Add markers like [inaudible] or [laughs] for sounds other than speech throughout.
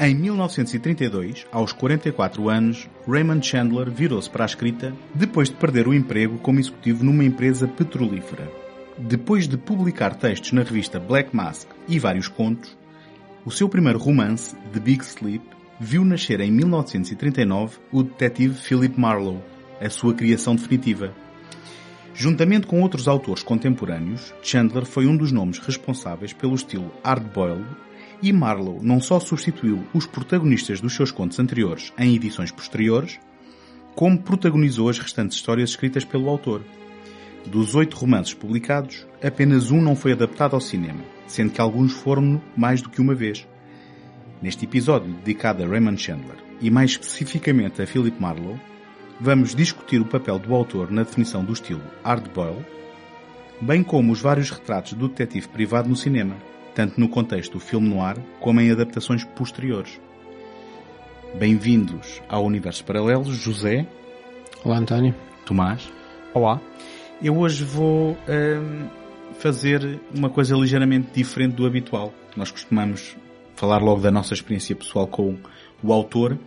Em 1932, aos 44 anos, Raymond Chandler virou-se para a escrita depois de perder o emprego como executivo numa empresa petrolífera. Depois de publicar textos na revista Black Mask e vários contos, o seu primeiro romance, The Big Sleep, viu nascer em 1939 o detetive Philip Marlowe, a sua criação definitiva. Juntamente com outros autores contemporâneos, Chandler foi um dos nomes responsáveis pelo estilo hard-boiled e Marlowe não só substituiu os protagonistas dos seus contos anteriores em edições posteriores, como protagonizou as restantes histórias escritas pelo autor. Dos oito romances publicados, apenas um não foi adaptado ao cinema, sendo que alguns foram mais do que uma vez. Neste episódio dedicado a Raymond Chandler e mais especificamente a Philip Marlowe, vamos discutir o papel do autor na definição do estilo hard-boiled, bem como os vários retratos do detetive privado no cinema, tanto no contexto do filme noir como em adaptações posteriores. Bem-vindos ao Universo Paralelos, José. Olá, António. Tomás. Olá. Eu hoje vou hum, fazer uma coisa ligeiramente diferente do habitual. Nós costumamos falar logo da nossa experiência pessoal com o autor.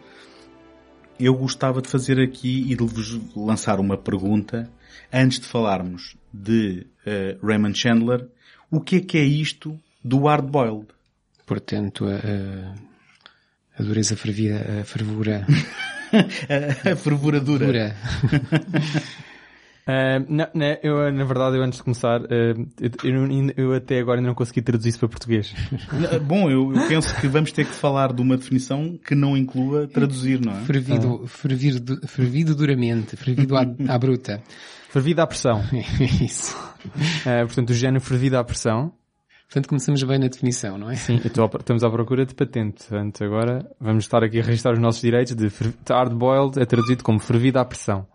Eu gostava de fazer aqui e de vos lançar uma pergunta antes de falarmos de uh, Raymond Chandler. O que é que é isto do hard-boiled? Portanto, a, a dureza fervida, a fervura... a, [laughs] a fervura dura. dura. Uh, [laughs] não, não, eu, na verdade, eu antes de começar, uh, eu, eu, eu, até agora ainda não consegui traduzir isso para português. Bom, eu, eu, penso que vamos ter que falar de uma definição que não inclua traduzir, não é? Fervido, ah. fervido, fervido duramente, fervido à, à bruta. Fervido à pressão. [laughs] isso. Uh, portanto, o género fervido à pressão. Portanto, começamos bem na definição, não é? Sim, estamos à procura de patente. Portanto, agora vamos estar aqui a registrar os nossos direitos de hard-boiled é traduzido como fervido à pressão.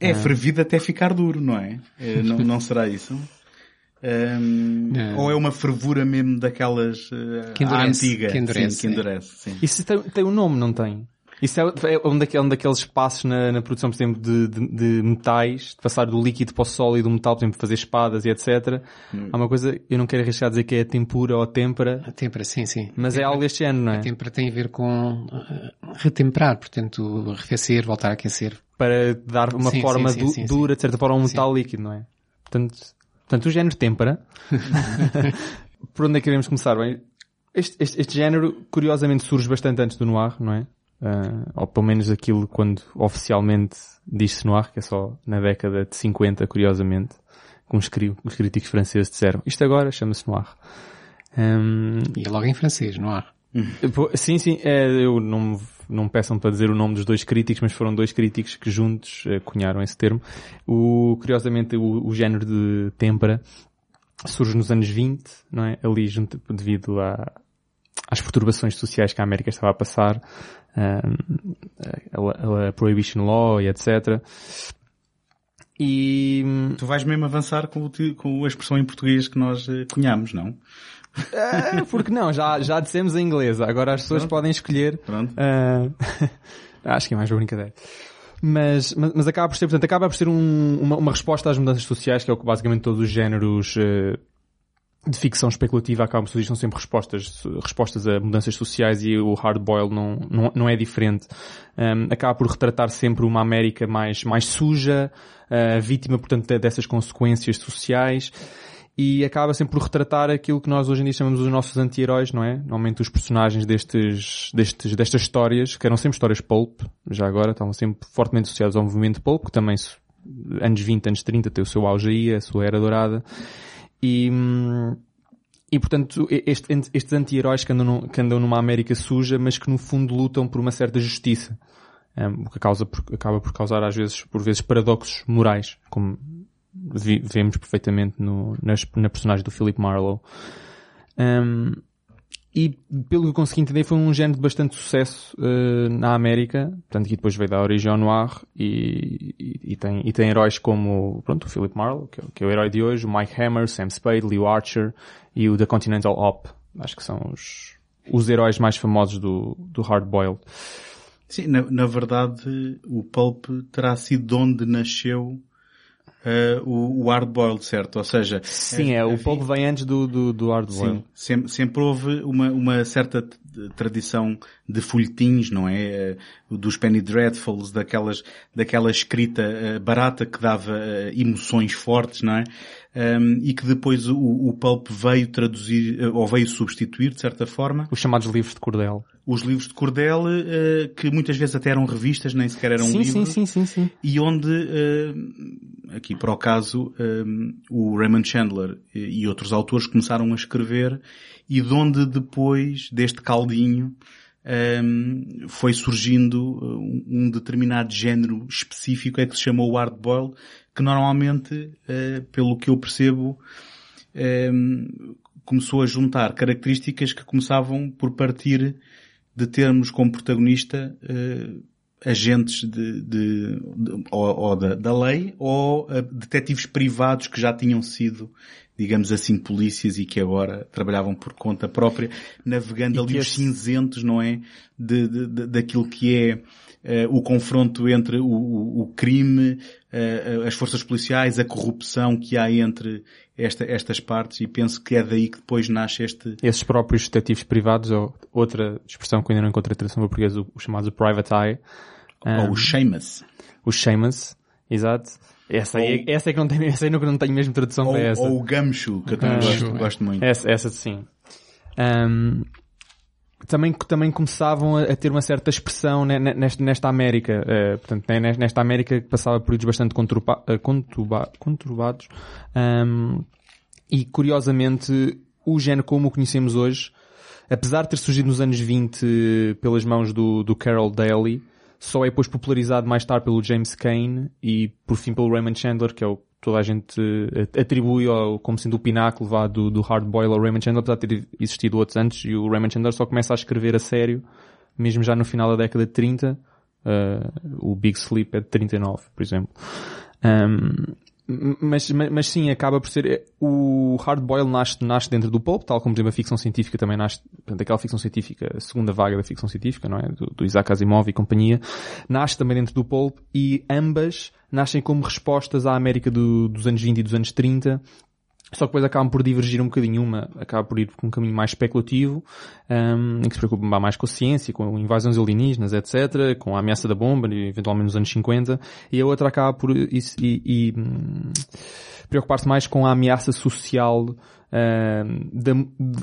É ah. fervido até ficar duro, não é? é não, não será isso? Um, ou é uma fervura mesmo daquelas uh, que endurece, antiga? Que endurece, sim, que endurece sim. Isso tem, tem um nome, não tem? Isso é, é um, daqueles, um daqueles passos na, na produção, por exemplo, de, de, de, metais, de passar do líquido para o sólido, do metal, por exemplo, fazer espadas e etc. Hum. Há uma coisa, eu não quero arriscar dizer que é a tempura ou a têmpera. A têmpera, sim, sim. Mas é algo deste género, não é? A têmpera tem a ver com uh, retemperar, portanto, arrefecer, voltar a aquecer. Para dar uma sim, forma sim, sim, du dura, de certa forma, a um metal líquido, não é? Portanto, portanto o género têmpera. [laughs] por onde é que queremos começar? Bem, este, este, este género, curiosamente, surge bastante antes do noir, não é? Uh, ou pelo menos aquilo quando oficialmente diz-se noir, que é só na década de 50, curiosamente, com os, os críticos franceses disseram, isto agora chama-se noir. Um, e é logo em francês, noir. Sim, sim, é, eu não, não me peçam para dizer o nome dos dois críticos, mas foram dois críticos que juntos uh, cunharam esse termo. O, curiosamente, o, o género de têmpera surge nos anos 20, não é? Ali junto, devido às perturbações sociais que a América estava a passar, a, a, Prohibition Law e etc. E... Tu vais mesmo avançar com, o, com a expressão em português que nós eh, cunhamos, não? É, porque não, já, já dissemos em inglês, agora as pessoas Pronto. podem escolher. Uh, [laughs] acho que é mais uma brincadeira. Mas, mas, mas, acaba por ser, portanto, acaba por ser um, uma, uma, resposta às mudanças sociais, que é o que basicamente todos os géneros uh, de ficção especulativa acabam são sempre respostas, respostas a mudanças sociais e o hard boil não, não, não é diferente. Um, acaba por retratar sempre uma América mais, mais suja, uh, vítima, portanto, dessas consequências sociais. e acaba sempre por retratar aquilo que nós hoje em dia chamamos os nossos anti-heróis, não é? Normalmente os personagens destes, destes, destas histórias, que eram sempre histórias pulp, já agora, estavam sempre fortemente associados ao movimento pulp, que também anos 20, anos 30 tem o seu auge aí, a sua era dourada. E, e portanto, este, estes anti-heróis que, andam que andam numa América suja, mas que no fundo lutam por uma certa justiça. Um, o que causa, acaba por causar às vezes, por vezes, paradoxos morais, como vi, vemos perfeitamente no, nas, na personagem do Philip Marlowe. Um, e pelo que eu consegui entender foi um género de bastante sucesso uh, na América, portanto que depois veio da origem ao noir e, e, e, tem, e tem heróis como pronto, o Philip Marlowe, que é, que é, o herói de hoje, o Mike Hammer, Sam Spade, Leo Archer e o The Continental Op. Acho que são os, os heróis mais famosos do, do Hard Boiled. Sim, na, na verdade o Pulp terá sido de onde nasceu uh, o, o hard boiled, certo? Ou seja, sim, é, o pulp vem antes do, do, do hard boiled. Sim, sempre, sempre houve uma, uma certa tradição de folhetins, não é? Uh, dos Penny Dreadfuls, daquelas, daquela escrita barata que dava emoções fortes, não é? Um, e que depois o, o Pulp veio traduzir, eh, ou veio substituir, de certa forma. Os chamados livros de cordel. Os livros de cordel, uh, que muitas vezes até eram revistas, nem sequer eram sim, livros. Sim, sim, sim, sim. E onde, uh, aqui para o caso, um, o Raymond Chandler e outros autores começaram a escrever e de onde depois, deste caldinho, um, foi surgindo um determinado género específico é que se chamou o hard boiled, que normalmente, uh, pelo que eu percebo, uh, começou a juntar características que começavam por partir de termos como protagonista uh, agentes de, de, de ou, ou da, da, lei ou detetives privados que já tinham sido digamos assim, polícias e que agora trabalhavam por conta própria, navegando ali os cinzentos, não é? De, de, daquilo que é uh, o confronto entre o, o, o crime, uh, as forças policiais, a corrupção que há entre esta, estas partes e penso que é daí que depois nasce este... Esses próprios detetives privados, ou outra expressão que ainda não encontrei tradução portuguesa, o, o chamado private eye. Um, ou o Seamus. O Seamus, exato. Essa, aí, ou, essa é que não tem, [laughs] essa aí não, não tenho mesmo tradução ou, para essa. Ou o Gamshu, que eu também gosto, gosto muito. Essa, essa sim. Um, também, também começavam a, ter uma certa expressão nesta, nesta América, uh, portanto, nesta América que passava períodos bastante conturba, conturbados, um, e curiosamente, o género como o conhecemos hoje, apesar de ter surgido nos anos 20 pelas mãos do, do Carol Daly, só é depois popularizado mais tarde pelo James Cain e por fim pelo Raymond Chandler, que é o toda a gente eh, atribui como sendo o pináculo vá, do, do hard boil ao Raymond Chandler, apesar de ter existido outros antes, e o Raymond Chandler só começa a escrever a sério, mesmo já no final da década de 30, uh, eh, o Big Sleep é de 39, por exemplo. Um, mas, mas, mas, sim, acaba por ser, eh, o hard boil nasce, nasce dentro do pulp, tal como por exemplo a ficção científica também nasce, portanto aquela ficção científica, a segunda vaga da ficção científica, não é? Do, do Isaac Asimov e companhia, nasce também dentro do pulp e ambas nascem como respostas à América do, dos anos 20 e dos anos 30 só que depois acabam por divergir um bocadinho. Uma acaba por ir por um caminho mais especulativo, um, em que se preocupa mais com a ciência, com invasões alienígenas, etc., com a ameaça da bomba, eventualmente nos anos 50, e a outra acaba por e, e, e hum, preocupar-se mais com a ameaça social um, da,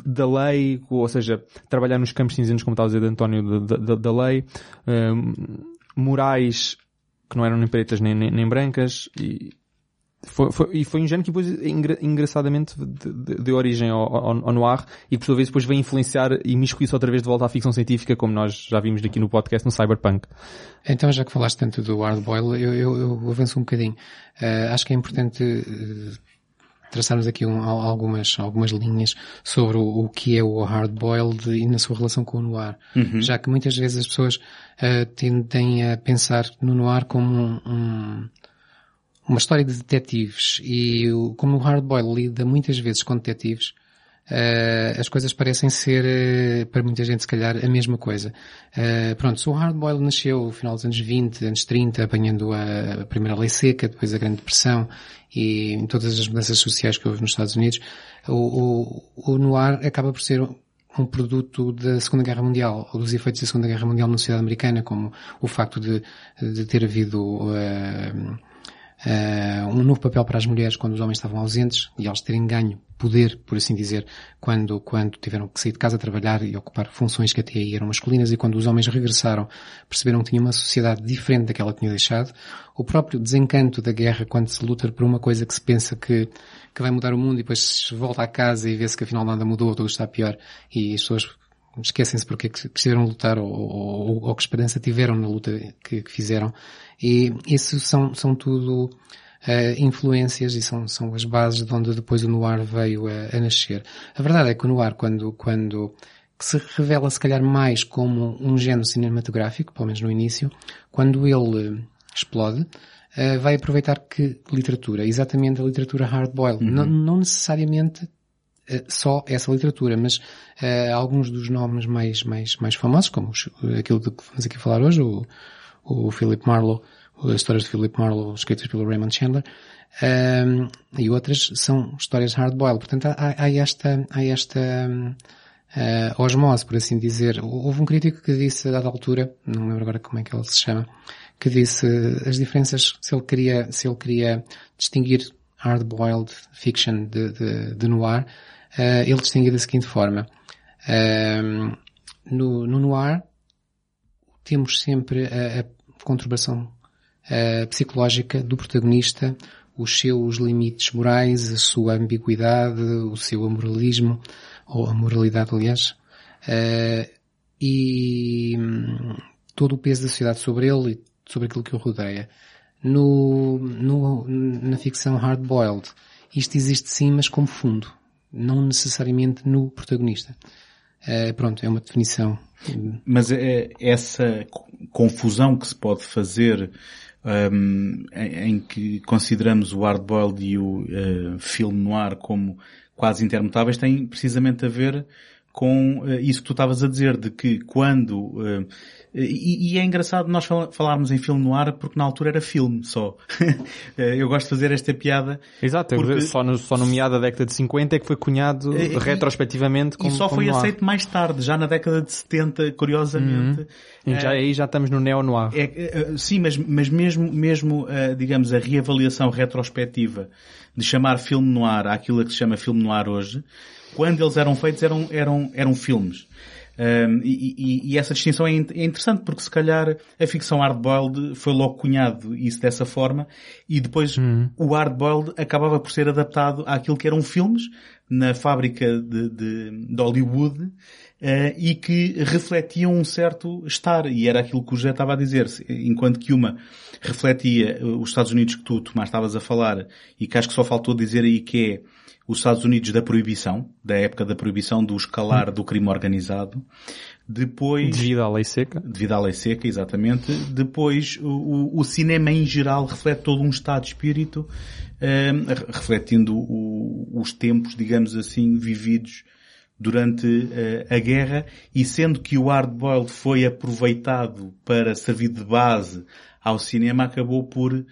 da lei, ou seja, trabalhar nos campos cinzentos, como estava a dizer de António, da, da, da lei, um, morais que não eram nem pretas nem, nem, nem brancas, e, foi, foi, e foi um género que depois, engra, engraçadamente, deu origem ao, ao, ao, noir e por sua vez depois veio influenciar e miscuir-se outra vez de volta à ficção científica, como nós já vimos aqui no podcast, no Cyberpunk. Então, já que falaste tanto do hard boil, eu, eu, eu avanço um bocadinho. Uh, acho que é importante uh, traçarmos aqui um, algumas, algumas linhas sobre o, o, que é o hard boiled e na sua relação com o noir. Uhum. Já que muitas vezes as pessoas uh, tendem a pensar no noir como um, um uma história de detetives e como o Hardboil lida muitas vezes com detetives, uh, as coisas parecem ser, uh, para muita gente se calhar, a mesma coisa. Uh, pronto, se o Hardboil nasceu no final dos anos 20, anos 30, apanhando a, primeira lei seca, depois a Grande Depressão e todas as mudanças sociais que houve nos Estados Unidos, o, o, o Noir acaba por ser um produto da Segunda Guerra Mundial, ou dos efeitos da Segunda Guerra Mundial na sociedade americana, como o facto de, de ter havido uh, uh, um novo papel para as mulheres quando os homens estavam ausentes e elas terem ganho poder, por assim dizer, quando, quando tiveram que sair de casa trabalhar e ocupar funções que até aí eram masculinas e quando os homens regressaram perceberam que tinha uma sociedade diferente daquela que tinha deixado. O próprio desencanto da guerra quando se luta por uma coisa que se pensa que, que vai mudar o mundo e depois se volta à casa e vê-se que afinal nada mudou, tudo está pior e as pessoas esquecem-se porque que precisaram lutar ou, ou, ou, que esperança tiveram na luta que, que fizeram. E isso são, são tudo uh, influências e são, são as bases de onde depois o noir veio a, a nascer. A verdade é que o noir, quando, quando se revela se calhar mais como um género cinematográfico, pelo menos no início, quando ele explode, uh, vai aproveitar que literatura? Exatamente a literatura hard-boiled. Uhum. Não, não necessariamente só essa literatura, mas uh, alguns dos nomes mais, mais, mais famosos, como os, aquilo de que vamos aqui falar hoje, o, o Philip Marlowe, as histórias de Philip Marlowe escritas pelo Raymond Chandler, um, e outras são histórias hard-boiled. Portanto, há, há, esta, há esta uh, osmose, por assim dizer. Houve um crítico que disse, a dada altura, não lembro agora como é que ele se chama, que disse as diferenças, se ele queria, se ele queria distinguir hard-boiled fiction de, de, de noir, uh, ele distinguia da seguinte forma. Uh, no, no noir, temos sempre a, a conturbação uh, psicológica do protagonista, os seus limites morais, a sua ambiguidade, o seu amoralismo, ou a moralidade, aliás, uh, e um, todo o peso da sociedade sobre ele e sobre aquilo que o rodeia. No, no, na ficção hard-boiled, isto existe sim, mas como fundo, não necessariamente no protagonista. Uh, pronto, é uma definição. Mas é essa confusão que se pode fazer um, em, em, que consideramos o hardboiled e o uh, filme noir como quase intermutáveis tem precisamente a ver com uh, isso que tu estavas a dizer, de que quando uh, e, e, é engraçado nós falarmos em filme no ar porque na altura era filme só. [laughs] eu gosto de fazer esta piada. Exato, porque... só, no, só no meado da década de 50 é que foi cunhado e, retrospectivamente como E só como foi aceito mais tarde, já na década de 70, curiosamente. Uhum. já, aí já estamos no neo-noir. É, é, sim, mas, mas mesmo, mesmo digamos, a reavaliação retrospectiva de chamar filme noir àquilo que se chama filme noir hoje, quando eles eram feitos eram, eram, eram filmes. Um, e, e, e, essa distinção é, é, interessante porque se calhar a ficção hardboiled foi logo cunhado isso dessa forma e depois uhum. o hardboiled acabava por ser adaptado àquilo que eram filmes na fábrica de, de, de Hollywood uh, e que refletiam um certo estar e era aquilo que o José estava a dizer enquanto que uma refletia os Estados Unidos que tu, Tomás, estavas a falar e que acho que só faltou dizer aí que é os Estados Unidos da proibição, da época da proibição do escalar do crime organizado. Depois... Devido à lei seca. Devido à lei seca, exatamente. Depois, o, o cinema em geral reflete todo um estado de espírito, um, refletindo o, os tempos, digamos assim, vividos durante uh, a guerra e sendo que o hard-boiled foi aproveitado para servir de base ao cinema, acabou por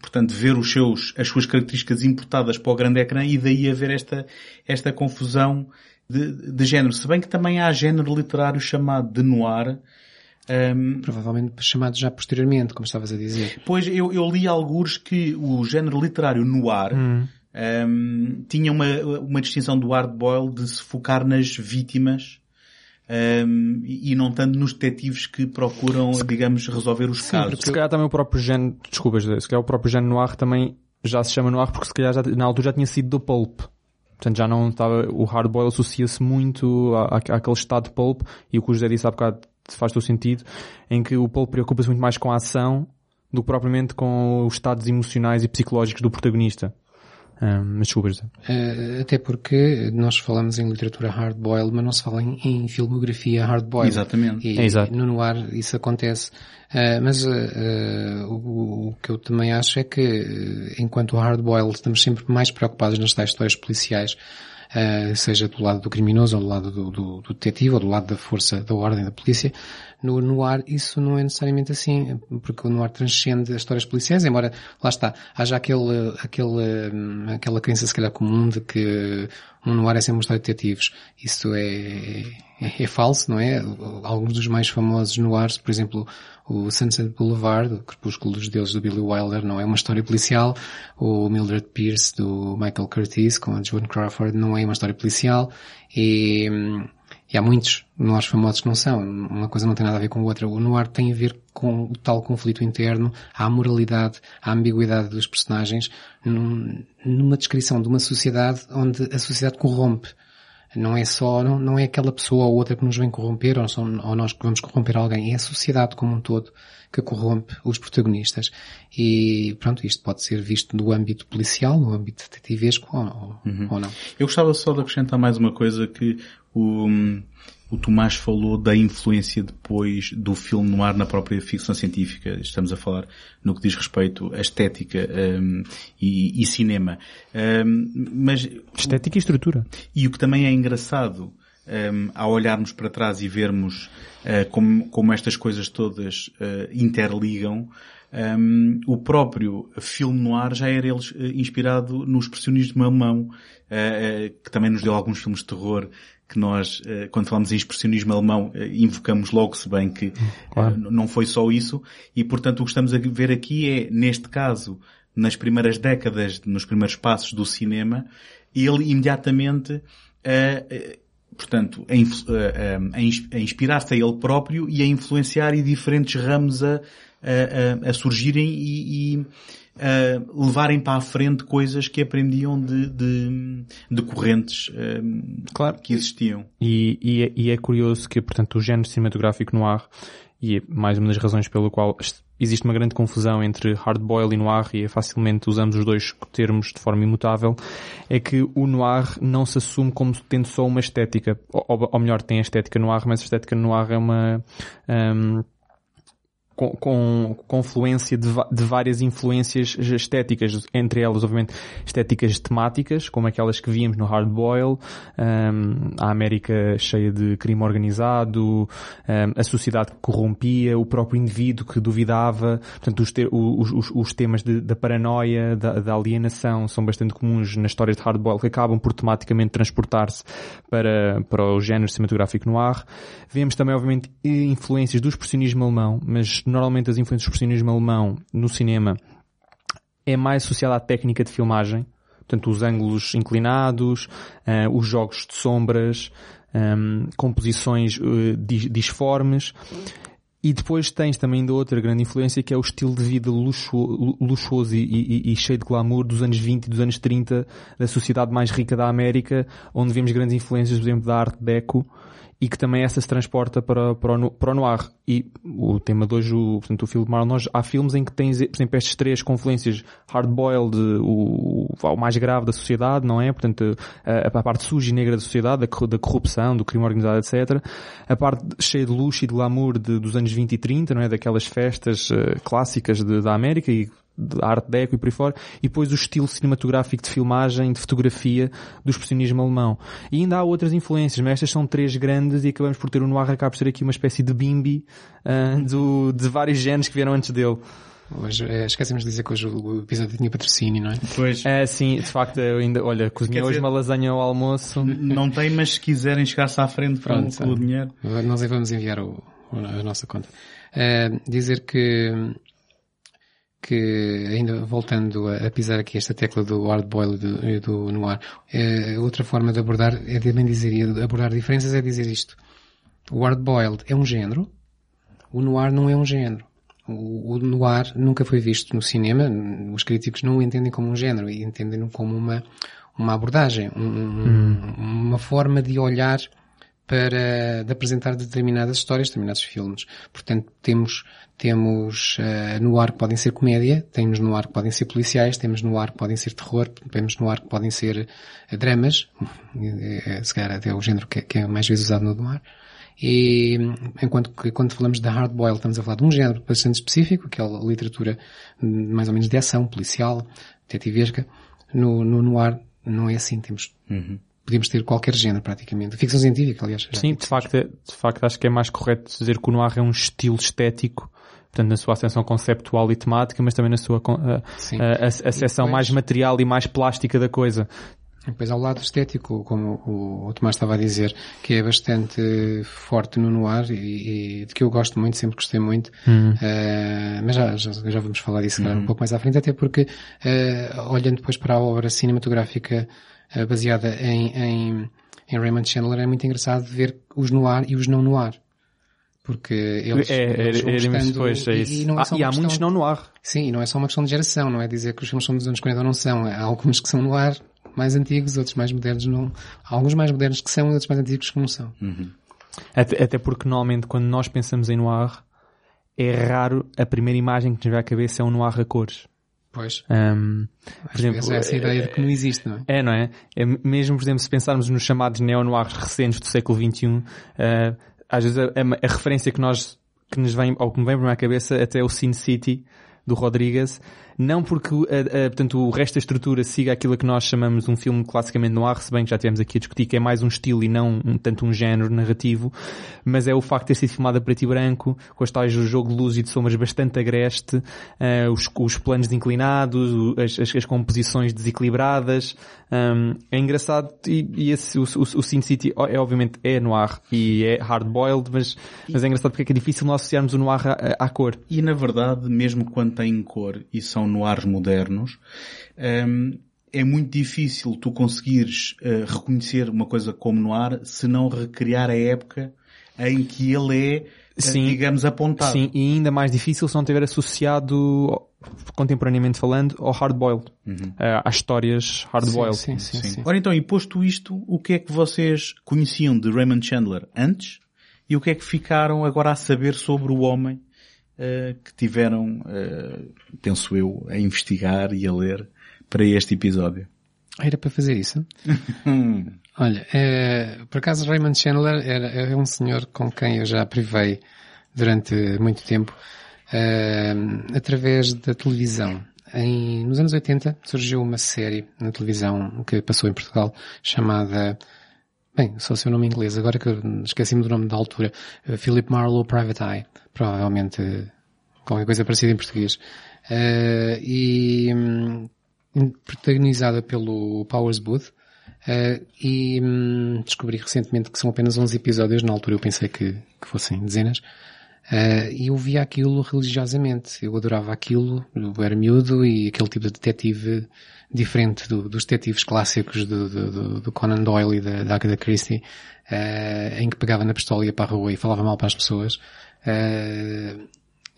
portanto, ver os seus, as suas características importadas para o grande ecrã e daí haver esta, esta confusão de, de género. Se bem que também há género literário chamado de noir, um, Provavelmente chamado já posteriormente, como estavas a dizer. Pois eu, eu li alguns que o género literário noir hum. um, tinha uma, uma distinção do hard boil de se focar nas vítimas um, e não tanto nos detetives que procuram, digamos, resolver os Sim, casos. Se calhar também o próprio género, desculpas, se calhar o próprio género noir também já se chama noir porque se calhar já, na altura já tinha sido do pulp. Portanto, já não estava, o hardboil associa-se muito à, àquele estado de pulp e o que o José disse há bocado faz todo sentido, em que o pulp preocupa-se muito mais com a ação do que propriamente com os estados emocionais e psicológicos do protagonista. Um, mas desculpa, uh, Até porque nós falamos em literatura hard-boiled, mas não se fala em, em filmografia hard-boiled. Exatamente. E, é exato. no noir isso acontece. Uh, mas uh, o, o, que eu também acho é que, enquanto hard-boiled, estamos sempre mais preocupados nas tais histórias policiais, seja do lado do criminoso ou do lado do, do, do detetive ou do lado da força da ordem da polícia, no noir isso não é necessariamente assim, porque o noir transcende as histórias policiais, embora, lá está, haja aquele, aquele, hum, aquela crença se calhar comum de que um noir é sempre uma história de detetives. Isso é, é, é falso, não é? Alguns dos mais famosos noirs, por exemplo, o Sunset Boulevard, o Crepúsculo dos Deuses do Billy Wilder, não é uma história policial. O Mildred Pierce do Michael Curtis com a Joan Crawford não é uma história policial. E, e há muitos noirs famosos que não são. Uma coisa não tem nada a ver com a outra. O noir tem a ver com o tal conflito interno, a moralidade, a ambiguidade dos personagens, num, numa descrição de uma sociedade onde a sociedade corrompe. Não é só, não, não é aquela pessoa ou outra que nos vem corromper ou, são, ou nós que vamos corromper alguém. É a sociedade como um todo que corrompe os protagonistas. E pronto, isto pode ser visto no âmbito policial, no âmbito detetivesco ou, uhum. ou não. Eu gostava só de acrescentar mais uma coisa que o, o Tomás falou da influência depois do filme no ar na própria ficção científica. Estamos a falar no que diz respeito à estética um, e, e, cinema. Um, mas estética e estrutura. E o que também é engraçado um, ao olharmos para trás e vermos uh, como, como estas coisas todas uh, interligam, um, o próprio filme noir já era ele, uh, inspirado no expressionismo alemão, uh, que também nos deu alguns filmes de terror que nós, eh, quando falamos em expressionismo alemão, eh, invocamos logo, se bem que claro. não foi só isso, e portanto o que estamos a ver aqui é, neste caso, nas primeiras décadas, nos primeiros passos do cinema, ele imediatamente, portanto, a, a, a inspirar-se a ele próprio e a influenciar e diferentes ramos a, a, a surgirem e, e uh, levarem para a frente coisas que aprendiam de, de, de correntes uh, claro. que existiam. E, e, é, e, é, curioso que, portanto, o género cinematográfico noir, e é mais uma das razões pelo qual existe uma grande confusão entre hardboil e noir e facilmente usamos os dois termos de forma imutável, é que o noir não se assume como tendo só uma estética, ou, ou melhor, tem a estética noir, mas a estética noir é uma, um, com, com confluência de, de, várias influências estéticas, entre elas, obviamente, estéticas temáticas, como aquelas que víamos no Hard Boil, um, a América cheia de crime organizado, um, a sociedade que corrompia, o próprio indivíduo que duvidava, portanto, os, te, os, os, os temas de, da paranoia, da, da, alienação, são bastante comuns nas histórias de Hard Boil, que acabam por tematicamente transportar-se para, para o género cinematográfico noir. Vemos também, obviamente, influências do expressionismo alemão, mas normalmente as influências do expressionismo alemão no cinema é mais associada à técnica de filmagem, portanto os ângulos inclinados, uh, os jogos de sombras, um, ehm, composições uh, disformes. E depois tens também ainda outra grande influência que é o estilo de vida luxo, luxuoso e, e, e, cheio de glamour dos anos 20 e dos anos 30 da sociedade mais rica da América, onde vemos grandes influências, por exemplo, da arte deco, e que também essa se transporta para, para, o, para o noir. E o tema de hoje, o, portanto, o filme Marlon, há filmes em que tens, por exemplo, estas três confluências, hard-boiled, o, o mais grave da sociedade, não é? Portanto, a, a parte suja e negra da sociedade, da, da corrupção, do crime organizado, etc. A parte cheia de luxo e de glamour de, dos anos 20 e 30, não é? Daquelas festas uh, clássicas de, da América e de arte deco e por aí fora, e depois o estilo cinematográfico de filmagem, de fotografia do expressionismo alemão. E ainda há outras influências, mas estas são três grandes e acabamos por ter o Noir acaba por ser aqui uma espécie de bimbi uh, do, de vários géneros que vieram antes dele. Hoje, é, esquecemos de dizer que hoje o episódio tinha patrocínio, não é? Pois. É, sim, de facto, eu ainda, olha, cozinhei hoje uma lasanha ao almoço. Não tem, mas se quiserem chegar-se à frente Pronto, com, o dinheiro. Nós aí vamos enviar o, a nossa conta. Uh, dizer que que, ainda voltando a, a, pisar aqui esta tecla do hard boil e do, do noir, é, outra forma de abordar é também dizer, abordar diferenças é dizer isto. O hard boiled é um género, o noir não é um género. O, o noir nunca foi visto no cinema, os críticos não o entendem como um género, e entendem-no como uma, uma abordagem, um, hum. uma forma de olhar para de apresentar determinadas histórias, determinados filmes. Portanto, temos temos uh, no ar que podem ser comédia, temos no ar que podem ser policiais, temos no ar que podem ser terror, temos no ar que podem ser uh, dramas, uh, [laughs] se calhar até o género que, que, é mais vezes usado no noir. E enquanto que quando falamos de hard boil estamos a falar de um género bastante específico, que é a literatura mais ou menos de ação, policial, detetivesca. No, no noir não é assim, temos uhum podíamos ter qualquer género praticamente. Ficção científica, aliás. Sim, de facto, é, de facto acho que é mais correto dizer que o noir é um estilo estético portanto, na sua ascensão conceptual e temática, mas também na sua a, a, a, a seção mais material e mais plástica da coisa. Depois ao lado estético, como o, o Tomás estava a dizer, que é bastante forte no noir e, e de que eu gosto muito, sempre gostei muito. Uhum. Uh, mas já, já, já, vamos falar disso uhum. um pouco mais à frente, até porque, uh, olhando depois para a obra cinematográfica uh, baseada em, em, em, Raymond Chandler, é muito engraçado ver os noir e os não noir. Porque eles, é, eles é, é, depois, é e, e, ah, e há muitos não noir. Sim, e não é só uma questão de geração, não é dizer que os filmes são dos anos 40 ou não são. Há alguns que são noir mais antigos, outros mais modernos não. Há alguns mais modernos que são e outros mais antigos que não são. Uhum. Até, até, porque normalmente quando nós pensamos em noir, é raro a primeira imagem que nos vem à cabeça é um noir a cores. Pois. Um, por exemplo, é essa ideia de que não existe, não é? É, não é? é mesmo, por exemplo, se pensarmos nos chamados neo-noirs recentes do século XXI, uh, às vezes a, a, a, referência que nós, que nos vem, ou que me vem para a cabeça até é o Sin City, do Rodrigues, não porque a, a, portanto, o resto da estrutura siga aquilo que nós chamamos um filme classicamente noir, se bem que já tivemos aqui a discutir que é mais um estilo e não um, tanto um género narrativo, mas é o facto de ter sido filmado a preto e branco, com as tais o jogo de luz e de sombras bastante agreste, uh, os, os planos inclinados, as, as, as composições desequilibradas, um, é engraçado e, e esse, o, o, o Sin City é obviamente é noir e é hard-boiled, mas, mas é engraçado porque é, é difícil nós associarmos o noir à, à cor. E na verdade, mesmo quando tem cor e são noirs modernos, um, é muito difícil tu conseguires uh, reconhecer uma coisa como noir se não recriar a época em que ele é, uh, sim, digamos, apontado. Sim, e ainda mais difícil se não tiver associado, contemporaneamente falando, ao hard-boiled. Uhum. Uh, às histórias hard-boiled. Sim sim, sim, sim, Ora então, e posto isto, o que é que vocês conheciam de Raymond Chandler antes? E o que é que ficaram agora a saber sobre o homem uh, que tiveram, uh, penso eu, a investigar e a ler para este episódio. Era para fazer isso? [laughs] Olha, é, por acaso Raymond Chandler era, é um senhor com quem eu já privei durante muito tempo, uh, através da televisão. Em, nos anos 80 surgiu uma série na televisão que passou em Portugal chamada Bem, só seu nome em inglês, agora que esqueci-me do nome da altura. Uh, Philip Marlowe Private Eye. Provavelmente uh, qualquer coisa parecida em português. Uh, e um, protagonizada pelo Powers Booth. e um, descobri recentemente que são apenas 11 episódios. Na altura eu pensei que, que fossem dezenas. E eu via aquilo religiosamente. Eu adorava aquilo. Eu era miúdo e aquele tipo de detetive diferente do, dos detetives clássicos do, do, do, Conan Doyle e da, da Agatha Christie, uh, em que pegava na pistola e ia para a rua e falava mal para as pessoas. Uh,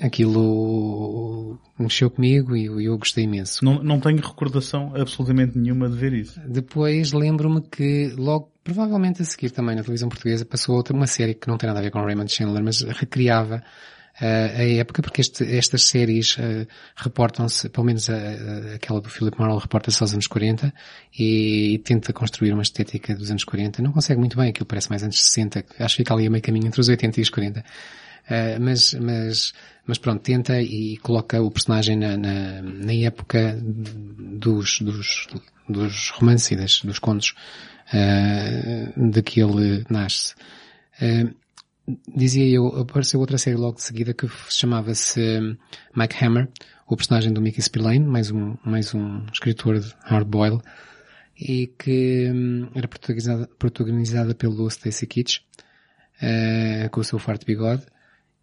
aquilo mexeu comigo e eu, eu gostei imenso. Não, não tenho recordação absolutamente nenhuma de ver isso. Depois lembro-me que logo, provavelmente a seguir também na televisão portuguesa, passou outra, uma série que não tem nada a ver com Raymond Chandler, mas recriava uh, a época, porque este, estas séries uh, reportam-se, pelo menos a, a, aquela do Philip Marlowe reporta-se aos anos 40 e, e, tenta construir uma estética dos anos 40. Não consegue muito bem, aquilo parece mais anos 60, acho que fica ali a meio caminho entre os 80 e os 40. Uh, eh, mas, mas, mas pronto, tenta e coloca o personagem na, na, na época dos, dos, dos romances e das, dos contos uh, de que ele nasce. Uh, dizia eu, apareceu outra série logo de seguida que chamava-se hum, Mike Hammer, o personagem do Mickey Spillane, mais um, mais um escritor de hardboiled, e que um, era protagonizada, protagonizada pelo Stacy Kitsch, uh, com o seu farto bigode,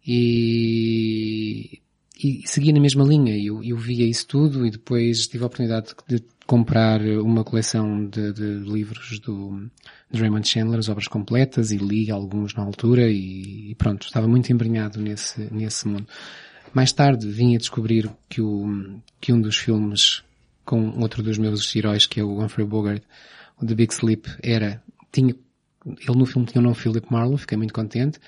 e, e seguia na mesma linha. Eu, eu via isso tudo e depois tive a oportunidade de, comprar uma coleção de, de livros do, de Raymond Chandler, as obras completas, e li alguns na altura e, e pronto, estava muito embrenhado nesse, nesse mundo. Mais tarde vim a descobrir que, o, que um dos filmes com outro dos meus heróis, que é o Humphrey Bogart, o The Big Sleep, era, tinha, ele no filme tinha o nome Philip Marlowe, fiquei muito contente.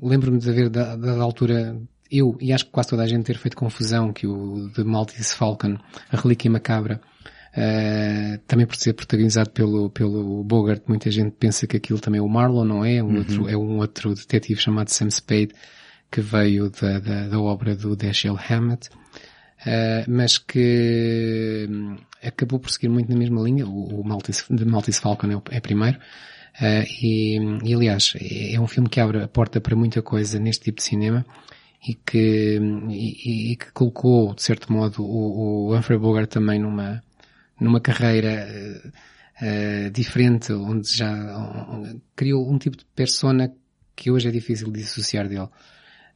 Lembro-me de haver, da, da altura, eu, e acho que quase toda a gente ter feito confusão que o The Maltese Falcon, a Relíquia Macabra, Uh, também por ser protagonizado pelo, pelo Bogart, muita gente pensa que aquilo também é o Marlon, não é? Um uhum. outro, é um outro detetive chamado Sam Spade, que veio da, da, da obra do Dashiell Hammett, uh, mas que um, acabou por seguir muito na mesma linha. O, o Maltese, The Maltese Falcon é, o, é primeiro. Uh, e, e, aliás, é, é um filme que abre a porta para muita coisa neste tipo de cinema e que, e, e que colocou, de certo modo, o, o Humphrey Bogart também numa, numa carreira uh, diferente, onde já um, criou um tipo de persona que hoje é difícil de dissociar dele.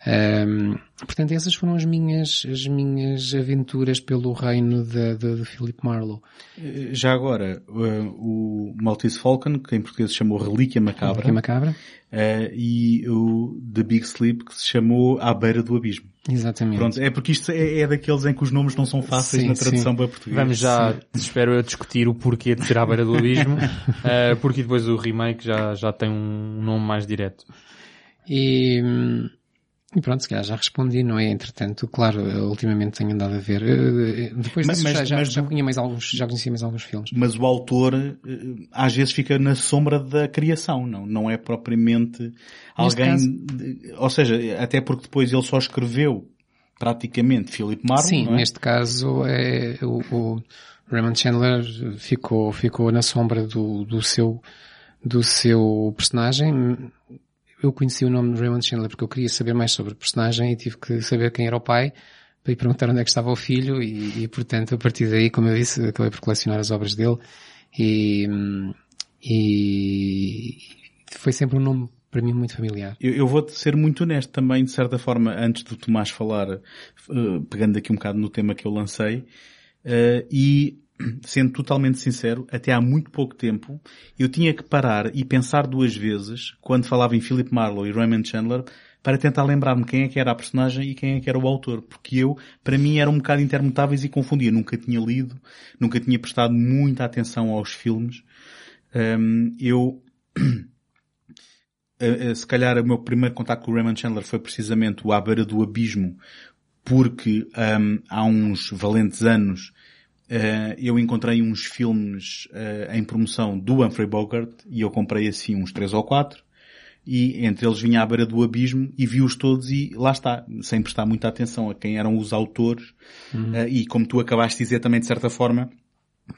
Um, portanto, essas foram as minhas, as minhas aventuras pelo reino de, de, de Philip Marlowe. Eh, já agora, uh, o Maltese Falcon, que em português se chamou Relíquia Macabra. Relíquia Macabra. Uh, e o The Big Sleep, que se chamou À Beira do Abismo. Exatamente. Pronto, é porque isto é, é daqueles em que os nomes não são fáceis sim, na tradução sim. para português. Vamos já, sim. espero eu, discutir o porquê de ser À Beira do Abismo, uh, [laughs] porque depois o remake já, já tem um nome mais direto. E, hum, e pronto, se calhar já respondi, não é? Entretanto, claro, ultimamente tenho andado a ver. Eh, eh, depois disso mas, já, mas, já, conhecia mais alguns, já conhecia mais alguns filmes. Mas o autor eh, às vezes fica na sombra da criação, não? Não é propriamente alguém, caso... ou seja, até porque depois ele só escreveu praticamente Philip Marlowe, Sim, é? neste caso é o, o Raymond Chandler ficou, ficou na sombra do, do seu, do seu personagem, eu conheci o nome de Raymond Chandler porque eu queria saber mais sobre o personagem e tive que saber quem era o pai para ir perguntar onde é que estava o filho e, e portanto a partir daí, como eu disse, acabei por colecionar as obras dele e, e foi sempre um nome para mim muito familiar. Eu, eu vou-te ser muito honesto também, de certa forma, antes do Tomás falar, uh, pegando aqui um bocado no tema que eu lancei, uh, e sendo totalmente sincero, até há muito pouco tempo, eu tinha que parar e pensar duas vezes, quando falava em Philip Marlowe e Raymond Chandler, para tentar lembrar-me quem é que era a personagem e quem é que era o autor, porque eu, para mim, eram um bocado intermutáveis e confundia. Nunca tinha lido, nunca tinha prestado muita atenção aos filmes. Um, eu, [clears throat] se calhar, o meu primeiro contato com o Raymond Chandler foi precisamente o À Beira do Abismo, porque um, há uns valentes anos Uh, eu encontrei uns filmes uh, em promoção do Humphrey Bogart e eu comprei assim uns três ou quatro e entre eles vinha à beira do abismo e vi-os todos e lá está, sem prestar muita atenção a quem eram os autores uhum. uh, e como tu acabaste de dizer também de certa forma,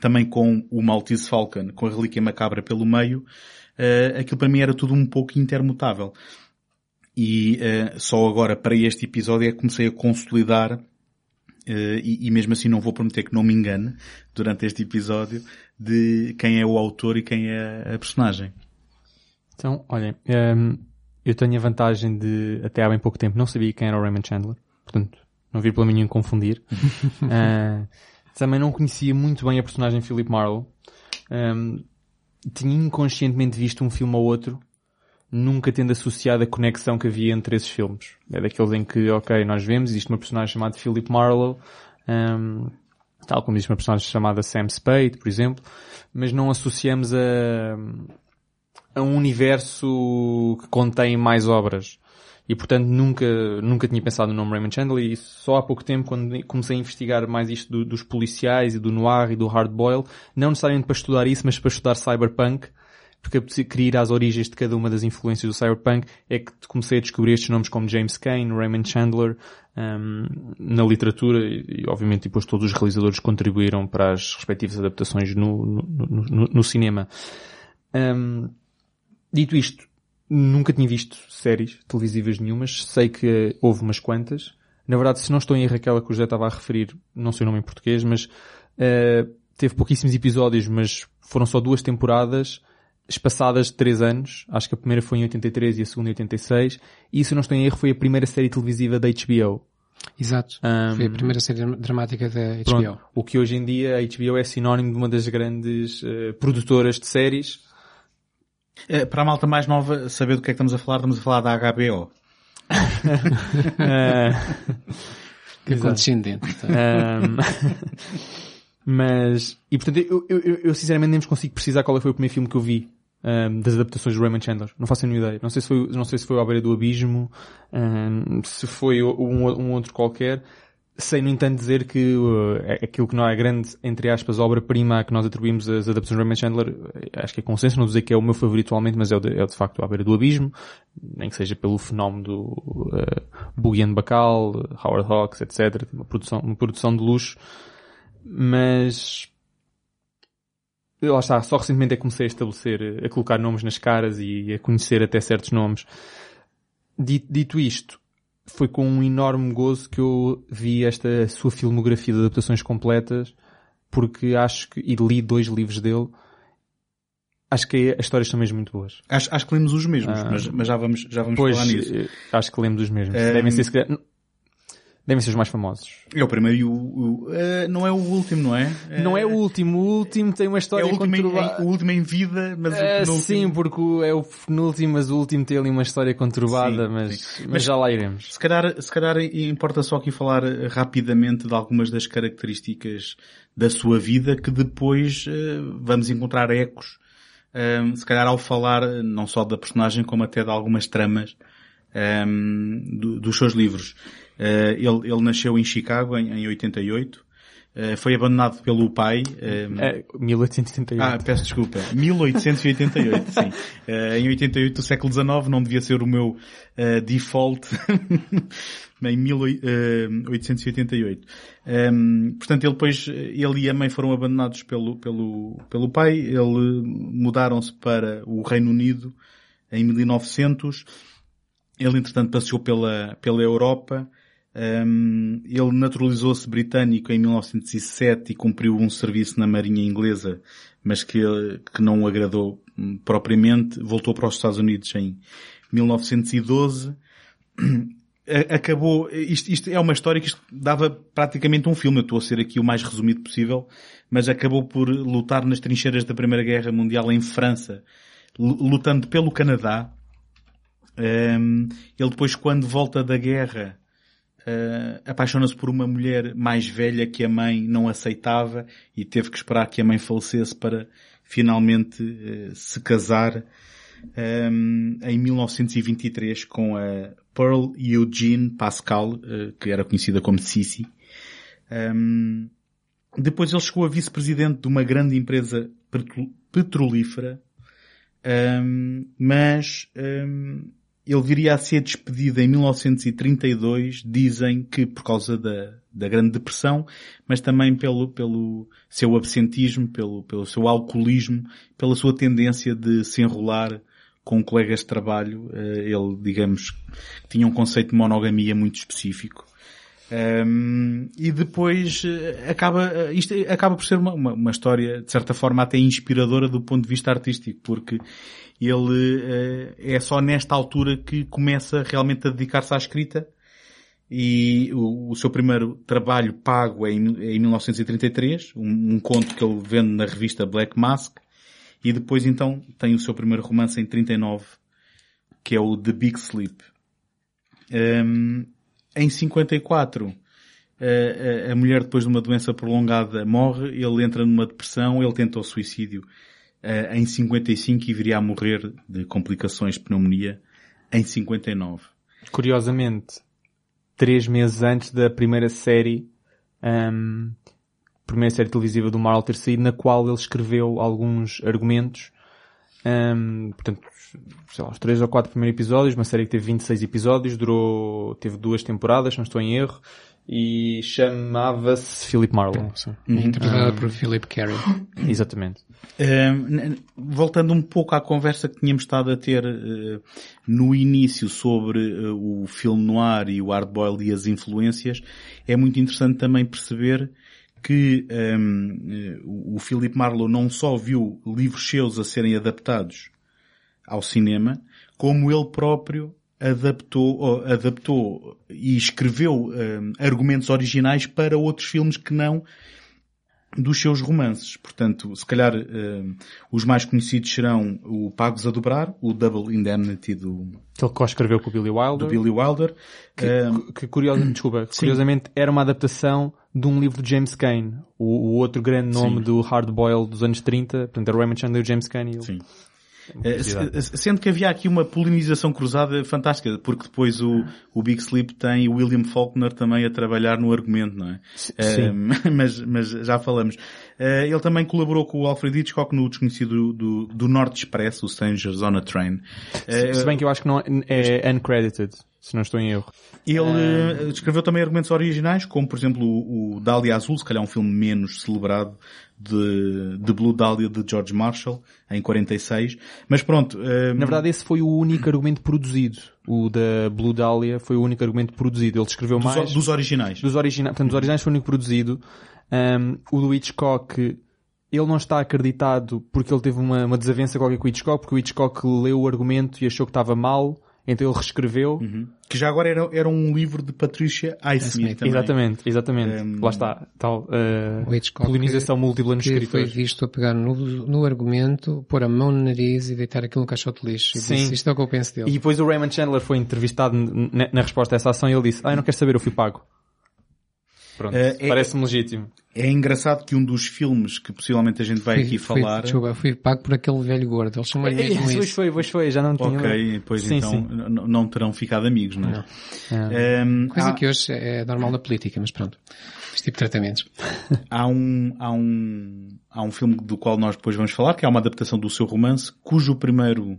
também com o Maltese Falcon, com a Relíquia Macabra pelo meio, aquilo para mim era tudo um pouco intermutável. E só agora para este episódio é que comecei a consolidar e, e, mesmo assim não vou prometer que não me engane durante este episódio de quem é o autor e quem é a personagem. Então, olhem, um, ehm, eu tenho a vantagem de, até há bem pouco tempo, não sabia quem era o Raymond Chandler, portanto, não vi pelo nenhum confundir. uh, [laughs] também não conhecia muito bem a personagem Philip Marlowe. Um, ehm, tinha inconscientemente visto um filme ou outro nunca tendo associado a conexão que havia entre esses filmes. É daqueles em que, ok, nós vemos, existe uma personagem chamada Philip Marlowe, um, tal como existe uma personagem chamada Sam Spade, por exemplo, mas não associamos a, a um universo que contém mais obras. E portanto nunca, nunca tinha pensado no nome Raymond Chandler e só há pouco tempo quando comecei a investigar mais isto do, dos policiais e do noir e do hardboil, não necessariamente para estudar isso, mas para estudar cyberpunk, porque eu queria ir às origens de cada uma das influências do cyberpunk, é que comecei a descobrir estes nomes como James Cain, Raymond Chandler, um, na literatura e, obviamente depois todos os realizadores contribuíram para as respectivas adaptações no, no, no, no cinema. Um, dito isto, nunca tinha visto séries televisivas nenhumas, sei que houve umas quantas. Na verdade, se não estou em erro, aquela que o José estava a referir, não sei o nome em português, mas uh, teve pouquíssimos episódios, mas foram só duas temporadas espaçadas de 3 anos. Acho que a primeira foi em 83 e a segunda em 86. E se não estou em erro foi a primeira série televisiva da HBO. Exato. Um, foi a primeira série dramática da HBO. Pronto, o que hoje em dia a HBO é sinónimo de uma das grandes uh, produtoras de séries. É, para a malta mais nova saber do que é que estamos a falar, estamos a falar da HBO. uh, [laughs] que condescendente. Um, [laughs] mas, e portanto, eu, eu, eu sinceramente nem vos consigo precisar qual foi o primeiro filme que eu vi um, das adaptações de Raymond Chandler. Não faço nenhuma ideia. Não sei se foi, não sei se foi a beira do abismo, um, se foi um, um, outro qualquer. Sei, no entanto, dizer que uh, aquilo que não é grande, entre aspas, obra-prima que nós atribuímos às adaptações de Raymond Chandler, acho que é consenso, não dizer que é o meu favorito atualmente, mas é, o de, é de facto a beira do abismo, nem que seja pelo fenómeno do uh, Boogie and Bacal, Howard Hawks, etc. Uma produção, uma produção de luxo. Mas lá está, só recentemente é que comecei a estabelecer, a colocar nomes nas caras e a conhecer até certos nomes. Dito, dito isto, foi com um enorme gozo que eu vi esta sua filmografia de adaptações completas, porque acho que, e li dois livros dele, acho que as histórias são mesmo muito boas. Acho, acho que lemos os mesmos, Ah. mas, mas já vamos, já vamos Pois, falar nisso. eh, acho que lemos os mesmos. Eh, Devem ser, se calhar- devem ser os mais famosos. É o primeiro e o, o- eh, não é o último, não é? Não é o último, o último tem uma É história o último, em, conturbada. em- o último em vida, mas É, o penúltimo- sim, porque o- é o penúltimo, mas o último tem ali uma história conturbada, Sim, mas, sim. mas Mas- já lá iremos. Se calhar, se calhar importa só aqui falar eh, rapidamente de algumas das características da sua vida que depois eh, vamos encontrar ecos, eh, se calhar ao falar eh, não só da personagem como até de algumas tramas eh, do- dos seus livros. Eh, ele, ele nasceu em Chicago em, em 88, eh, foi abandonado pelo pai. eh, É, 1878. ah, peço desculpa. 1888, sim. [laughs] Eh, em 88 do século XIX não devia ser o meu eh, default. [laughs] em 1888. Ehm, portanto, ele depois, ele e a mãe foram abandonados pelo, pelo, pelo pai. Ele mudaram-se para o Reino Unido em 1900. Ele, entretanto, passeou pela, pela Europa. Um, ele naturalizou-se britânico em 1907 e cumpriu um serviço na Marinha Inglesa, mas que, que não o agradou hum, propriamente. Voltou para os Estados Unidos em 1912. [clears throat] A- Acabou, isto, isto é uma história que dava praticamente um filme, eu estou a ser aqui o mais resumido possível, mas acabou por lutar nas trincheiras da Primeira Guerra Mundial em França, lu- lutando pelo Canadá. Um, ele depois, quando volta da guerra, uh, apaixona-se por uma mulher mais velha que a mãe não aceitava e teve que esperar que a mãe falecesse para finalmente uh, se casar um, em 1923 com a Pearl Eugene Pascal, uh, que era conhecida como Sissi. Um, depois ele chegou a vice-presidente de uma grande empresa petro- petrolífera, um, mas um, ele viria a ser despedido em 1932, dizem que por causa da, da Grande Depressão, mas também pelo, pelo seu absentismo, pelo, pelo seu alcoolismo, pela sua tendência de se enrolar com colegas de trabalho. Eh, Ele, digamos, tinha um conceito de monogamia muito específico. Um, e depois eh, acaba, eh, isto acaba por ser uma, uma, uma história, de certa forma, até inspiradora do ponto de vista artístico, porque ele eh, é só nesta altura que começa realmente a dedicar-se à escrita e o, o seu primeiro trabalho pago é em, é em 1933, um, um conto que ele vende na revista Black Mask, e depois então tem o seu primeiro romance em 39, que é o The Big Sleep. Um, em 54, a, a, a mulher depois de uma doença prolongada morre, ele entra numa depressão, ele tenta o suicídio uh, em 55 e viria a morrer de complicações de pneumonia em 59. Curiosamente, três meses antes da primeira série, um, primeira série televisiva do Marvel ter saído, na qual ele escreveu alguns argumentos, um, portanto, sei lá, os três ou quatro primeiros episódios, uma série que teve 26 episódios, durou, teve duas temporadas, não estou em erro, e chamava-se Philip Marlowe. Uhum. Interpretada por Philip Carey. [coughs] Exatamente. Uh, voltando um pouco à conversa que tínhamos estado a ter uh, no início sobre uh, o filme noir e o hardboiled e as influências, é muito interessante também perceber que um, o Philip Marlowe não só viu livros seus a serem adaptados ao cinema, como ele próprio adaptou, adaptou e escreveu um, argumentos originais para outros filmes que não dos seus romances. Portanto, se calhar um, os mais conhecidos serão o Pagos a Dobrar, o Double Indemnity do... Que ele co-escreveu com o Billy Wilder. Do Billy Wilder. Que, um, que curiosamente, desculpa, curiosamente era uma adaptação de um livro de James Cain. O, o outro grande nome Sim. do Hard Boil dos anos 30, portanto, era Raymond Chandler e James Cain. E Sim. Sendo que havia aqui uma polinização cruzada fantástica, porque depois o, o Big Sleep tem o William Faulkner também a trabalhar no argumento, não é? Sim. Uh, [laughs] mas, mas já falamos. Uh, ele também colaborou com o Alfred Hitchcock no desconhecido do, do Norte Expresso, o Strangers on a Train. Uh, Se bem que eu acho que não é uncredited, se não estou em erro. Ele escreveu também argumentos originais, como por exemplo o, o Dália Azul, se calhar um filme menos celebrado, de, de Blue Dahlia de George Marshall, em 46. Mas pronto. Um... Na verdade esse foi o único argumento produzido. O da Blue Dahlia foi o único argumento produzido. Ele escreveu dos, mais... Dos originais. Dos originais. Portanto, dos originais foi o único produzido. Um, o do Hitchcock ele não está acreditado porque ele teve uma, uma desavença qualquer com o Hitchcock, porque o Hitchcock leu o argumento e achou que estava mal, então ele reescreveu. Que já agora era, era um livro de Patricia Highsmith também. Exatamente, exatamente. Um, Lá está, tal, uh, O Hitchcock polinização múltipla nos que foi visto a pegar no, no argumento, pôr a mão no nariz e deitar aquilo no caixote de lixo. E Sim. disse, isto é o que eu penso dele. E depois o Raymond Chandler foi entrevistado na, na resposta a essa ação e ele disse, ah, eu não quero saber, eu fui pago. Pronto, Eh, é- parece-me legítimo. É engraçado que um dos filmes que possivelmente a gente vai Fui- aqui fui- falar... desculpa, fui pago por aquele velho gordo. Eles chamam-lhe mesmo Pois isso. foi, pois foi, já não tinha... Ok, pois Sim, então sim. não terão ficado amigos, não é? Não. Ehm, Coisa há, que hoje é normal na política, mas pronto. Este tipo de tratamentos. [laughs] há um, há, um, há um filme do qual nós depois vamos falar, que é uma adaptação do seu romance, cujo primeiro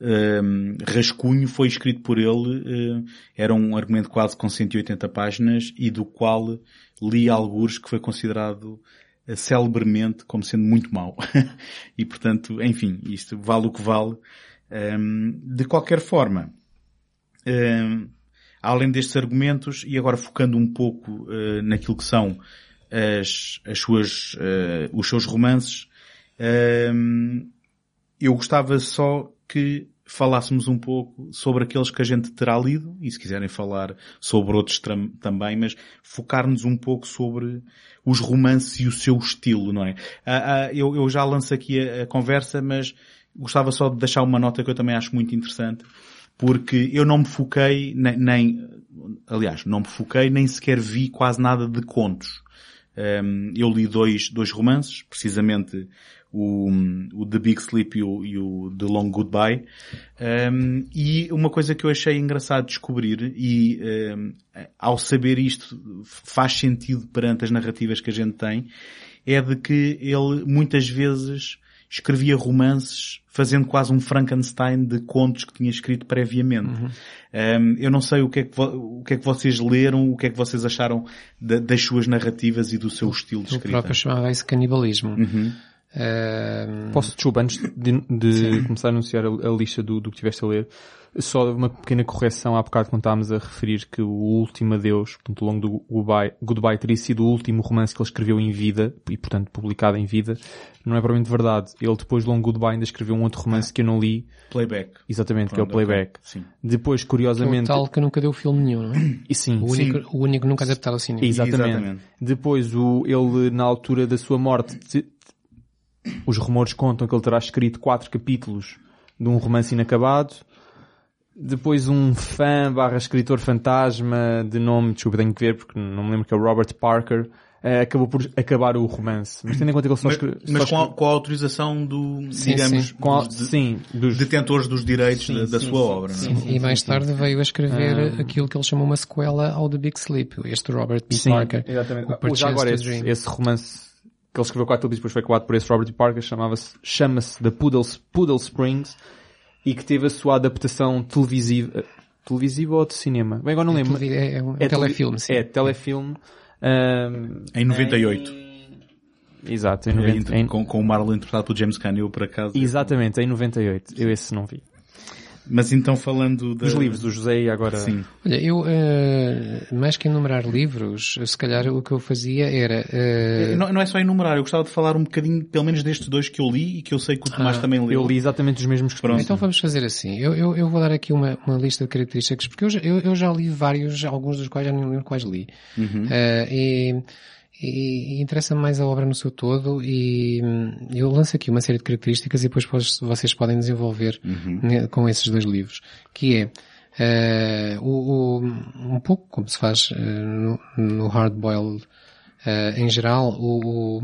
ehm, rascunho foi escrito por ele, eh, era um argumento quase com 180 páginas e do qual li alguns que foi considerado eh, celebremente como sendo muito mau. [laughs] e portanto, enfim, isto vale o que vale. Ehm, de qualquer forma, ehm, além destes argumentos, e agora focando um pouco eh, naquilo que são as, as suas, os seus romances, eu gostava só que falássemos um pouco sobre aqueles que a gente terá lido, e se quiserem falar sobre outros também, mas focar-nos um pouco sobre os romances e o seu estilo, não é? Ah, ah, eu, eu já lanço aqui a, a conversa, mas gostava só de deixar uma nota que eu também acho muito interessante, porque eu não me foquei, nem, nem aliás, não me foquei, nem sequer vi quase nada de contos. Um, eu li dois, dois romances, precisamente o, o The Big Sleep e o, e o The Long Goodbye. Um, e uma coisa que eu achei engraçado descobrir, e um, ao saber isto faz sentido perante as narrativas que a gente tem, é de que ele muitas vezes escrevia romances fazendo quase um Frankenstein de contos que tinha escrito previamente. Um, eu não sei o que, é que o que é que vocês leram, o que é que vocês acharam da- das suas narrativas e do seu estilo de escrita. próprio chamava isso canibalismo. Uhum. Ahm, Posso, desculpa, antes de, de começar a anunciar a, a lista do, do que tiveste a ler, só uma pequena correção há bocado quando estávamos a referir que o Último Adeus, portanto, ao longo do Goodbye, Goodbye teria sido o último romance que ele escreveu em vida, e portanto publicado em vida, não é provavelmente verdade. Ele depois do Long Goodbye ainda escreveu um outro romance que eu não li, Playback. exatamente, que é o Pronto, ok. Playback. Sim. Depois, que é o curiosamente, tal que nunca deu filme nenhum, não é? e sim, O único, o único nunca adaptado ao cinema. Exatamente. Exatamente. Depois, o, ele, na altura da sua morte, te- os rumores contam que ele terá escrito quatro capítulos de um romance inacabado. Depois, um fã barra escritor fantasma de nome, desculpa, tenho que ver porque não me lembro que é o Robert Parker, eh, acabou por acabar o romance. Mas tendo em conta que ele só Mas, escreveu... mas com, a, com a autorização do, Sim, digamos, sim. com a- dos sim, dos, detentores dos direitos Sim, da, da sim, sua sim, obra. não é? Sim, e mais tarde veio a escrever Ah. aquilo que ele chamou uma sequela ao The Big Sleep, este Robert B. Sim, Parker. exatamente. O Ou já agora esse, esse romance que ele escreveu quatro livros depois foi acabado por esse Robert Parker chamava-se chama-se The Poodle, Poodle Springs e que teve a sua adaptação televisiva televisiva ou de cinema? Bem, agora não lembro. Televi- É, é um É telefilme, sim. É, telefilme. ahm, Em 98. em- Exato, em É, 90, em- com, com o Marlon interpretado por James Caan, eu por acaso. Exatamente, em 98. Eu esse não vi. Mas então falando da... Dos livros, o José e agora... Sim. Olha, eu, eh, mais que enumerar livros, se calhar o que eu fazia era... eh, Não, não é só enumerar, eu gostava de falar um bocadinho, pelo menos destes dois que eu li e que eu sei que o Tomás Ah, também leu. Eu li exatamente os mesmos que. Pronto. Então vamos fazer assim. Eu, eu, eu vou dar aqui uma, uma lista de características, porque eu já, eu, eu já li vários, alguns dos quais já nem lembro quais li. Eh, e e, e interessa-me mais a obra no seu todo e hum, eu lanço aqui uma série de características e depois vocês podem desenvolver ne- com esses dois livros. Que é eh, o, o- um pouco como se faz eh, no, no Hard Boiled eh, em geral, o,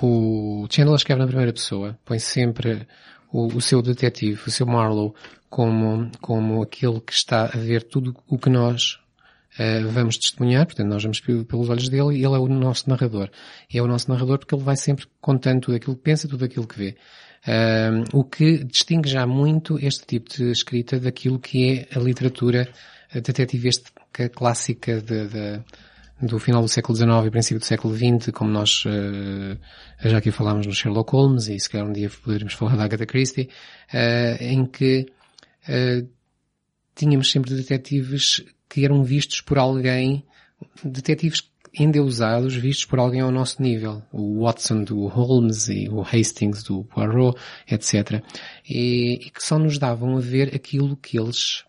o, o Chandler escreve na primeira pessoa, põe sempre o, o seu detetive, o seu Marlowe, como, como aquele que está a ver tudo o que nós eh, vamos testemunhar, portanto nós vamos pe- pelos olhos dele e ele é o nosso narrador. E é o nosso narrador porque ele vai sempre contando tudo aquilo que pensa, tudo aquilo que vê. Ahm, o que distingue já muito este tipo de escrita daquilo que é a literatura detetivesca clássica de, de- do final do século XIX e princípio do século XX, como nós eh, já aqui falámos no Sherlock Holmes e se calhar um dia poderemos falar da Agatha Christie, eh, em que eh, tínhamos sempre detetives que eram vistos por alguém, detetives endeusados vistos por alguém ao nosso nível. O Watson do Holmes e o Hastings do Poirot, etc. E, e que só nos davam a ver aquilo que eles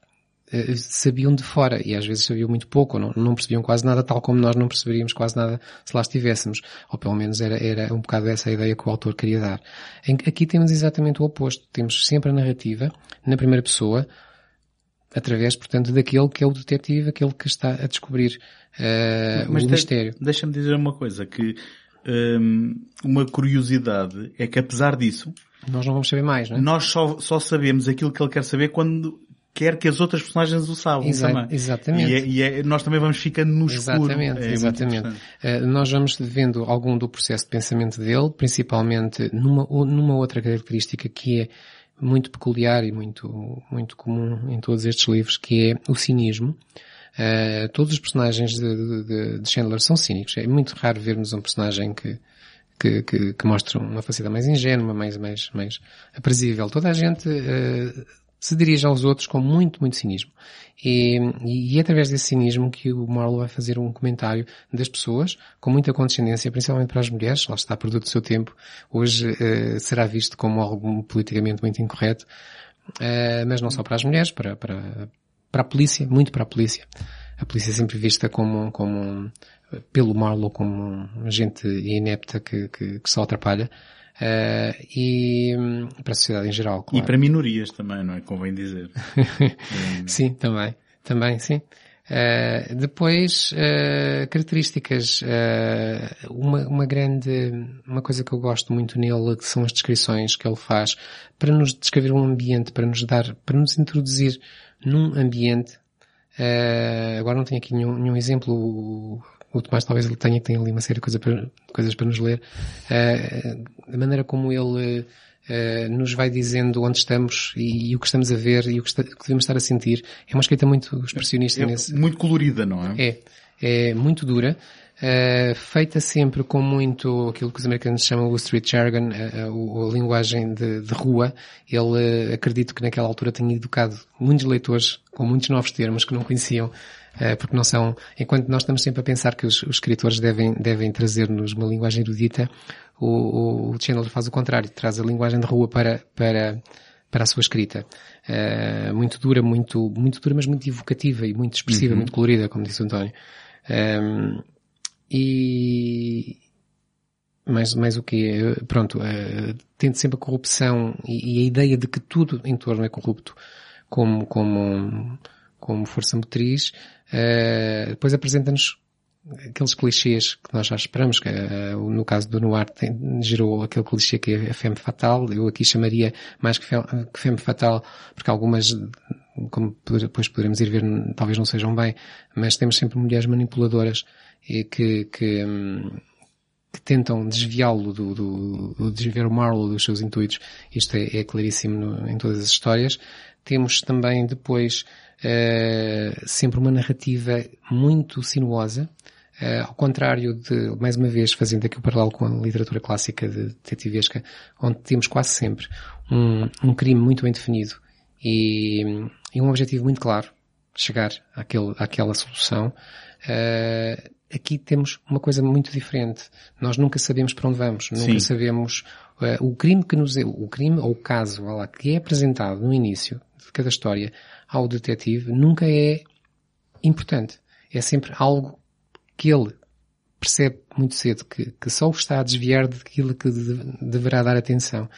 uh, sabiam de fora e às vezes sabiam muito pouco, não, não percebiam quase nada, tal como nós não perceberíamos quase nada se lá estivéssemos. Ou pelo menos era, era um bocado essa ideia que o autor queria dar. Aqui temos exatamente o oposto. Temos sempre a narrativa, na primeira pessoa, através, portanto, daquele que é o detetive, aquele que está a descobrir uh, Mas o mistério. Deixa-me dizer uma coisa, que um, uma curiosidade é que apesar disso... Nós não vamos saber mais, não é? Nós só, só sabemos aquilo que ele quer saber quando quer que as outras personagens o saibam Exa também. Exatamente. E, é, e é, nós também vamos ficando no escuro. Exatamente, é exatamente. Uh, nós vamos vendo algum do processo de pensamento dele, principalmente numa, numa outra característica que é muito peculiar e muito, muito comum em todos estes livros, que é o cinismo. Uh, todos os personagens de, de, de, Chandler são cínicos. É muito raro vermos um personagem que, que, que, que mostra uma faceta mais ingênua, mais, mais, mais aprazível. Toda a gente uh, se dirige aos outros com muito, muito cinismo. E, e, é através desse cinismo que o Marlowe vai fazer um comentário das pessoas, com muita condescendência, principalmente para as mulheres, lá está produto do seu tempo, hoje uh, será visto como algo politicamente muito incorreto, uh, mas não só para as mulheres, para, para, para a polícia, muito para a polícia. A polícia é sempre vista como, como pelo Marlowe como gente inepta que, que, que só atrapalha. Uh, e hum, para a sociedade em geral, claro. E para minorias também, não é? Convém dizer. [laughs] sim, também. Também, sim. Uh, depois, uh, características, uma, uma grande, uma coisa que eu gosto muito nele, que são as descrições que ele faz para nos descrever um ambiente, para nos dar, para nos introduzir num ambiente. agora não tenho aqui nenhum, nenhum exemplo, o Tomás talvez ele tenha, tenha ali uma série de coisa para, coisas para nos ler, uh, a maneira como ele uh, nos vai dizendo onde estamos e, e, o que estamos a ver e o que, está, que, devemos estar a sentir. É uma escrita muito expressionista é, nesse. Muito colorida, não é? É. É muito dura. Uh, feita sempre com muito aquilo que os americanos chamam o street jargon, a, a, a linguagem de, de, rua. Ele, acredito que naquela altura tenha educado muitos leitores com muitos novos termos que não conheciam porque não são, enquanto nós estamos sempre a pensar que os, os escritores devem, devem trazer-nos uma linguagem erudita, o, o, Chandler faz o contrário, traz a linguagem de rua para, para, para a sua escrita. Uh, muito dura, muito, muito dura, mas muito evocativa e muito expressiva, uhum. muito colorida, como disse o António. Um, ehm, e, mais, mais o que Pronto, uh, tendo sempre a corrupção e, e, a ideia de que tudo em torno é corrupto como, como, como força motriz, uh, depois apresenta-nos aqueles clichês que nós já esperamos, que uh, no caso do Noir tem, gerou aquele clichê que é a femme fatal, eu aqui chamaria mais que femme, fatal, porque algumas, como depois poderemos ir ver, talvez não sejam bem, mas temos sempre mulheres manipuladoras e que, que, que tentam desviá-lo do, do, do, desviar o Marlowe dos seus intuitos. Isto é, é claríssimo no, em todas as histórias. Temos também depois uh, sempre uma narrativa muito sinuosa, uh, ao contrário de, mais uma vez, fazendo aqui o paralelo com a literatura clássica de detetivesca, onde temos quase sempre um, um crime muito bem definido e, e, um objetivo muito claro, chegar àquele, àquela solução. Uh, aqui temos uma coisa muito diferente. Nós nunca sabemos para onde vamos, nunca Sim. sabemos uh, o crime que nos é, o crime ou o caso lá, que é apresentado no início de cada história ao detetive nunca é importante. É sempre algo que ele percebe muito cedo que, que só o está a desviar daquilo que de, deverá dar atenção.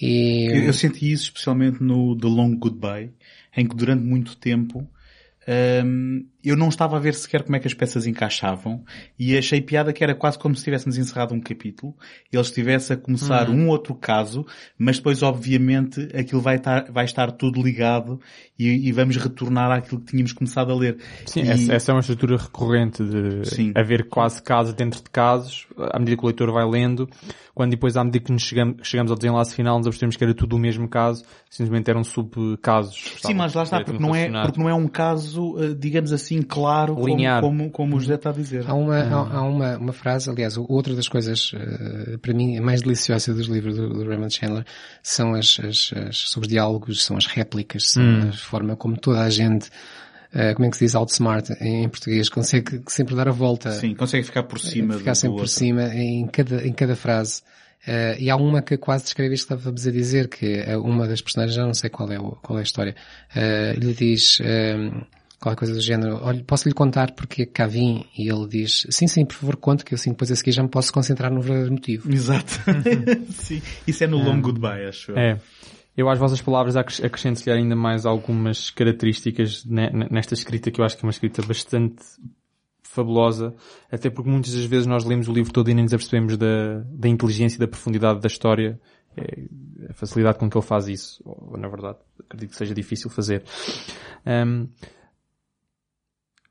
E... Eu senti isso especialmente no The Long Goodbye, em que durante muito tempo um, eu não estava a ver sequer como é que as peças encaixavam e achei piada que era quase como se tivéssemos encerrado um capítulo, ele estivesse a começar uhum. um outro caso, mas depois obviamente aquilo vai estar, vai estar tudo ligado e, e vamos retornar àquilo que tínhamos começado a ler. Sim, e... essa, essa, é uma estrutura recorrente de Sim. haver quase casos dentro de casos, à medida que o leitor vai lendo, quando depois à medida que nos chegamos, chegamos ao desenlace final nos apercebemos que era tudo o mesmo caso, simplesmente eram subcasos. Sim, mas lá está, porque não, é, porque não é um caso, eh, digamos assim, claro, Linear. Como, como, como o José está a dizer. Há uma, hum. há, há, uma, uma frase, aliás, outra das coisas, uh, para mim, mais deliciosas dos livros do, do Raymond Chandler são as, as, as, são os diálogos, são as réplicas, são hum. a forma como toda a gente uh, como é que se diz outsmart em, em português, consegue sempre dar a volta. Sim, consegue ficar por cima Ficar sempre por cima em cada, em cada frase. Uh, e há uma que quase descreve isto que estávamos a dizer, que é uma das personagens, já não sei qual é, qual é a história, uh, lhe diz, um, qualquer coisa do género, olha, posso lhe contar porque é cá vim? E ele diz, sim, sim, por favor, conte, que eu assim depois a seguir já me posso concentrar no verdadeiro motivo. Exato. [laughs] Sim. Isso é no Long Goodbye, acho eu. É. Eu às vossas palavras acres- acrescento-lhe ainda mais algumas características ne- ne- nesta escrita que eu acho que é uma escrita bastante fabulosa, até porque muitas das vezes nós lemos o livro todo e nem nos apercebemos da, da inteligência e da profundidade da história, é, a facilidade com que ele faz isso, ou, na verdade, acredito que seja difícil fazer. Ahm,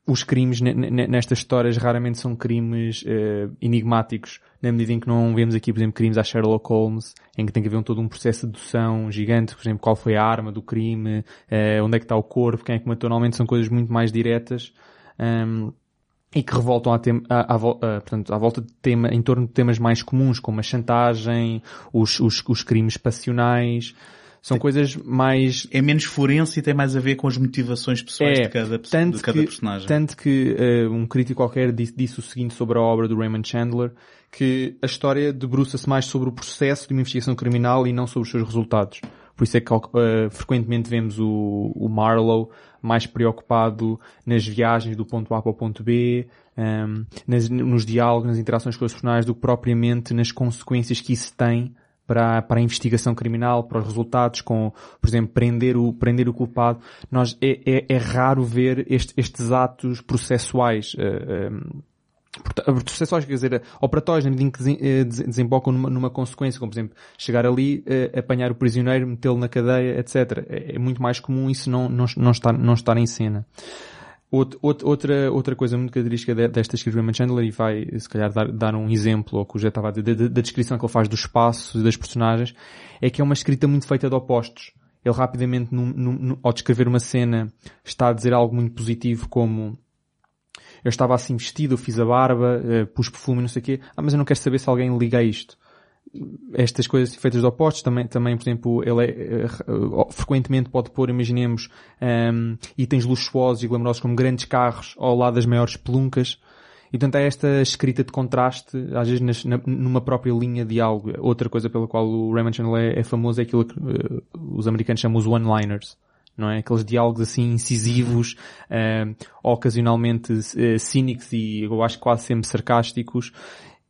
os crimes ne- ne- nestas histórias raramente são crimes eh, enigmáticos, na medida em que não vemos aqui, por exemplo, crimes à Sherlock Holmes, em que tem que haver um, todo um processo de dedução gigante, por exemplo, qual foi a arma do crime, eh, onde é que está o corpo, quem é que matou, normalmente são coisas muito mais diretas. ahm, e que revoltam à, à, portanto, à volta de tema, em torno de temas mais comuns, como a chantagem, os, os, os crimes passionais. São coisas mais É menos forense e tem mais a ver com as motivações pessoais de cada, tanto de cada que, personagem. Tanto que eh, um crítico qualquer disse, disse o seguinte sobre a obra do Raymond Chandler, que a história debruça-se mais sobre o processo de uma investigação criminal e não sobre os seus resultados. Por isso é que eh, frequentemente vemos o, o Marlowe mais preocupado nas viagens do ponto A para o ponto B, ehm, nas- nos diálogos, nas interações com os personagens, do que propriamente nas consequências que isso tem para, para a investigação criminal, para os resultados, com, por exemplo, prender o, prender o culpado. Nós, é, é, é raro ver este- estes atos processuais, eh, eh, porta- processuais, quer dizer, operatórios, na medida em que eh, desembocam numa, numa consequência, como por exemplo, chegar ali, eh, apanhar o prisioneiro, metê-lo na cadeia, etc. É, é muito mais comum isso não, não, não, estar, não estar em cena. Out- out- outra, outra coisa muito característica de- desta escrita de Chandler, e vai, se calhar, dar, dar um exemplo, ou que o José estava a dizer, da, da descrição que ele faz do espaço e das personagens, é que é uma escrita muito feita de opostos. Ele rapidamente, num- num- ao descrever uma cena, está a dizer algo muito positivo, como eu estava assim vestido, eu fiz a barba, eh, pus perfume, não sei o quê, ah, mas eu não quero saber se alguém liga a isto estas coisas feitas de opostos também, também por exemplo, ele é, eh, frequentemente pode pôr, imaginemos, ehm, itens luxuosos e glamourosos como grandes carros ao lado das maiores peluncas. E portanto há esta escrita de contraste, às vezes nas- na- numa própria linha de algo. Outra coisa pela qual o Raymond Chandler é, é famoso é aquilo que eh, os americanos chamam os one-liners. Não é? Aqueles diálogos assim incisivos, ehm, ocasionalmente eh, cínicos e eu acho quase sempre sarcásticos.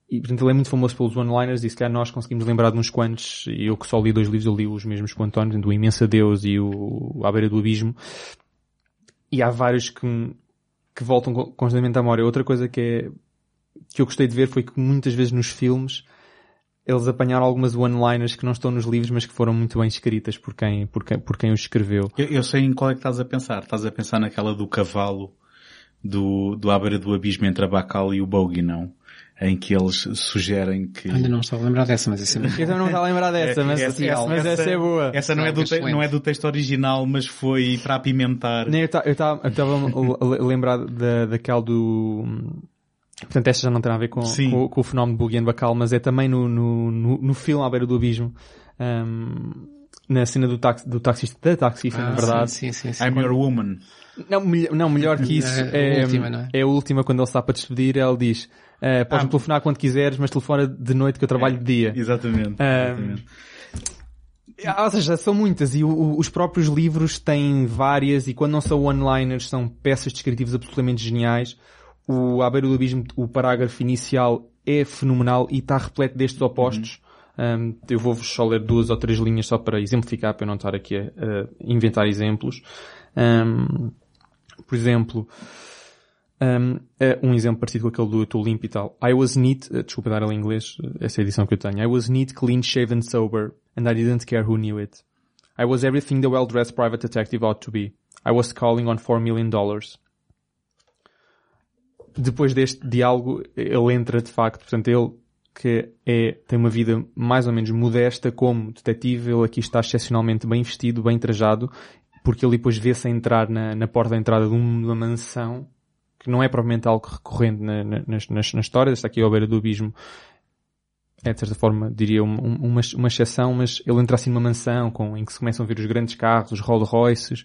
E, portanto, ele é muito famoso pelos one-liners e se calhar nós conseguimos lembrar de uns quantos, e eu que só li dois livros, eu li os mesmos que o António, do Imensa Deus e o À Beira do Abismo. E há vários que, que voltam co- constantemente à memória. Outra coisa que é, que eu gostei de ver foi que muitas vezes nos filmes eles apanharam algumas one-liners que não estão nos livros, mas que foram muito bem escritas por quem, por quem, por quem os escreveu. Eu, eu sei em qual é que estás a pensar. Estás a pensar naquela do cavalo do, do beira do abismo entre a Bacal e o Bogey, não? Em que eles sugerem que... Ainda não estava a lembrar dessa, mas isso é muito [laughs] Eu não estava a lembrar dessa, mas, essa, mas essa é boa. Essa não é, do te- não é do texto original, mas foi para apimentar. Nem, eu estava a [laughs] lembrar da, daquela do... Portanto, esta já não tem a ver com, com, com o fenómeno de Boogie and Bacal, mas é também no, no, no, no filme À Beira do Abismo, ahm, na cena do, taxi, do taxista, da taxista, na Ah, verdade. Sim, sim, sim. I'm your woman. Não, melhor, não, melhor que isso. É a é, última, não é? a última, quando ele está para despedir, ele diz, eh, podes-me Ah. telefonar quando quiseres, mas telefona de noite que eu trabalho de dia. Exatamente. Ah, exatamente. Ah, Ou seja, são muitas e o- os próprios livros têm várias e quando não são one-liners são peças descritivas absolutamente geniais. O À Beira do Abismo, o parágrafo inicial é fenomenal e está repleto destes opostos. Um, eu vou-vos só ler duas ou três linhas só para exemplificar, para eu não estar aqui a, a inventar exemplos. Um, por exemplo, um, é um exemplo parecido com aquele do Limpo e tal. I was neat, eh, desculpa dar ela em inglês, eh, essa é a edição que eu tenho. I was neat, clean, shaven, sober, and I didn't care who knew it. I was everything the well-dressed private detective ought to be. I was calling on four million dollars. Depois deste diálogo, ele entra de facto, portanto, ele que é, tem uma vida mais ou menos modesta como detetive, ele aqui está excepcionalmente bem vestido, bem trajado, porque ele depois vê-se entrar na, na porta da entrada de uma mansão, que não é propriamente algo recorrente na, na, nas, nas, na história, está aqui ao beira do abismo, é de certa forma, diria, um- um- uma, uma exceção, mas ele entra assim numa mansão com, em que se começam a ver os grandes carros, os Rolls Royces,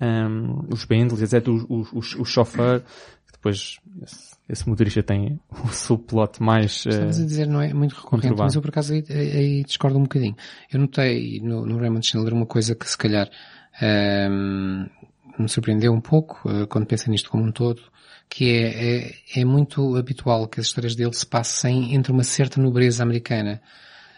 um, os Bentleys, etc, o, o, o, o chofer, depois esse, esse, motorista tem o subplot mais... Estavas uh, a dizer, não é muito recorrente, mas eu por acaso aí, aí, discordo um bocadinho. Eu notei no, no Raymond Chandler uma coisa que se calhar um, me surpreendeu um pouco, uh, quando pensei nisto como um todo, que é, é, é, muito habitual que as histórias dele se passem entre uma certa nobreza americana.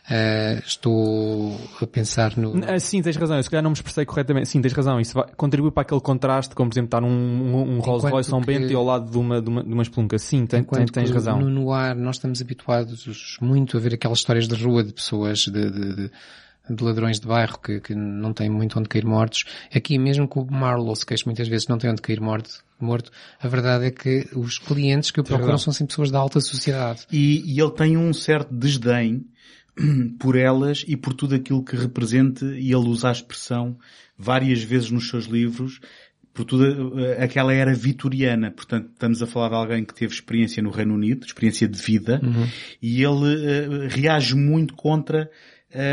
Uh, estou a pensar no... Uh, sim, tens razão. Eu se calhar não me expressei corretamente. Sim, tens razão. Isso vai, contribui para aquele contraste, como por exemplo estar num um, um Rolls Royce São Bento e ao lado de uma, de uma, de uma espelunca. Sim, tem, tem, tens razão. No noir nós estamos habituados muito a ver aquelas histórias de rua de pessoas, de, de, de de ladrões de bairro que, que não têm muito onde cair mortos. Aqui mesmo que o Marlowe se queixa muitas vezes não tem onde cair morto, morto, a verdade é que os clientes que o procuram são sempre pessoas da alta sociedade. E, e ele tem um certo desdém [clears throat] por elas e por tudo aquilo que represente, e ele usa a expressão várias vezes nos seus livros, por tudo eh, aquela era vitoriana. Portanto, estamos a falar de alguém que teve experiência no Reino Unido, experiência de vida, uhum. e ele uh, reage muito contra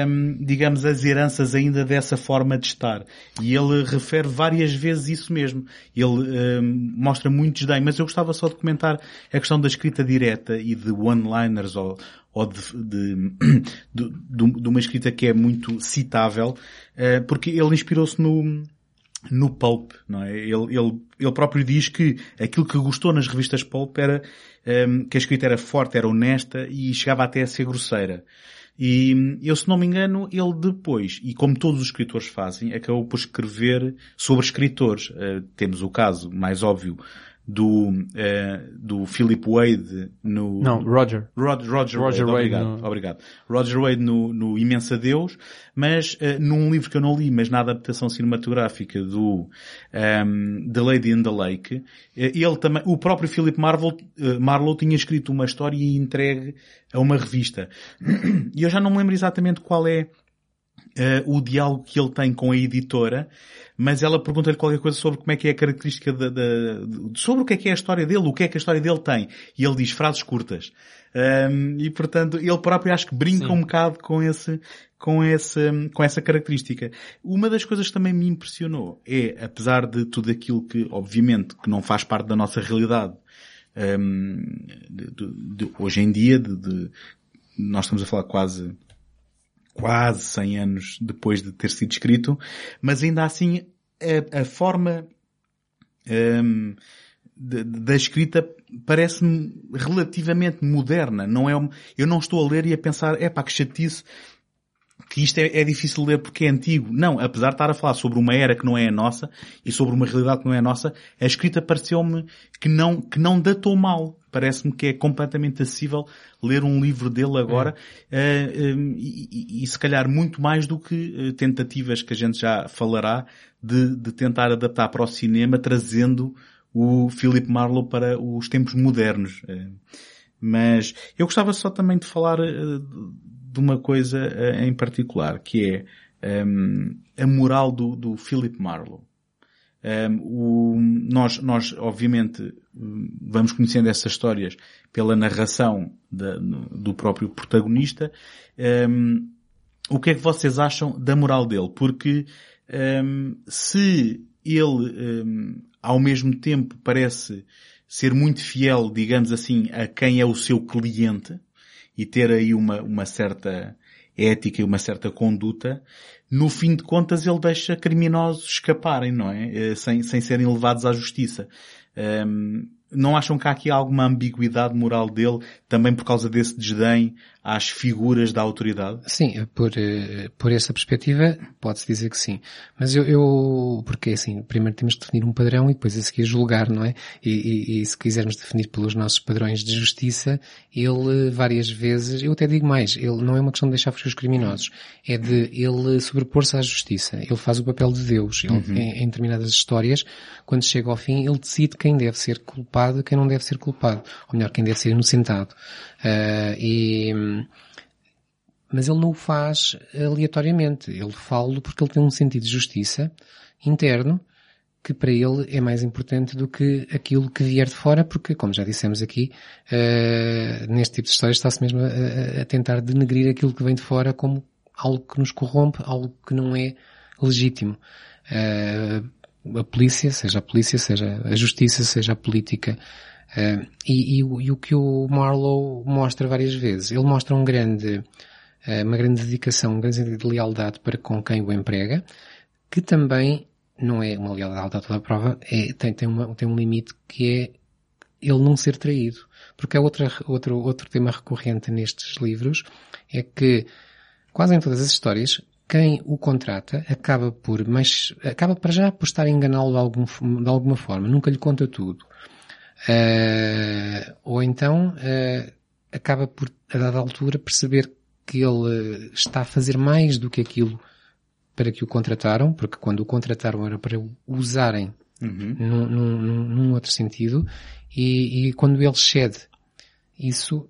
um, digamos, as heranças ainda dessa forma de estar. E ele refere várias vezes isso mesmo. Ele um, mostra muito desdém, mas eu gostava só de comentar a questão da escrita direta e de one-liners ou, ou de, de, [clears throat] de, de, uma escrita que é muito citável, uh, porque ele inspirou-se no, no Pulp, não é? Ele, ele, ele próprio diz que aquilo que gostou nas revistas Pulp era um, que a escrita era forte, era honesta e chegava até a ser grosseira. E eu, se não me engano, ele depois, e como todos os escritores fazem, acabou por escrever sobre escritores. Uh, temos o caso mais óbvio do, uh, do Philip Wade no... Não, Roger. Rod, Roger, Roger Wade, Wade, obrigado, no... obrigado. Roger Wade no, no Imensa Deus, mas uh, num livro que eu não li, mas na adaptação cinematográfica do um, ehm, The Lady in the Lake, uh, ele também, o próprio Philip Marvel, Marlowe tinha escrito uma história e entregue a uma revista. [clears throat] E eu já não me lembro exatamente qual é o diálogo que ele tem com a editora, mas ela pergunta-lhe qualquer coisa sobre como é que é a característica da, da, sobre o que é que é a história dele, o que é que a história dele tem. E ele diz frases curtas. Um, e portanto, ele próprio acho que brinca Sim. um bocado com esse, com esse, com essa característica. Uma das coisas que também me impressionou é, apesar de tudo aquilo que, obviamente, que não faz parte da nossa realidade, um, de, de, de, hoje em dia, de, nós estamos a falar quase quase 100 anos depois de ter sido escrito, mas ainda assim a, a forma um, da escrita parece-me relativamente moderna. Não é, eu não estou a ler e a pensar, é pá, que chatice, que isto é, é, difícil de ler porque é antigo. Não, apesar de estar a falar sobre uma era que não é a nossa e sobre uma realidade que não é a nossa, a escrita pareceu-me que não, que não datou mal. Parece-me que é completamente acessível ler um livro dele agora é. uh, um, e, e, e, se calhar muito mais do que uh, tentativas que a gente já falará de, de tentar adaptar para o cinema trazendo o Philip Marlowe para os tempos modernos. Uh, mas eu gostava só também de falar de uma coisa em particular, que é um, a moral do, do Philip Marlowe. Um, o, nós, nós, obviamente, vamos conhecendo essas histórias pela narração da, do próprio protagonista. Um, o que é que vocês acham da moral dele? Porque um, se ele, ao mesmo tempo, parece ser muito fiel, digamos assim, a quem é o seu cliente e ter aí uma, uma certa ética e uma certa conduta, no fim de contas ele deixa criminosos escaparem, não é? Eh, sem, sem serem levados à justiça. Um, não acham que há aqui alguma ambiguidade moral dele, também por causa desse desdém às figuras da autoridade? Sim, por, eh, por essa perspectiva, pode-se dizer que sim. Mas eu, eu, porque assim, primeiro temos de definir um padrão e depois a seguir julgar, não é? E, e, e se quisermos definir pelos nossos padrões de justiça, ele várias vezes, eu até digo mais, ele não é uma questão de deixar fugir os criminosos, é de ele sobrepor-se à justiça. Ele faz o papel de Deus. Ele, uhum. em, em determinadas histórias, quando chega ao fim, ele decide quem deve ser culpado e quem não deve ser culpado. Ou melhor, quem deve ser inocentado. Uh, e, mas ele não o faz aleatoriamente. Ele fala porque ele tem um sentido de justiça interno que para ele é mais importante do que aquilo que vier de fora, porque, como já dissemos aqui, uh, neste tipo de histórias está-se mesmo a, a, tentar denegrir aquilo que vem de fora como algo que nos corrompe, algo que não é legítimo. Uh, a polícia, seja a polícia, seja a justiça, seja a política. Uh, e, e, e, o que o Marlowe mostra várias vezes, ele mostra um grande, uh, uma grande dedicação, um grande sentido de lealdade para com quem o emprega, que também não é uma lealdade a toda a prova, é, tem, tem, uma, tem um limite que é ele não ser traído. Porque é outra, outro, outro tema recorrente nestes livros, é que quase em todas as histórias, quem o contrata acaba por, mas acaba para já por estar a enganá-lo de, algum, de alguma forma, nunca lhe conta tudo. Uh, ou então uh, acaba por, a dada altura, perceber que ele está a fazer mais do que aquilo para que o contrataram, porque quando o contrataram era para o usarem uhum. num, num, num, outro sentido, e, e, quando ele cede isso,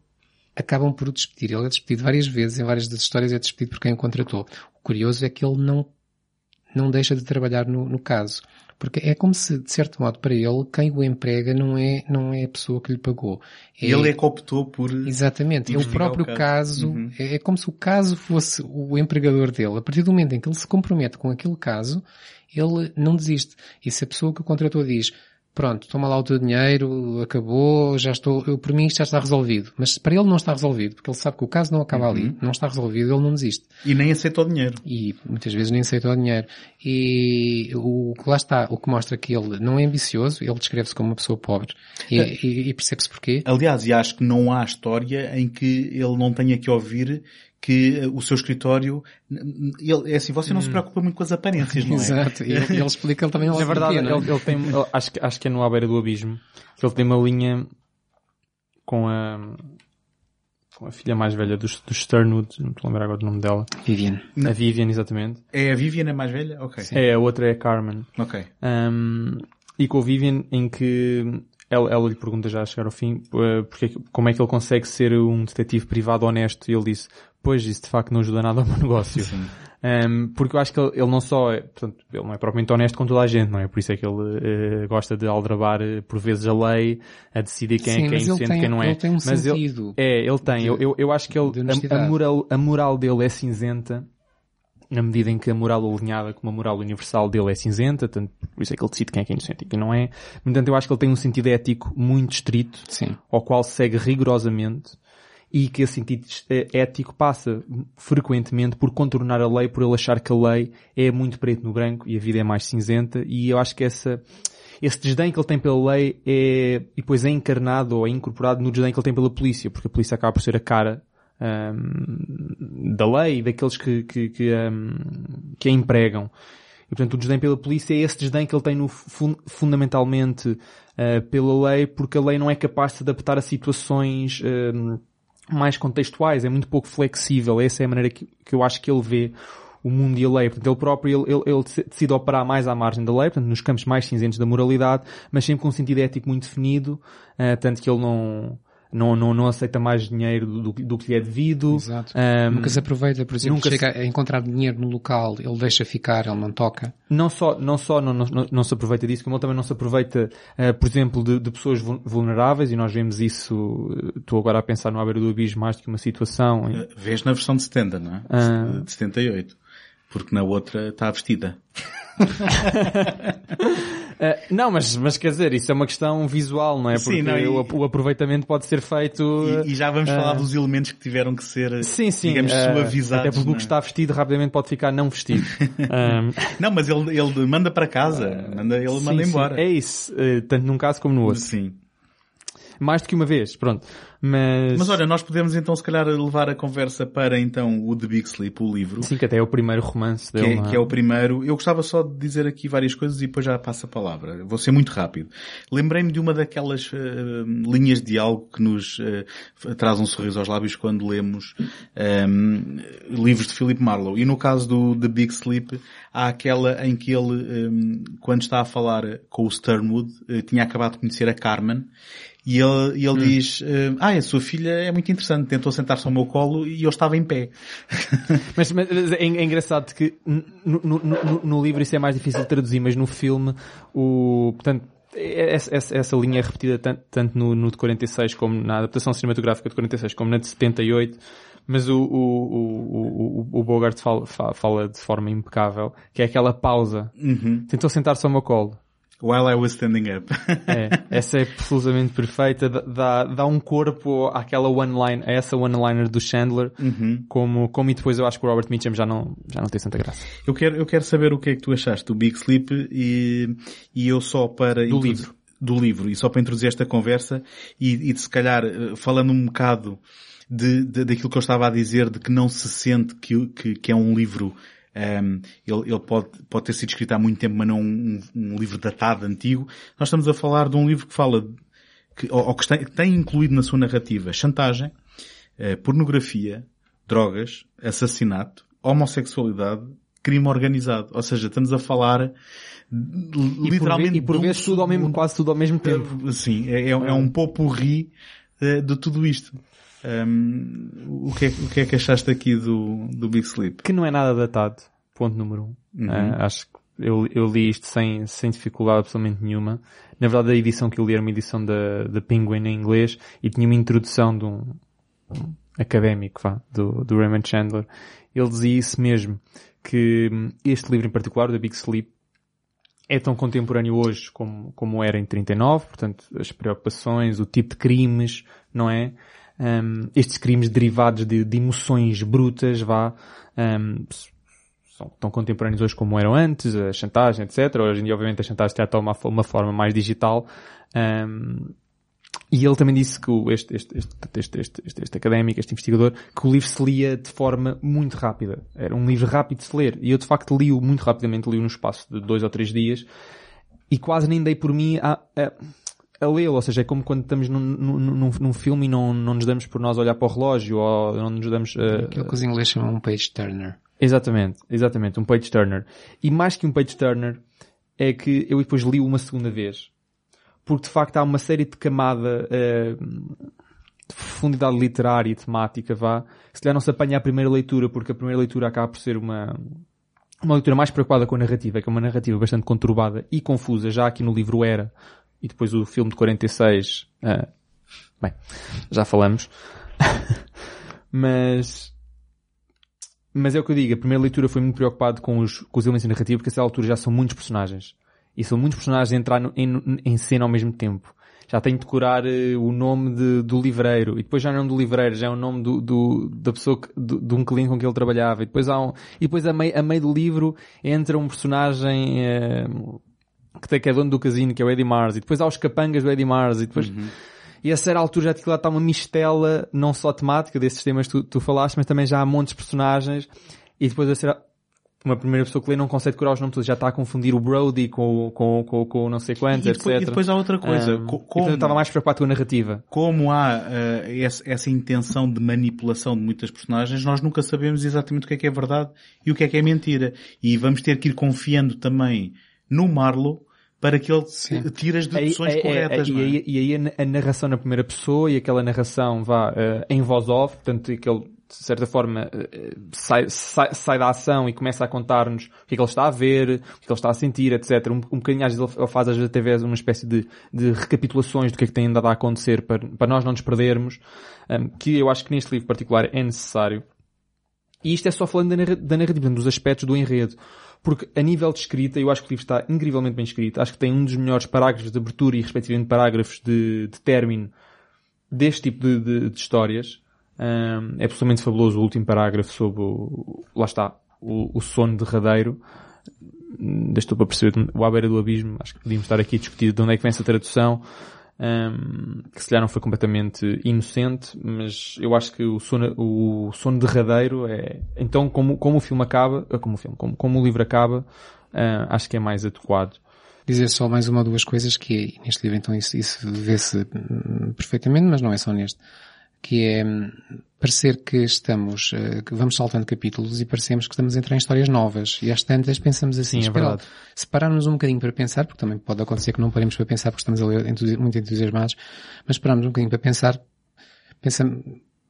acabam por o despedir. Ele é despedido várias vezes, em várias das histórias é despedido por quem o contratou. Curioso é que ele não, não deixa de trabalhar no, no caso. Porque é como se, de certo modo, para ele, quem o emprega não é, não é a pessoa que lhe pagou. É, ele é que optou por... Exatamente. É o próprio o caso. caso uhum. é, é como se o caso fosse o empregador dele. A partir do momento em que ele se compromete com aquele caso, ele não desiste. E se a pessoa que o contratou diz, pronto, toma lá o teu dinheiro, acabou, já estou, eu, por mim isto já está resolvido. Mas para ele não está resolvido, porque ele sabe que o caso não acaba uhum. ali, não está resolvido, ele não desiste. E nem aceita o dinheiro. E muitas vezes nem aceita o dinheiro. E o que lá está, o que mostra que ele não é ambicioso, ele descreve-se como uma pessoa pobre. E, é. e, e percebe-se porquê. Aliás, e acho que não há história em que ele não tenha que ouvir que o seu escritório, ele, é assim, você não hum. se preocupa muito com as aparências, não é? Exato, e ele, ele explica ele também Na verdade, ele, ele, tem, ele, acho, que, acho que é no À Beira do Abismo, que ele tem uma linha com a, com a filha mais velha dos, dos Sternwood, não estou a lembrar agora do nome dela. Vivian. A Vivian, exatamente. É a Vivian a mais velha? Ok. Sim. É, a outra é a Carmen. Ok. Um, e com a Vivian em que ela, ela lhe pergunta já a chegar ao fim uh, porque, como é que ele consegue ser um detetive privado honesto e ele disse Pois, isso de facto não ajuda nada ao meu [laughs] negócio. Sim. Um, porque eu acho que ele, ele, não só é, portanto, ele não é propriamente honesto com toda a gente, não é? Por isso é que ele uh, gosta de aldrabar uh, por vezes a lei, a decidir quem Sim, é quem é inocente e quem não é. Ele tem um mas sentido. Ele, é, ele tem. De, eu, eu, eu acho que ele, a, a, moral, a moral dele é cinzenta, na medida em que a moral alinhada com a moral universal dele é cinzenta, tanto, por isso é que ele decide quem é que é inocente e quem não é. No entanto, eu acho que ele tem um sentido ético muito estrito, Sim. ao qual segue rigorosamente e que esse sentido eh, ético passa frequentemente por contornar a lei, por ele achar que a lei é muito preto no branco e a vida é mais cinzenta e eu acho que essa, esse desdém que ele tem pela lei é, e depois é encarnado ou é incorporado no desdém que ele tem pela polícia, porque a polícia acaba por ser a cara um, da lei daqueles que, que, que, um, que a empregam. E portanto o desdém pela polícia é esse desdém que ele tem no, fundamentalmente uh, pela lei, porque a lei não é capaz de se adaptar a situações um, mais contextuais, é muito pouco flexível. Essa é a maneira que, que eu acho que ele vê o mundo e a lei. Portanto, ele próprio, ele, ele, ele, decide operar mais à margem da lei, portanto, nos campos mais cinzentos da moralidade, mas sempre com um sentido ético muito definido, uh, tanto que ele não, não, não, não aceita mais dinheiro do, do que lhe é devido. Exato. Um, nunca se aproveita, por exemplo, nunca chega se... a encontrar dinheiro no local, ele deixa ficar, ele não toca. Não só, não, só não, não, não se aproveita disso, como ele também não se aproveita, uh, por exemplo, de, de, pessoas vulneráveis, e nós vemos isso, uh, estou agora a pensar no à beira do abismo mais do que uma situação. E... Vês na versão de 70, não é? Uh... De 78. Porque na outra está vestida. [laughs] Uh, não, mas, mas quer dizer, isso é uma questão visual, não é? Porque sim, não, e... o, o, aproveitamento pode ser feito... E, e já vamos uh... falar dos elementos que tiveram que ser, sim, sim, digamos, uh, suavizados. Até porque o que é? está vestido rapidamente pode ficar não vestido. [laughs] um... Não, mas ele, ele manda para casa, manda, ele sim, manda embora. é isso, tanto num caso como no outro. Sim. Mais do que uma vez, pronto. Mas... Mas olha, nós podemos então se calhar levar a conversa para então o The Big Sleep, o livro. Sim, que até é o primeiro romance dele. Que é, é? que é o primeiro. Eu gostava só de dizer aqui várias coisas e depois já passo a palavra. Vou ser muito rápido. Lembrei-me de uma daquelas uh, linhas de diálogo que nos uh, traz um sorriso aos lábios quando lemos um, ehm, livros de Philip Marlowe. E no caso do The Big Sleep, há aquela em que ele, um, ehm, quando está a falar com o Sternwood, uh, tinha acabado de conhecer a Carmen e ele, e ele hum. diz, ah, a sua filha é muito interessante, tentou sentar-se ao meu colo e eu estava em pé. [laughs] mas, mas é, é, engraçado que no, no, no, livro isso é mais difícil de traduzir, mas no filme, o, portanto, essa, essa, essa linha é repetida tanto, tanto no, no de 46 como na adaptação cinematográfica de 46 como na de 78, Mas o, o, o, o, o Bogart fala, fala de forma impecável, que é aquela pausa. Uhum. Tentou sentar-se ao meu colo. While I was standing up. é, essa é absolutamente perfeita, dá, dá um corpo àquela one-line, a essa one-liner do Chandler, uhum. como, como e depois eu acho que o Robert Mitchum já não, já não tem tanta graça. Eu quero, eu quero saber o que é que tu achaste do Big Sleep e, e eu só para... Do livro. Do livro, e só para introduzir esta conversa e, e de se calhar falando um bocado de, de, daquilo que eu estava a dizer, de que não se sente que, que, que é um livro um, ele, ele pode, pode ter sido escrito há muito tempo, mas não um, um, livro datado, antigo. Nós estamos a falar de um livro que fala, que, ou, ou que, tem, que tem incluído na sua narrativa chantagem, uh, pornografia, drogas, assassinato, homossexualidade, crime organizado. Ou seja, estamos a falar e literalmente... Por, e por vezes tudo ao mesmo, quase tudo ao mesmo tempo. Sim, é, é, é um popurri de, de tudo isto. Um, o, que é, o que é que achaste aqui do, do Big Sleep? Que não é nada datado. Ponto número um. Uhum. Uh, acho que eu, eu li isto sem, sem dificuldade absolutamente nenhuma. Na verdade, a edição que eu li era uma edição da, da Penguin em inglês e tinha uma introdução de um, um académico, vá, do, do Raymond Chandler. Ele dizia isso mesmo, que este livro em particular, The Big Sleep, é tão contemporâneo hoje como, como era em 39, portanto, as preocupações, o tipo de crimes, não é? Um, estes crimes derivados de, de emoções brutas, vá, um, são tão contemporâneos hoje como eram antes, a chantagem, etc. Hoje em dia, obviamente, a chantagem já toma uma, uma forma mais digital. Um, e ele também disse que este, este, este, este, académico, este investigador, que o livro se lia de forma muito rápida. Era um livro rápido de se ler. E eu, de facto, li-o muito rapidamente, li-o no espaço de dois ou três dias. E quase nem dei por mim a, a a lê-lo, ou seja, é como quando estamos num, num, num, filme e não, não nos damos por nós olhar para o relógio ou não nos damos... Uh, Aquilo que os ingleses chamam um page turner. Exatamente, exatamente, um page turner. E mais que um page turner, é que eu depois li uma segunda vez. Porque de facto há uma série de camada uh, de profundidade literária e temática, vá, se calhar não se apanha a primeira leitura, porque a primeira leitura acaba por ser uma, uma leitura mais preocupada com a narrativa, que é uma narrativa bastante conturbada e confusa, já aqui no livro era, e depois o filme de 46, uh, ah, bem, já falamos. [laughs] mas, mas é o que eu digo, a primeira leitura foi muito preocupado com os, com os elementos narrativos, porque a essa altura já são muitos personagens. E são muitos personagens a entrar no, em, em cena ao mesmo tempo. Já tenho de decorar uh, o nome de, do livreiro, e depois já não é o nome do livreiro, já é o nome do, do da pessoa, que, do, de um cliente com que ele trabalhava. E depois há um, e depois a meio, a meio do livro entra um personagem, uh, que, tem, que é dono do casino, que é o Eddie Mars, e depois há os capangas do Eddie Mars, e depois... Uhum. E a certa altura já lá está uma mistela, não só temática desses temas que tu, tu falaste, mas também já há montes de personagens, e depois a ser uma primeira pessoa que lê não consegue decorar os nomes todos, já está a confundir o Brody com, com, com, com não sei quantos, e depois, etc. E depois há outra coisa. Um, como, eu estava mais preocupado com a narrativa. Como há uh, essa, essa, intenção de manipulação de muitas personagens, nós nunca sabemos exatamente o que é que é verdade e o que é que é mentira. E vamos ter que ir confiando também no Marlowe para que ele Sim. tire as deduções corretas. É, é, e, aí, e aí a narração na primeira pessoa e aquela narração vá uh, em voz off, portanto que ele de certa forma uh, sai, sai, sai, da ação e começa a contar-nos o que é que ele está a ver, o que é que ele está a sentir, etc. Um, um bocadinho às vezes ele faz às vezes até uma espécie de, de recapitulações do que é que tem andado a acontecer para, para nós não nos perdermos, um, que eu acho que neste livro particular é necessário. E isto é só falando da, da narrativa, dos aspectos do enredo. Porque a nível de escrita, eu acho que o livro está incrivelmente bem escrito. Acho que tem um dos melhores parágrafos de abertura e respectivamente parágrafos de, de término deste tipo de, de, de histórias. Um, é absolutamente fabuloso o último parágrafo sobre o, lá está, o, o sono derradeiro. Estou para perceber o à beira do abismo. Acho que podíamos estar aqui a discutir de onde é que vem essa tradução um, que se calhar não foi completamente inocente, mas eu acho que o sono, o sono derradeiro é, então como, como o filme acaba, eh, como o filme, como, como o livro acaba, uh, acho que é mais adequado. Dizer só mais uma ou duas coisas que é, neste livro então isso, isso vê-se hum, perfeitamente, mas não é só neste que é hum, parecer que estamos, eh, que vamos saltando capítulos e parecemos que estamos a entrar em histórias novas. E às tantas pensamos assim, Sim, é espera, se pararmos um bocadinho para pensar, porque também pode acontecer que não paremos para pensar porque estamos ali muito entusiasmados, mas pararmos um bocadinho para pensar, pensamos,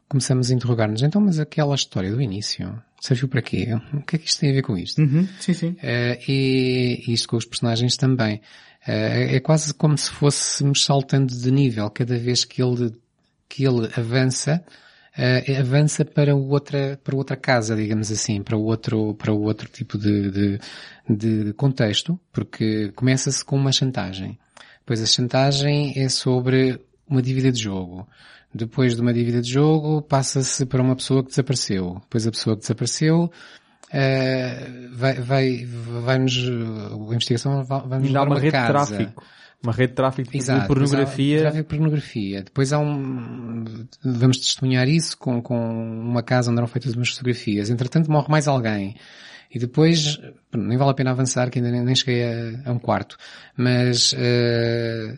começamos a interrogar-nos, então mas aquela história do início, serviu para quê? O que é que isto tem a ver com isto? Uhum, sim, sim. Uh, e, e isto com os personagens também. Uh, é quase como se fôssemos saltando de nível cada vez que ele que ele avança uh, avança para outra, para outra casa, digamos assim, para outro, para outro tipo de, de, de contexto, porque começa-se com uma chantagem. Depois a chantagem é sobre uma dívida de jogo. Depois de uma dívida de jogo, passa-se para uma pessoa que desapareceu. Depois a pessoa que desapareceu, uh, vai, vai, vai-nos, a investigação vai-nos dar uma, uma rede casa. de tráfico. Uma rede de tráfico de Exato, pornografia. Depois há, tráfico de pornografia. Depois há um, vamos testemunhar isso com, com uma casa onde eram feitas umas fotografias. Entretanto morre mais alguém. E depois, nem vale a pena avançar, que ainda nem, nem cheguei a, a, um quarto. Mas, uh,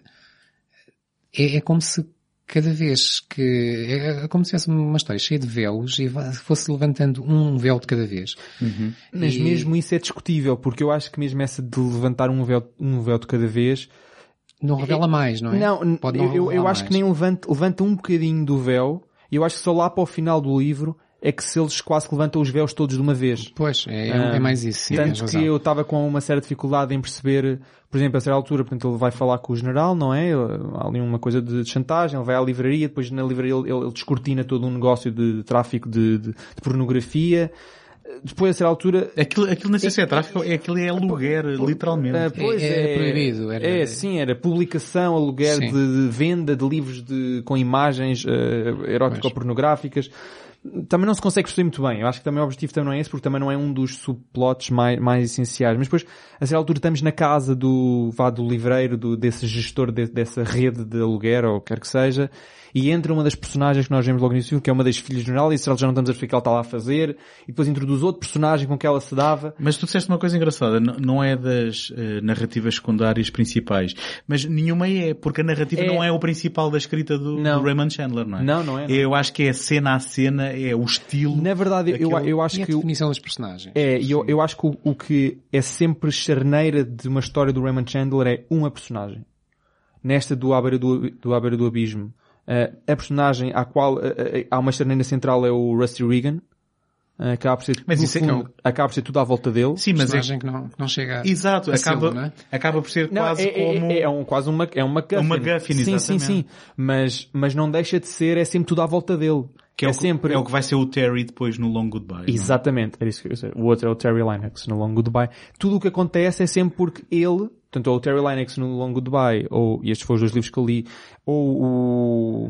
é, é como se cada vez que, é como se tivesse uma história cheia de véus e fosse levantando um véu de cada vez. Uhum. Mas e... mesmo isso é discutível, porque eu acho que mesmo essa de levantar um véu, um véu de cada vez, não revela mais, não é? Não, Pode não eu, eu acho mais. que nem levanta, levanta um bocadinho do véu, e eu acho que só lá para o final do livro é que se eles quase levantam os véus todos de uma vez. Pois, é, é, é mais isso. Sim, tanto que eu estava com uma certa dificuldade em perceber, por exemplo, a certa altura, portanto, ele vai falar com o general, não é? Há ali uma coisa de chantagem, ele vai à livraria, depois na livraria ele, ele descortina todo um negócio de, de tráfico de, de, de pornografia depois a certa altura... Aquilo, aquilo nem sei se é tráfico, é aquilo é aluguer, literalmente. Uh, pois é, é, proibido. Era... É, sim, era publicação, aluguer de, de, venda de livros de, com imagens uh, erótico-pornográficas também não se consegue perceber muito bem. Eu acho que também o objetivo também não é esse, porque também não é um dos subplots mais, mais essenciais. Mas depois, a certa altura, estamos na casa do, vá, do livreiro, do, desse gestor de, dessa rede de aluguer, ou quer que seja, e entra uma das personagens que nós vemos logo no início, que é uma das filhas do jornal, e se ela já não estamos a ver o que ela está lá a fazer, e depois introduz outro personagem com que ela se dava. Mas tu disseste uma coisa engraçada, não é das uh, narrativas secundárias principais, mas nenhuma é, porque a narrativa é... não é o principal da escrita do, do, Raymond Chandler, não é? Não, não é. Não. Eu acho que é cena a cena, é o estilo. Na verdade, eu, eu acho e que... a definição dos personagens. É, e eu, eu acho que o, o que é sempre charneira de uma história do Raymond Chandler é uma personagem. Nesta do À beira do, do, à beira do abismo, Uh, a personagem à qual uh, uh, há uma charneira central é o Rusty Regan. acaba por ser, mas isso fundo, é que... acaba por ser tudo à volta dele. Sim, mas é que não, não chega Exato, a acaba, não é? acaba por ser não, quase é, como... É, é, um, quase uma, é uma Guffin. Uma Guffin, sim, sim, sim. Mas, mas não deixa de ser, é sempre tudo à volta dele. Que é, é, o, sempre... é o que vai ser o Terry depois no Long Goodbye. Exatamente, era isso que eu ia dizer. O outro é o Terry Lennox no Long Goodbye. Tudo o que acontece é sempre porque ele, tanto o Terry Lennox no Long Goodbye, ou, e estes foram os dois livros que eu li, ou o,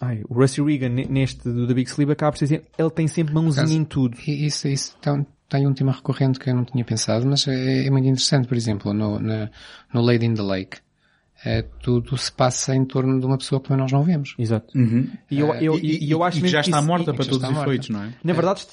Ai, o Rusty Regan neste do The Big Sleep acaba por dizer, ele tem sempre mãozinha em tudo. Isso, isso então, tem um tema recorrente que eu não tinha pensado, mas é, é muito interessante, por exemplo, no, no, no Lady in the Lake. É, tudo se passa em torno de uma pessoa que nós não vemos. Exato. Uhum. E, eu, eu, e, e, eu acho e que já está isso, morta para todos os efeitos, não é? Na verdade,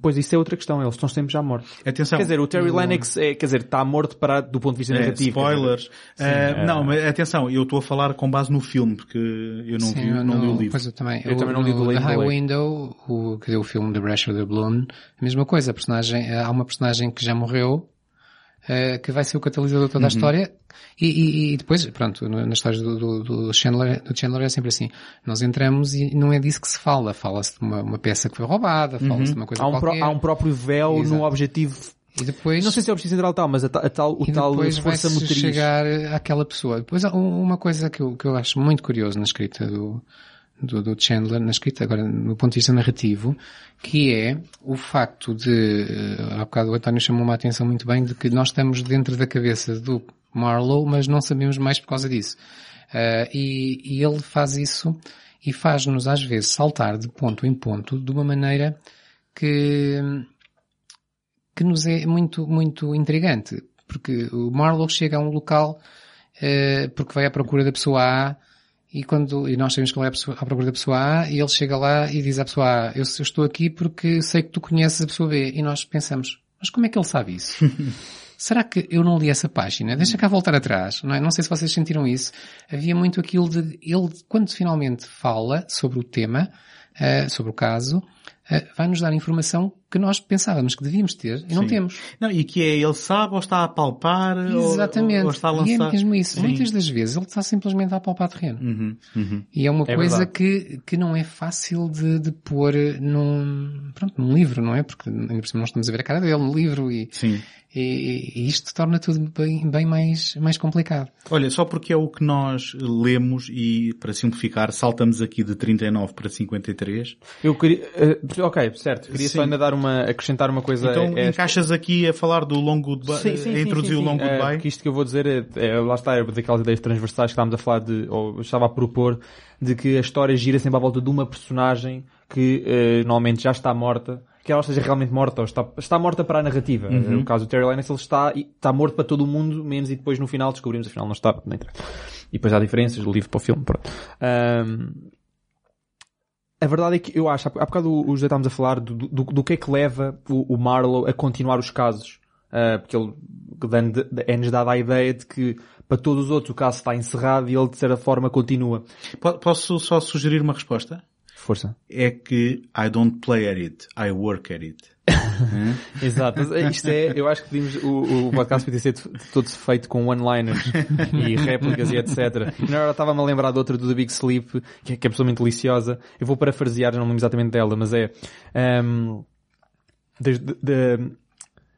Pois isso é outra questão, eles estão sempre já mortos. Atenção. Quer dizer, o Terry Lennox é, quer dizer, está morto para, do ponto de vista é, narrativo. Spoilers. Uh, não, mas atenção, eu estou a falar com base no filme, porque eu não Sim, vi, eu não, não li o livro. Pois eu também. Eu, também não li do The Lady High Lake. Window, o, que é o filme The of the Balloon, a mesma coisa, a personagem, há uma personagem que já morreu, uh, que vai ser o catalisador de toda a Uhum. história, e, e, e depois, pronto, na- nas histórias do, do, do Chandler, do Chandler é sempre assim, nós entramos e não é disso que se fala, fala-se de uma, uma peça que foi roubada, fala-se de uma coisa Há um, pro- qualquer, há um próprio véu Exato. no objetivo. e depois... Não sei se é o objetivo central tal, mas a, a tal, o tal força motriz. chegar àquela pessoa. Depois há um- uma coisa que eu, que eu acho muito curioso na escrita do, do, do Chandler, na escrita agora no ponto de vista narrativo, que é o facto de, eh, há bocado o António chamou-me a atenção muito bem, de que nós estamos dentro da cabeça do Marlowe, mas não sabemos mais por causa disso. Ah, e, e ele faz isso e faz-nos às vezes saltar de ponto em ponto de uma maneira que, que nos é muito, muito intrigante. Porque o Marlowe chega a um local eh, porque vai à procura da pessoa A e quando, e nós sabemos que ele vai à, pessoa- à procura da pessoa A e ele chega lá e diz à pessoa A, eu, eu estou aqui porque sei que tu conheces a pessoa B. E nós pensamos, mas como é que ele sabe isso? [laughs] Será que eu não li essa página? Deixa cá voltar atrás, não é? Não sei se vocês sentiram isso. Havia muito aquilo de, ele, quando finalmente fala sobre o tema, eh, sobre o caso, uh, vai-nos dar informação que nós pensávamos que devíamos ter e não Sim. temos. Não, e que é, ele sabe ou está a palpar ou- Exatamente. ou, ou está a E é lançar. mesmo isso. Sim. Muitas das vezes ele está simplesmente a palpar terreno. Uhum, uhum. E é uma É coisa verdade. que, que não é fácil de, de pôr num, pronto, num livro, não é? Porque ainda por cima nós estamos a ver a cara dele no livro e, Sim. e, e isto torna tudo bem, bem mais, mais complicado. Olha, só porque é o que nós lemos e, para simplificar, saltamos aqui de 39 para 53. Eu queria, eh, ok, certo. Queria Sim. só ainda dar uma, acrescentar uma coisa. Então, esta. encaixas aqui a falar do Long Goodbye, Sim, sim, a sim, introduzir sim, o Long sim. Eh, Goodbye. porque isto que eu vou dizer é, é lá está, é daquelas ideias transversais que estávamos a falar de, ou estava a propor, de que a história gira sempre à volta de uma personagem que eh, normalmente já está morta, que ela esteja realmente morta, ou está, está morta para a narrativa. Uhum. No caso do Terry Lennox, ele está, e- está morto para todo o mundo, menos e depois no final descobrimos, afinal não está, interessa. E depois há diferenças do livro para o filme, pronto. Ahm, a verdade é que eu acho, há bocado o José estávamos a falar do, do, do que é que leva o, o Marlowe a continuar os casos. Ah, porque ele é-nos dada a ideia de que para todos os outros o caso está encerrado e ele de certa forma continua. Po- Posso só sugerir uma resposta? Força. É que I don't play at it, I work at it. [laughs] Exato. Mas Isto é, eu acho que pedimos, o, o podcast podia ser todo feito com one-liners e réplicas e etc. E na hora estava-me a lembrar de outra do The Big Sleep, que é, que é absolutamente deliciosa. Eu vou parafrasear, não me lembro exatamente dela, mas é, ehm, desde, de-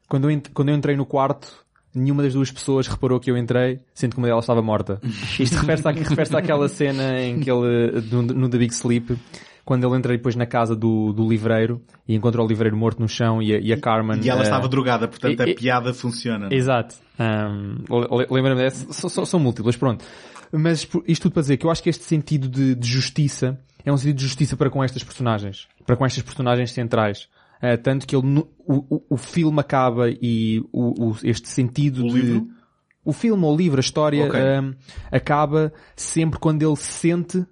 quando, eu, quando eu entrei no quarto, nenhuma das duas pessoas reparou que eu entrei, sendo que uma delas estava morta. Isto refere-se, à, refere-se àquela cena em que ele, no, no The Big Sleep, quando ele entra depois na casa do, do livreiro e encontra o livreiro morto no chão e a, e a Carmen... E ela eh, estava drogada, portanto e- a e- piada funciona. não é? Exato. Um, le- Lembra-me dessa? São, são- múltiplas, pronto. Mas isto tudo para dizer que eu acho que este sentido de, de justiça é um sentido de justiça para com estas personagens. Para com estas personagens centrais. Uh, tanto que ele, o, o, o filme acaba e o, o- este sentido O de... livro? O filme ou o livro, a história, Ok. um, acaba sempre quando ele sente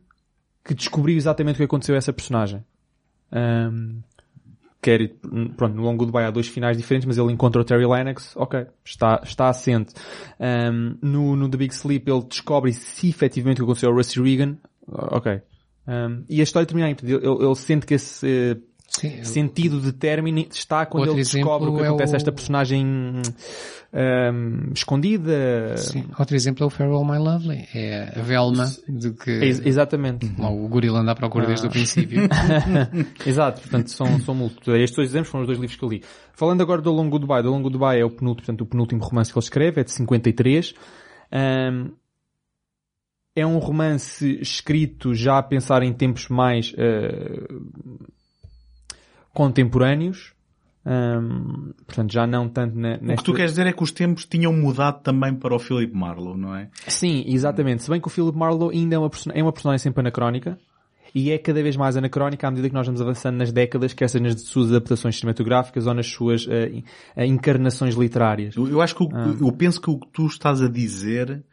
que descobriu exatamente o que aconteceu a essa personagem. Um, quer, pronto, no longo do Dubai há dois finais diferentes, mas ele encontra o Terry Lennox, ok, está, está assente. Um, no, no The Big Sleep ele descobre se efetivamente o que aconteceu ao Rusty Regan, ok. Um, e a história termina aí, ele, ele sente que esse eh, Sim, sentido de término está quando ele descobre o que é acontece a esta personagem um, escondida. Sim. Outro exemplo é o Farewell My Lovely. É a Velma de que Ex- exatamente. lá o gorila anda à procura desde o Ah. princípio. [laughs] Exato, portanto são, são múltiplos. Estes dois exemplos foram os dois livros que eu li. Falando agora do Longo Dubai, do Longo Dubai é o penúltimo, portanto, o penúltimo romance que ele escreve, é de 53. Ahm, é um romance escrito já a pensar em tempos mais eh, contemporâneos. Ahm, portanto, já não tanto na, O que nesta... tu queres dizer é que os tempos tinham mudado também para o Philip Marlowe, não é? Sim, exatamente. Se bem que o Philip Marlowe ainda é uma, person- é uma personagem sempre anacrónica e é cada vez mais anacrónica à medida que nós vamos avançando nas décadas, quer seja nas suas adaptações cinematográficas ou nas suas eh, encarnações literárias. Eu, eu acho que o, Ah. eu penso que o que tu estás a dizer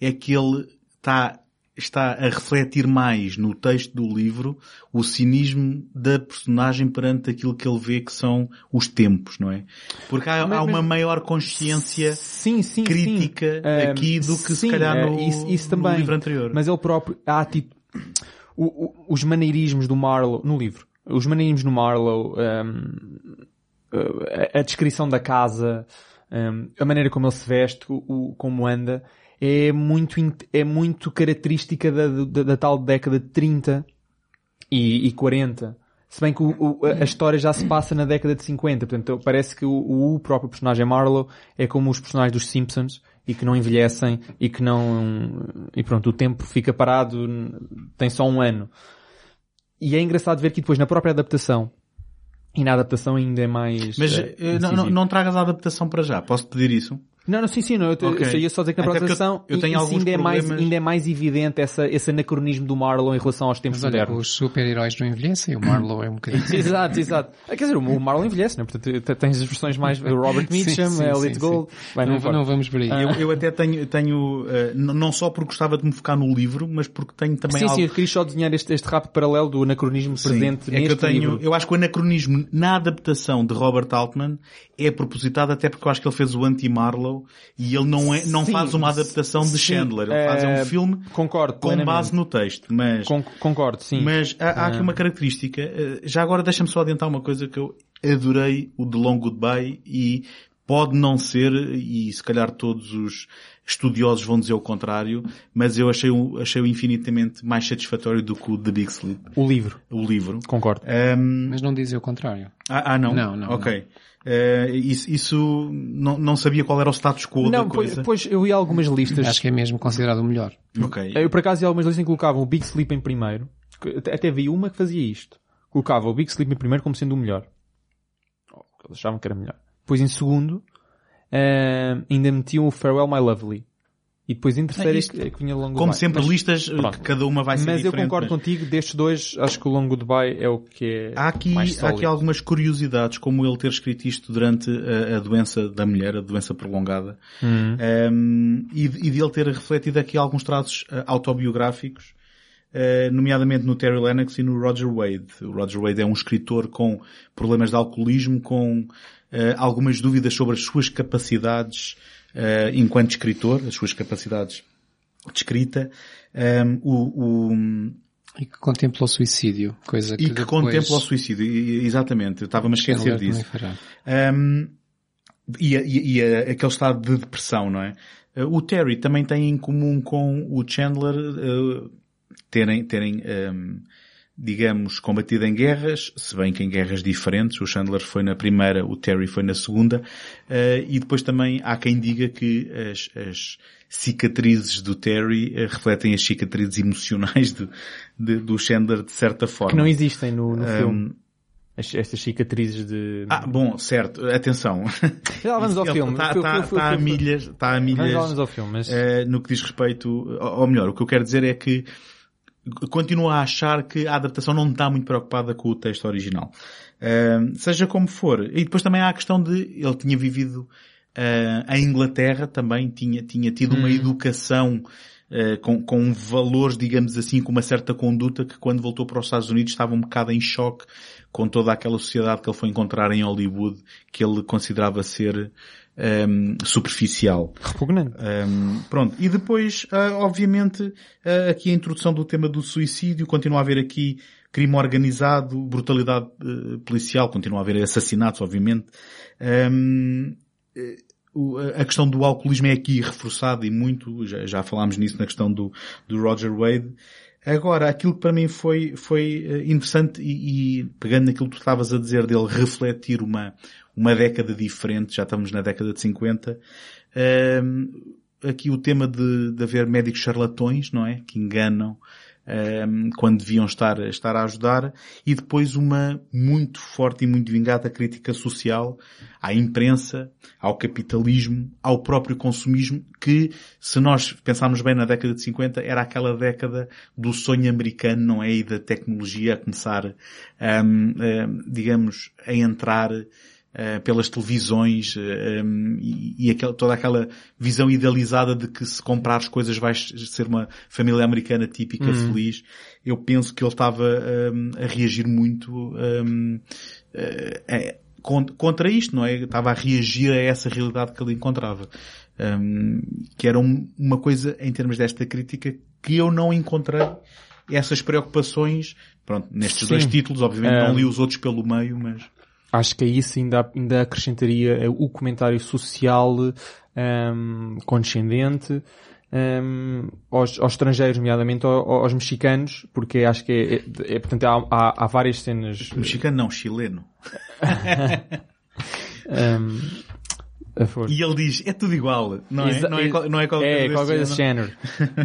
é que ele está, está a refletir mais no texto do livro o cinismo da personagem perante aquilo que ele vê que são os tempos, não é? Porque há, Mas- há uma maior consciência Sim, sim, crítica sim. Aqui do que se calhar eh, no, isso, isso no livro anterior. Mas ele próprio, a ati- o- o- os maneirismos do Marlowe, no livro, os maneirismos do Marlowe, eh, a, a descrição da casa, ehm, a maneira como ele se veste, o, o- como anda, é muito, é muito característica da, da, da tal década de 30 e, e 40. Se bem que o- o- a história já se passa na década de 50, portanto parece que o, o próprio personagem Marlowe é como os personagens dos Simpsons e que não envelhecem e que não, e pronto, o tempo fica parado, tem só um ano. E é engraçado ver que depois na própria adaptação, e na adaptação ainda é mais... Mas eh, não, não, não tragas a adaptação para já. Posso pedir isso? Não, não, sim, sim, não, eu, te- Ok. eu ia só dizer que na Até porque adaptação eu- eu tenho alguns ainda, é mais, problemas- ainda é mais evidente essa, esse anacronismo do Marlowe em relação aos tempos Mas olha, modernos. os super-heróis não envelhecem, o Marlowe é um bocadinho. [laughs] exato, exato. Ah, Quer dizer, o Marlon envelhece, né? Portanto, tens as versões mais Robert [laughs] Mitchum, sim, Elliot Gold. Bem, não, importa. não vamos por aí. Eu, [laughs] eu até tenho, tenho n- não só porque gostava de me focar no livro, mas porque tenho também Sim, algo... sim, eu queria só desenhar este, este rápido paralelo do anacronismo Sim, presente é neste que eu tenho, livro. eu acho que o anacronismo na adaptação de Robert Altman é propositado até porque eu acho que ele fez o anti-Marlowe E ele não, é, não Sim, faz uma adaptação de Chandler. Ele faz eh, um filme Concordo, com base no texto. Mas, Con- concordo, sim. mas há, há aqui Ah. uma característica. eh, Já agora deixa-me só adiantar uma coisa que eu adorei o The Long Goodbye e pode não ser, e se calhar todos os estudiosos vão dizer o contrário, mas eu achei, achei o infinitamente mais satisfatório do que o The Big Sleep, O livro, o livro. concordo. Ahm, Mas não dizem o contrário. ah, ah, não? Não, não, Ok. Eh, isso isso não, não sabia qual era o status quo Não, da pois, coisa. pois eu vi algumas listas. Acho que é mesmo considerado o melhor. Ok. Eu por acaso vi algumas listas em que colocavam o Big Sleep em primeiro. Que Até, vi uma que fazia isto. Colocava o Big Sleep em primeiro como sendo o melhor. Eles achavam que era melhor. Depois em segundo, eh, ainda metiam o Farewell My Lovely. E depois em terceiro é isto- que, é que vinha Como sempre, Mas- listas, eh, pronto. que cada uma vai ser Mas eu diferente. concordo mas- contigo, destes dois, acho que o Long Goodbye é o que é Há aqui, mais há aqui algumas curiosidades, como ele ter escrito isto durante a, a doença da mulher, a doença prolongada, Hum. Um, e, e de ele ter refletido aqui alguns traços uh, autobiográficos, uh, nomeadamente no Terry Lennox e no Roger Wade. O Roger Wade é um escritor com problemas de alcoolismo, com uh, algumas dúvidas sobre as suas capacidades uh, enquanto escritor, as suas capacidades de escrita. Um, o- o, E que contempla o suicídio, coisa que e que depois contempla o suicídio. E- e- Exatamente, eu estava-me a esquecer disso. Um, e, a- e, e a- aquele estado de depressão, não é? Uh, O Terry também tem em comum com o Chandler uh, terem, terem um, digamos, combatido em guerras, se bem que em guerras diferentes. O Chandler foi na primeira, o Terry foi na segunda. Uh, e depois também há quem diga que as, as cicatrizes do Terry uh, refletem as cicatrizes emocionais do, de- do Chandler de certa forma. Que não existem no, no Um, filme. As- Estas cicatrizes de... Ah, bom, certo. Atenção. Já vamos ao filme. Está Fui- fui- fui- a fui- milhas, está a milhas vamos ao filme, mas... eh, no que diz respeito, ou ou melhor, o que eu quero dizer é que continuo a achar que a adaptação não está muito preocupada com o texto original. Eh, seja como for. E depois também há a questão de ele tinha vivido eh, em Inglaterra também, tinha, tinha tido uma educação eh, com, com valores, digamos assim, com uma certa conduta que quando voltou para os Estados Unidos estava um bocado em choque com toda aquela sociedade que ele foi encontrar em Hollywood que ele considerava ser ehm, superficial. Repugnante. Um, pronto. E depois, ah, obviamente, ah, aqui a introdução do tema do suicídio, continua a haver aqui crime organizado, brutalidade eh, policial, continua a haver assassinatos, obviamente. Um, eh, o- a a questão do alcoolismo é aqui reforçada e muito, já, já falámos nisso na questão do, do Roger Wade. Agora, aquilo que para mim foi, foi eh, interessante e, e pegando naquilo que tu estavas a dizer dele refletir uma, uma década diferente, já estamos na década de 50, ehm, aqui o tema de, de haver médicos charlatões, não é? Que enganam ehm, quando deviam estar, estar a ajudar e depois uma muito forte e muito vingada crítica social à imprensa, ao capitalismo, ao próprio consumismo, que se nós pensarmos bem na década de 50 era aquela década do sonho americano, não é? E da tecnologia a começar, ehm, digamos, a entrar eh, pelas televisões eh, um, e, e toda aquela visão idealizada de que se comprares coisas vais ser uma família americana típica, feliz. Eu penso que ele estava um, a reagir muito um, eh, eh, con- contra isto, não é? Estava a reagir a essa realidade que ele encontrava. Um, que era um- uma coisa, em termos desta crítica, que eu não encontrei essas preocupações, pronto, nestes Sim. dois títulos, obviamente Um, não li os outros pelo meio, mas... Acho que a isso ainda, ainda acrescentaria eh, o comentário social ehm, condescendente ehm, aos, aos estrangeiros, nomeadamente ao- aos, mexicanos, porque acho que é, é- é, portanto, há, há, há várias cenas Mexicano não, chileno. [laughs] ehm, a for- E ele diz, é tudo igual, não é? Exa- Não é, qual- não é qualquer é, coisa qualquer coisa desse género.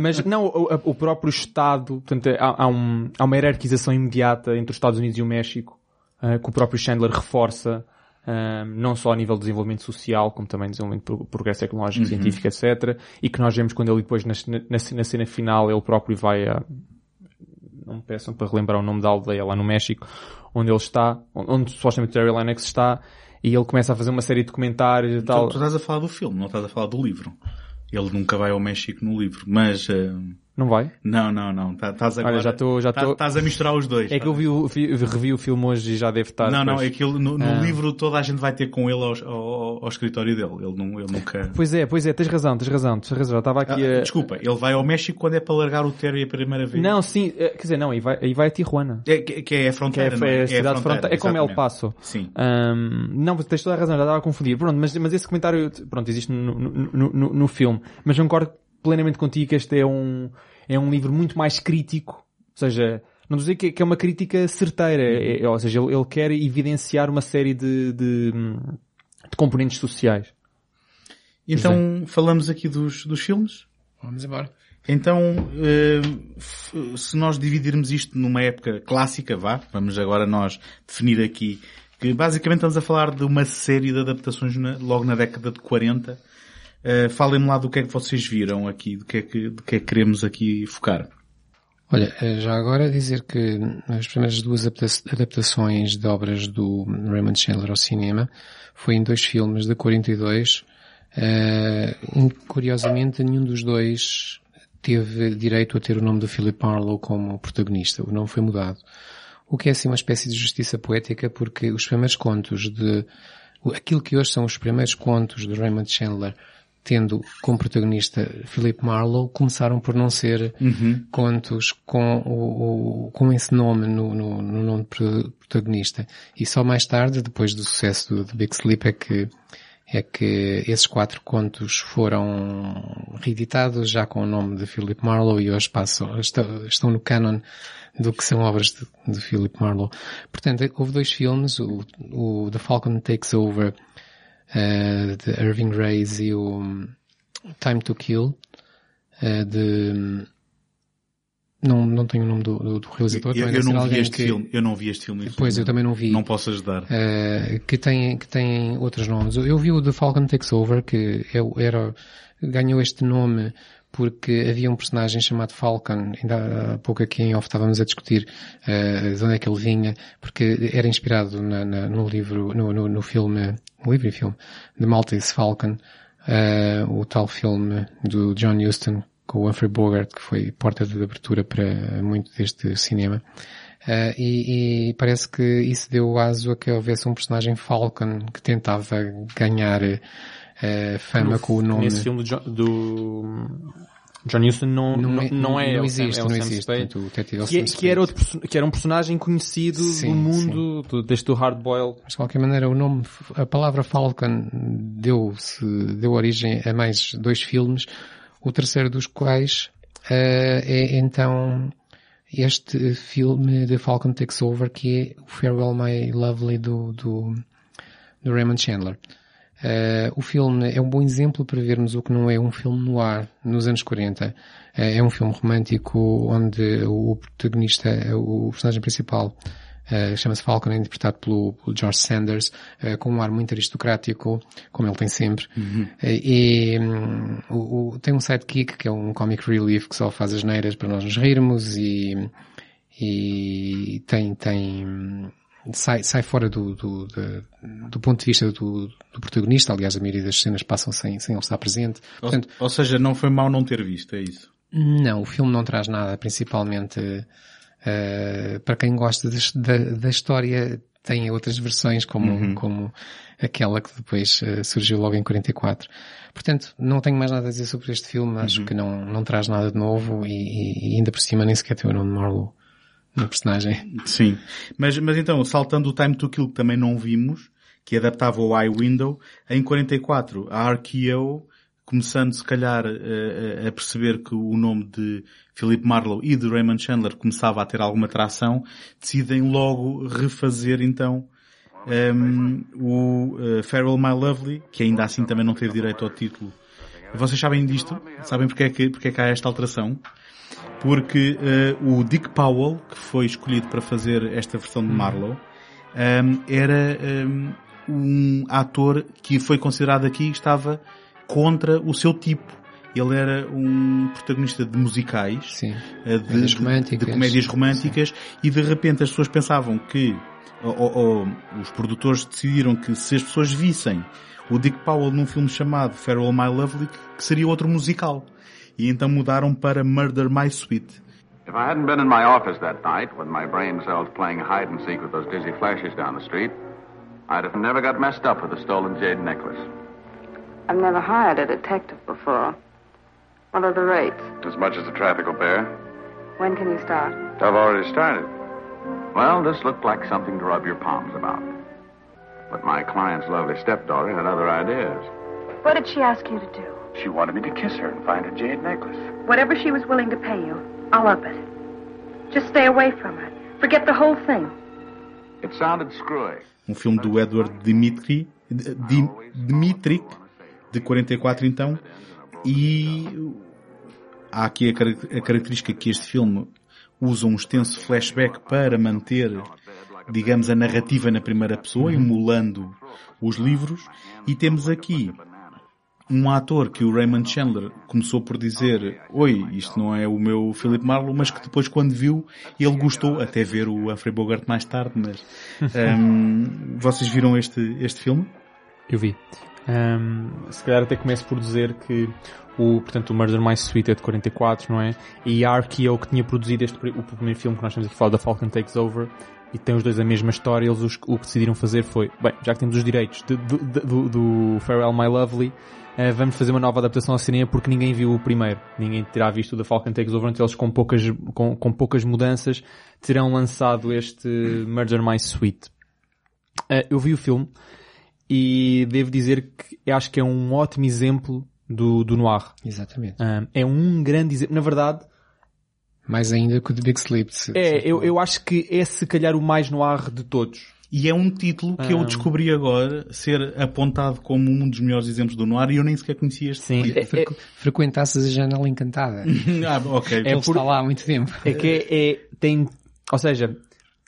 Mas não, o, o próprio Estado, portanto, há, há, um, há uma hierarquização imediata entre os Estados Unidos e o México, eh, que o próprio Chandler reforça, eh, não só a nível de desenvolvimento social, como também desenvolvimento de pro- progresso tecnológico, científico, etc. E que nós vemos quando ele depois, na, na, na cena final, ele próprio vai a, não me peçam para relembrar o nome da aldeia lá no México, onde ele está, onde, onde supostamente Terry Lennox está, e ele começa a fazer uma série de comentários e tal. Tu, estás a falar do filme, não estás a falar do livro. Ele nunca vai ao México no livro, mas... eh, Não vai? Não, não, não. Tá- Estás agora... Olha, já estou... Já tá-. Estás a misturar os dois. É que eu vi o, vi- revi o filme hoje e já deve estar... Não, não, é que ele, no, no Ah. livro toda a gente vai ter com ele ao, ao, ao escritório dele. Ele, não, ele nunca... Pois é, pois é, tens razão, tens razão, tens razão. Estava aqui Ah, a... Desculpa, ele vai ao México quando é para largar o Terry a primeira vez. Não, sim, eh, quer dizer, não, aí vai, aí vai a Tijuana. É, que, que é a Que é, fronteira, não é é? a cidade fronteira, fronteira. É como El exatamente. Paso. Sim. Ahm, não, tens toda a razão, já estava a confundir. Pronto, mas, mas esse comentário, pronto, existe no, no, no, no- no filme. Mas concordo plenamente contigo que este é um, é um livro muito mais crítico. Ou seja, não dizer que, que é uma crítica certeira. É- é- ou seja, ele, ele quer evidenciar uma série de, de, de componentes sociais. Então, falamos aqui dos, dos filmes. Vamos embora. Então, eh, se nós dividirmos isto numa época clássica, vá, vamos agora nós definir aqui que basicamente estamos a falar de uma série de adaptações logo na década de 40. Eh, Falem-me lá do que é que vocês viram aqui, do que é que, do que é que queremos aqui focar. Olha, eh, já agora dizer que as primeiras duas adapta- adaptações de obras do Raymond Chandler ao cinema foi em dois filmes de 42. Eh, in- curiosamente, nenhum dos dois teve direito a ter o nome do Philip Marlowe como protagonista. O nome foi mudado. O que é assim uma espécie de justiça poética porque os primeiros contos de, aquilo que hoje são os primeiros contos de Raymond Chandler tendo como protagonista Philip Marlowe começaram por não ser contos com, o, o- com esse nome no, no, no nome protagonista. E só mais tarde, depois do sucesso do, do Big Sleep, é que é que esses quatro contos foram reeditados já com o nome de Philip Marlowe e hoje passam, estão, estão no canon do que são obras de, de Philip Marlowe. Portanto, houve dois filmes, o, o The Falcon Takes Over, eh, de Irving Reyes e o hum, Time to Kill, eh, de, hum, não, não tenho o nome do, do, do realizador. Eu, eu não vi este que- filme, eu não vi este filme. Pois, eu também não vi. Não posso ajudar. eh, que tem que tem outros nomes. Eu vi o The Falcon Takes Over que é- era ganhou este nome porque havia um personagem chamado Falcon, ainda há pouco aqui em off estávamos a discutir eh, de onde é que ele vinha, porque era inspirado na- na- no livro, no, no, no filme, no livro e filme, de Maltese Falcon, eh, o tal filme do John Huston com o Humphrey Bogart, que foi porta de abertura para muito deste cinema. Uh, e, e parece que isso deu aso a que houvesse um personagem Falcon que tentava ganhar uh, fama com o nome. Nesse filme do do John Huston não, não, é- não é, não é o existe, Sam- é o não Sam existe. Spade. Portanto, o Que, é- que era outro, que era um personagem conhecido Sim, do mundo, do, deste do Hard Boiled. Mas de qualquer maneira, o nome, a palavra Falcon deu-se, deu origem a mais dois filmes, o terceiro dos quais eh, é então este filme de Falcon Takes Over, que é o Farewell My Lovely do, do, do Raymond Chandler. Eh, o filme é um bom exemplo para vermos o que não é um filme no ar nos anos 40. Eh, é um filme romântico onde o protagonista, o personagem principal, eh, chama-se Falcon, é interpretado pelo, pelo George Sanders, eh, com um ar muito aristocrático, como ele tem sempre. Eh, e hum, o, o- tem um sidekick, que é um comic relief, que só faz as neiras para nós nos rirmos e, e tem, tem, hum, sai, sai fora do, do, do ponto de vista do, do protagonista. Aliás, a maioria das cenas passam sem, sem ele estar presente. Ou, Portanto, ou seja, não foi mau não ter visto, é isso. não, o filme não traz nada, principalmente eh, para quem gosta de- da, da história, tem outras versões como, como aquela que depois eh, surgiu logo em 44. Portanto, não tenho mais nada a dizer sobre este filme, acho que não, não traz nada de novo e, e- e ainda por cima nem sequer tem o nome de Marlowe no personagem. Sim. Mas, mas então, saltando o Time to Kill que também não vimos, que adaptava o iWindow, em 44, a RKO, começando se calhar eh, a perceber que o nome de Philip Marlowe e de Raymond Chandler começava a ter alguma tração, decidem logo refazer então ehm, o eh, Farewell My Lovely, que ainda assim também não teve direito ao título. Vocês sabem disto? Sabem porque é que, porque é que há esta alteração? Porque eh, o Dick Powell, que foi escolhido para fazer esta versão de Marlowe, ehm, era ehm, um ator que foi considerado aqui estava contra o seu tipo. Ele era um protagonista de musicais, Sim. eh, de, Comédias de- românticas. de comédias românticas e de repente as pessoas pensavam que ou- ou os produtores decidiram que se as pessoas vissem o Dick Powell num filme chamado Farewell My Lovely que seria outro musical e então mudaram para Murder My Sweet. If I hadn't been in my office that night with my brain cells playing hide and seek with those dizzy flashes down the street, I'd have never got messed up with the stolen jade necklace. I've never hired a detective before. What are the rates? As much as the traffic will bear. When can you start? I've already started. Well, this looked like something to rub your palms about. But my client's lovely stepdaughter had other ideas. What did she ask you to do? She wanted me to kiss her and find her jade necklace. Whatever she was willing to pay you, I'll up it. Just stay away from her. Forget the whole thing. It sounded screwy. Um filme do Edward Dimitri, Dim, Dimitrik, de 44 então, e há aqui a, car a característica que este filme usa um extenso flashback para manter, digamos, a narrativa na primeira pessoa, emulando os livros, e temos aqui um ator que o Raymond Chandler começou por dizer oi, isto não é o meu Philip Marlowe, mas que depois quando viu ele gostou, até ver o Humphrey Bogart mais tarde, mas [laughs] um, vocês viram este, este filme? Eu vi. Um, se calhar até começo por dizer que o, portanto, o Murder My Sweet é de 44, não é? E a RKO que tinha produzido este, o primeiro filme que nós temos aqui falado, da Falcon Takes Over, e tem os dois a mesma história, eles os, o que decidiram fazer foi, bem, já que temos os direitos de, do, do, do Farewell My Lovely, uh, vamos fazer uma nova adaptação ao cinema porque ninguém viu o primeiro. Ninguém terá visto o da Falcon Takes Over, então eles com poucas, com, com poucas mudanças terão lançado este Murder My Sweet. Uh, eu vi o filme e devo dizer que acho que é um ótimo exemplo do, do noir. Exatamente. Um, é um grande exemplo. Na verdade, mais ainda que o The Big Sleep. É, eu, eu acho que é se calhar o mais noir de todos. E é um título que eu Um. descobri agora ser apontado como um dos melhores exemplos do noir e eu nem sequer conhecia este Sim. título. É, Frequ frequentasses a janela encantada. [laughs] Ah, ok. É por- está lá há muito tempo. é que é, é- tem, ou seja,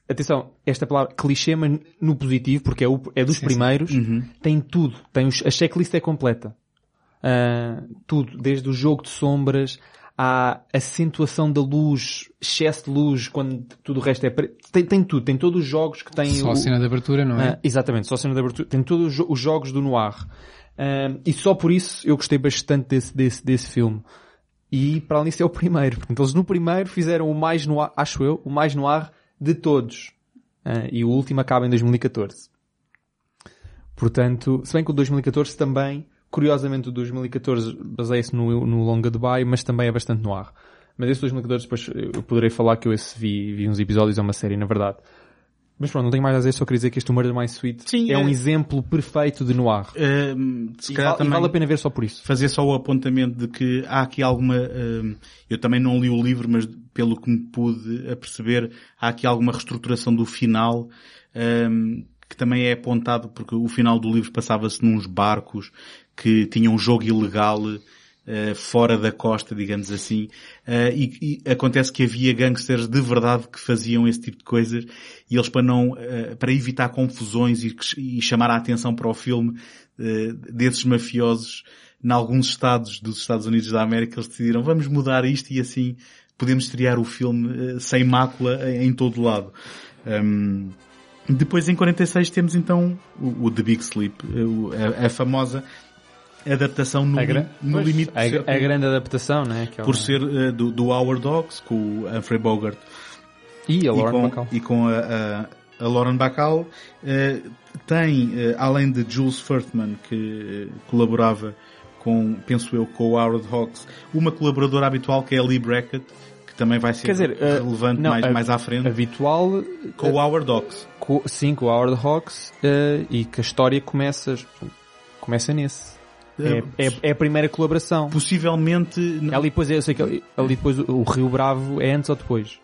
atenção, esta palavra clichê, mas no positivo, porque é, o, é dos Sim, sim. primeiros, Uhum. tem tudo. Tem os, a checklist é completa. Ah, tudo, desde o jogo de sombras, à acentuação da luz, excesso de luz, quando tudo o resto é preto. Tem, tem tudo, tem todos os jogos que tem Só o, a cena de abertura, não é? Ah, exatamente, só a cena de abertura. Tem todos os, jo- os jogos do noir. Ah, e só por isso eu gostei bastante desse, desse, desse filme. E para além disso é o primeiro. Portanto, eles no primeiro fizeram o mais noir, acho eu, o mais noir de todos. Ah, e o último acaba em 2014. Portanto, se bem que o 2014 também, curiosamente o 2014 baseia-se no, no Longa Dubai, mas também é bastante noir. Mas esse 2014 depois eu poderei falar que eu esse vi, vi uns episódios, é uma série na verdade. Mas pronto, não tenho mais a dizer, só queria dizer que este Murder My Sweet Sim, é um é- exemplo perfeito de noir. Ahm, se E, val- e vale a pena ver só por isso. fazer só o apontamento de que há aqui alguma, ahm, eu também não li o livro, mas pelo que me pude aperceber, há aqui alguma reestruturação do final, ahm, que também é apontado porque o final do livro passava-se nos barcos que tinham um jogo ilegal eh, fora da costa, digamos assim, Eh, e, e acontece que havia gangsters de verdade que faziam esse tipo de coisas e eles para não, eh, para evitar confusões e, e chamar a atenção para o filme desses mafiosos em alguns estados dos Estados Unidos da América eles decidiram vamos mudar isto e assim podemos estrear o filme sem mácula em, em todo lado. Hum, depois em 46 temos então o, o The Big Sleep, a, a famosa adaptação no, gra- no pois, limite a, a grande adaptação, né? É por ser eh, do, do Howard Dogs com o Humphrey Bogart E a e Lauren com, Bacall. e com a, a, a Lauren Bacall eh, tem, eh, além de Jules Furtman que colaborava com, penso eu, com o Howard Hawks, uma colaboradora habitual que é a Lee Brackett, que também vai ser dizer, relevante não, mais, a- mais à frente, Habitual, com o Howard Hawks. co- sim, com o Howard Hawks, eh, e que a história começa, começa nesse. É, é, é a primeira colaboração. Possivelmente, n- Ali depois, eu sei que ali, ali depois o, Rio Bravo é antes ou depois?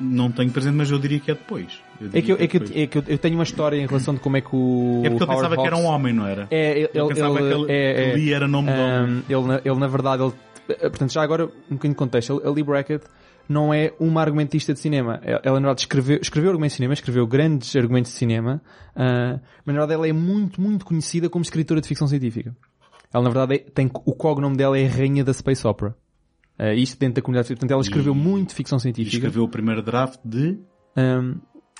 não tenho presente, mas eu diria que é depois. Eu É que, eu, é que, eu, é que eu, eu tenho uma história em relação de como é que o É porque eu Howard pensava que era um Hawks- homem, não era? É, ele, Eu pensava ele- que ele- é, é, Lee era nome de homem. Um, ele, na- ele, na verdade, ele, eh, portanto, já agora, um bocadinho de contexto, a Lee Brackett não é uma argumentista de cinema. Ela, na verdade, escreveu, escreveu argumentos de cinema, escreveu grandes argumentos de cinema, ah, mas, na verdade, ela é muito, muito conhecida como escritora de ficção científica. Ela, na verdade, é- tem, o cognome dela é a Rainha da Space Opera. Ah, isto dentro da comunidade. Portanto, ela escreveu muito ficção E científica. escreveu o primeiro draft de... Um,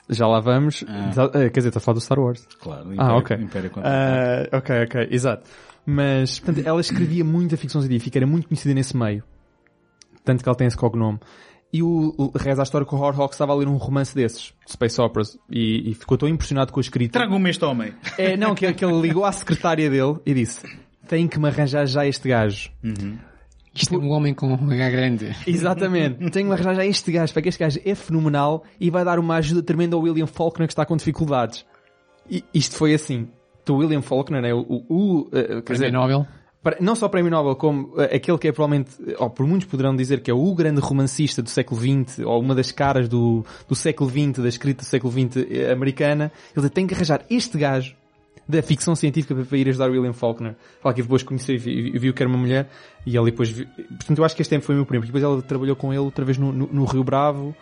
já lá vamos. Ah. Eh, Quer dizer, está a falar do Star Wars. Claro, Ah, Império- ok. Império. Ah, ok, ok, exato. Mas, portanto, ela escrevia muita ficção científica, era muito conhecida nesse meio. tanto que ela tem esse cognome. E o, reza a história que o Hawks estava a ler um romance desses, de Space Operas, e, e ficou tão impressionado com a escrita. Tragam-me este homem. É, não, que, que ele ligou à secretária dele e disse, tem que me arranjar já este gajo. Isto é um homem com um H grande. Exatamente. [laughs] Tenho que me arranjar já este gajo, para que este gajo é fenomenal e vai dar uma ajuda tremenda ao William Faulkner que está com dificuldades. E isto foi assim. O William Faulkner é o, o, o, eh, quer Prémio dizer, Nobel. não só Prémio Nobel, como eh, aquele que é provavelmente, ou por muitos poderão dizer que é o grande romancista do século XX, ou uma das caras do, do século XX, da escrita do século XX eh, americana, ele tem que arranjar este gajo da ficção científica para- ir ajudar William Faulkner. Fala que depois conheceu e vi- e viu que era uma mulher, e ele depois viu, portanto eu acho que este tempo foi o meu primo, depois ela trabalhou com ele outra vez no, no, no Rio Bravo,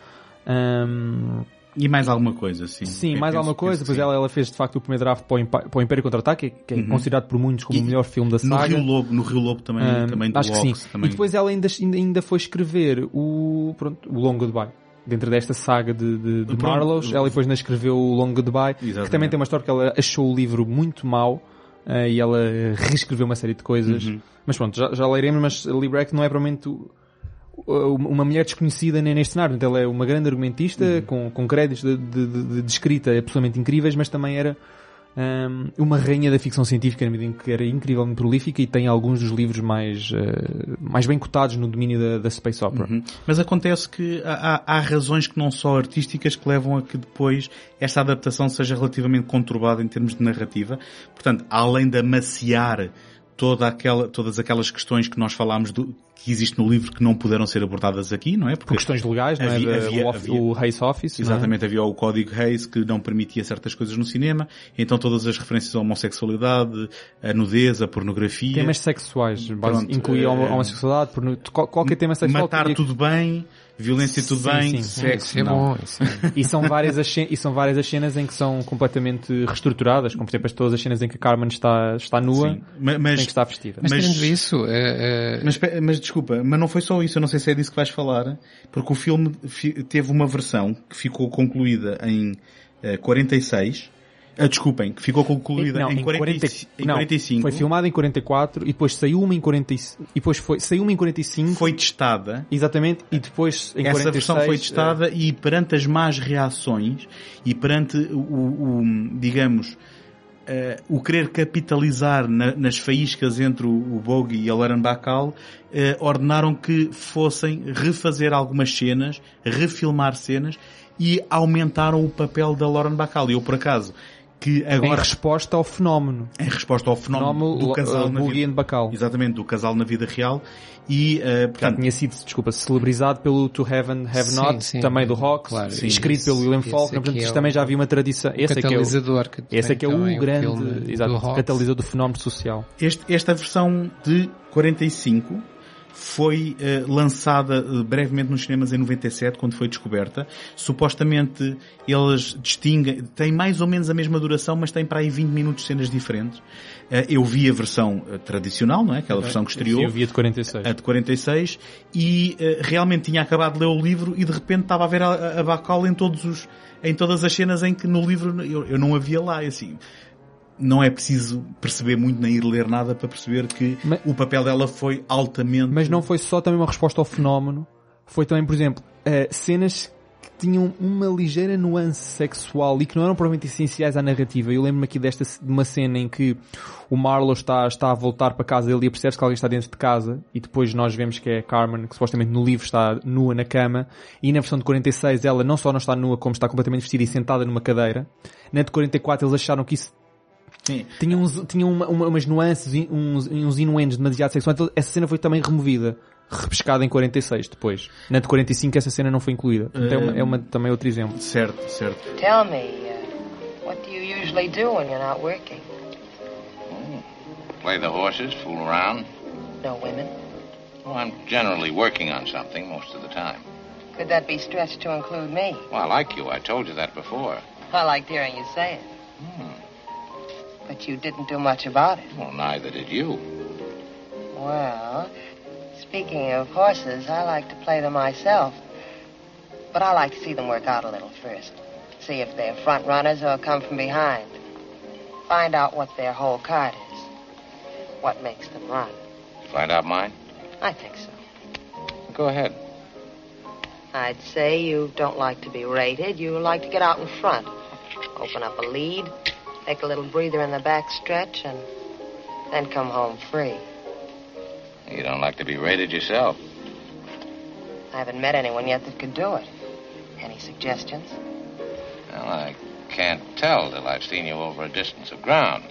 Ahm, E mais alguma coisa, sim. Sim, Eu mais penso- alguma coisa. Depois ela, ela fez de facto o primeiro draft para o, Impa- para o Império Contra-Ataque, que é considerado por muitos como E o melhor filme da No saga. Rio Lobo, no Rio Lobo também, Um, também do acho que sim. Também. E depois ela ainda, ainda, ainda foi escrever o, pronto, o Long Goodbye. Dentro desta saga de, de, de. Marlowe, ela depois ainda escreveu o Long Goodbye, que Exatamente. também tem uma história que ela achou o livro muito mau eh, e ela reescreveu uma série de coisas. Uhum. Mas pronto, já, já leremos, mas Lee Brack não é provavelmente uma mulher desconhecida nem neste cenário. Então ela é uma grande argumentista, Uhum. com, com créditos de, de, de- de escrita absolutamente incríveis, mas também era hum, uma rainha da ficção científica, na medida em que era incrivelmente prolífica e tem alguns dos livros mais, eh, mais bem cotados no domínio da, da Space Opera. Uhum. Mas acontece que há, há- há razões que não só artísticas que levam a que depois esta adaptação seja relativamente conturbada em termos de narrativa. Portanto, além de amaciar toda aquela, todas aquelas questões que nós falámos do, que existe no livro que não puderam ser abordadas aqui, não é? Por questões legais, não é? Havia- havia- o, off- havia- o Race Office. é? Exatamente, havia o código Hayes que não permitia certas coisas no cinema, então todas as referências à homossexualidade, a nudez, a pornografia, Temas sexuais, Pronto, incluía a eh, homossexualidade, porno- qual- qualquer tema sexual. matar tudo bem, violência tudo Sim, bem, sim. sexo é não. é... E são várias as e são várias as cenas em que são completamente reestruturadas, como por exemplo as- todas as cenas em que a Carmen está, está nua, Mas, tem que estar vestida. Mas, Mas- tirando isso, eh, eh, Mas, mas desculpa, mas não foi só isso, eu não sei se é disso que vais falar, porque o filme fi- teve uma versão que ficou concluída em eh, 46, ah, desculpem, que ficou concluída Não, em, 40, 40 em não, 45, Foi filmado em 44 e depois saiu uma em 45 e depois foi, saiu uma em 45, foi testada, exatamente, e depois em essa 46, versão foi eh, testada e perante as más reações e perante o, o- o, digamos, eh, o querer capitalizar na- nas faíscas entre o, o Bogie e a Lauren Bacall, eh, ordenaram que fossem refazer algumas cenas, refilmar cenas e aumentaram o papel da Lauren Bacall. E eu, por acaso, que em agora, resposta ao fenómeno. em resposta ao fenómeno, Fenómeno do uh, casal na Boogie vida, and Bacall. exatamente, do casal na vida real, e, Já portanto, tinha sido, desculpa, celebrizado pelo To Heaven Have Sim, Not, sim. também do Hawks, Claro, sim. escrito pelo William Faulkner, portanto é isto o- também já havia uma tradição. Esse é que é o, catalisador que esse é que é o grande exato, do catalisador do fenómeno social. Este- esta versão de 45 foi eh, lançada eh, brevemente nos cinemas em 97, quando foi descoberta. Supostamente eles distinguem, tem mais ou menos a mesma duração, mas tem para aí 20 minutos de cenas diferentes. Eh, eu vi a versão tradicional, não é? Aquela versão que estreou. Sim, eu via de 46. A de 46 e realmente tinha acabado de ler o livro e de repente estava a ver a, a Bacall em todos os em todas as cenas em que no livro eu, eu não havia lá assim não é preciso perceber muito nem ir ler nada para perceber que Mas- o papel dela foi altamente Mas não foi só também uma resposta ao fenómeno, foi também, por exemplo, eh, cenas que tinham uma ligeira nuance sexual e que não eram provavelmente essenciais à narrativa. Eu lembro-me aqui desta de uma cena em que o Marlowe está, está a voltar para casa dele e percebe que alguém está dentro de casa e depois nós vemos que é a Carmen, que supostamente no livro está nua na cama e na versão de 46 ela não só não está nua como está completamente vestida e sentada numa cadeira. Na de 44 eles acharam que isso Sim. tinha, uns, tinha uma, uma- umas nuances, e uns, uns inuendos demasiado sexuais. Então, essa cena foi também removida. Repescada em 46 depois. Na de 45 essa cena não foi incluída. Portanto, é, uma, é uma- também outro exemplo. certo certo Tell me, uh, what do you usually do when you're not working? Play the horses, fool around. No women? Oh, I'm generally working on something most of the time. Could that be stretched to include me? Well, I like you. I told you that before. I liked hearing you say it. But you didn't do much about it. Well, neither did you. Well, speaking of horses, I like to play them myself. But I like to see them work out a little first. See if they're front runners or come from behind. Find out what their whole card is. What makes them run. Find out mine? I think so. Go ahead. I'd say you don't like to be rated. You like to get out in front. Open up a lead, take a little breather in the back stretch, and then come home free. You don't like to be rated yourself. I haven't met anyone yet that could do it. Any suggestions? Well, I can't tell till I've seen you over a distance of ground.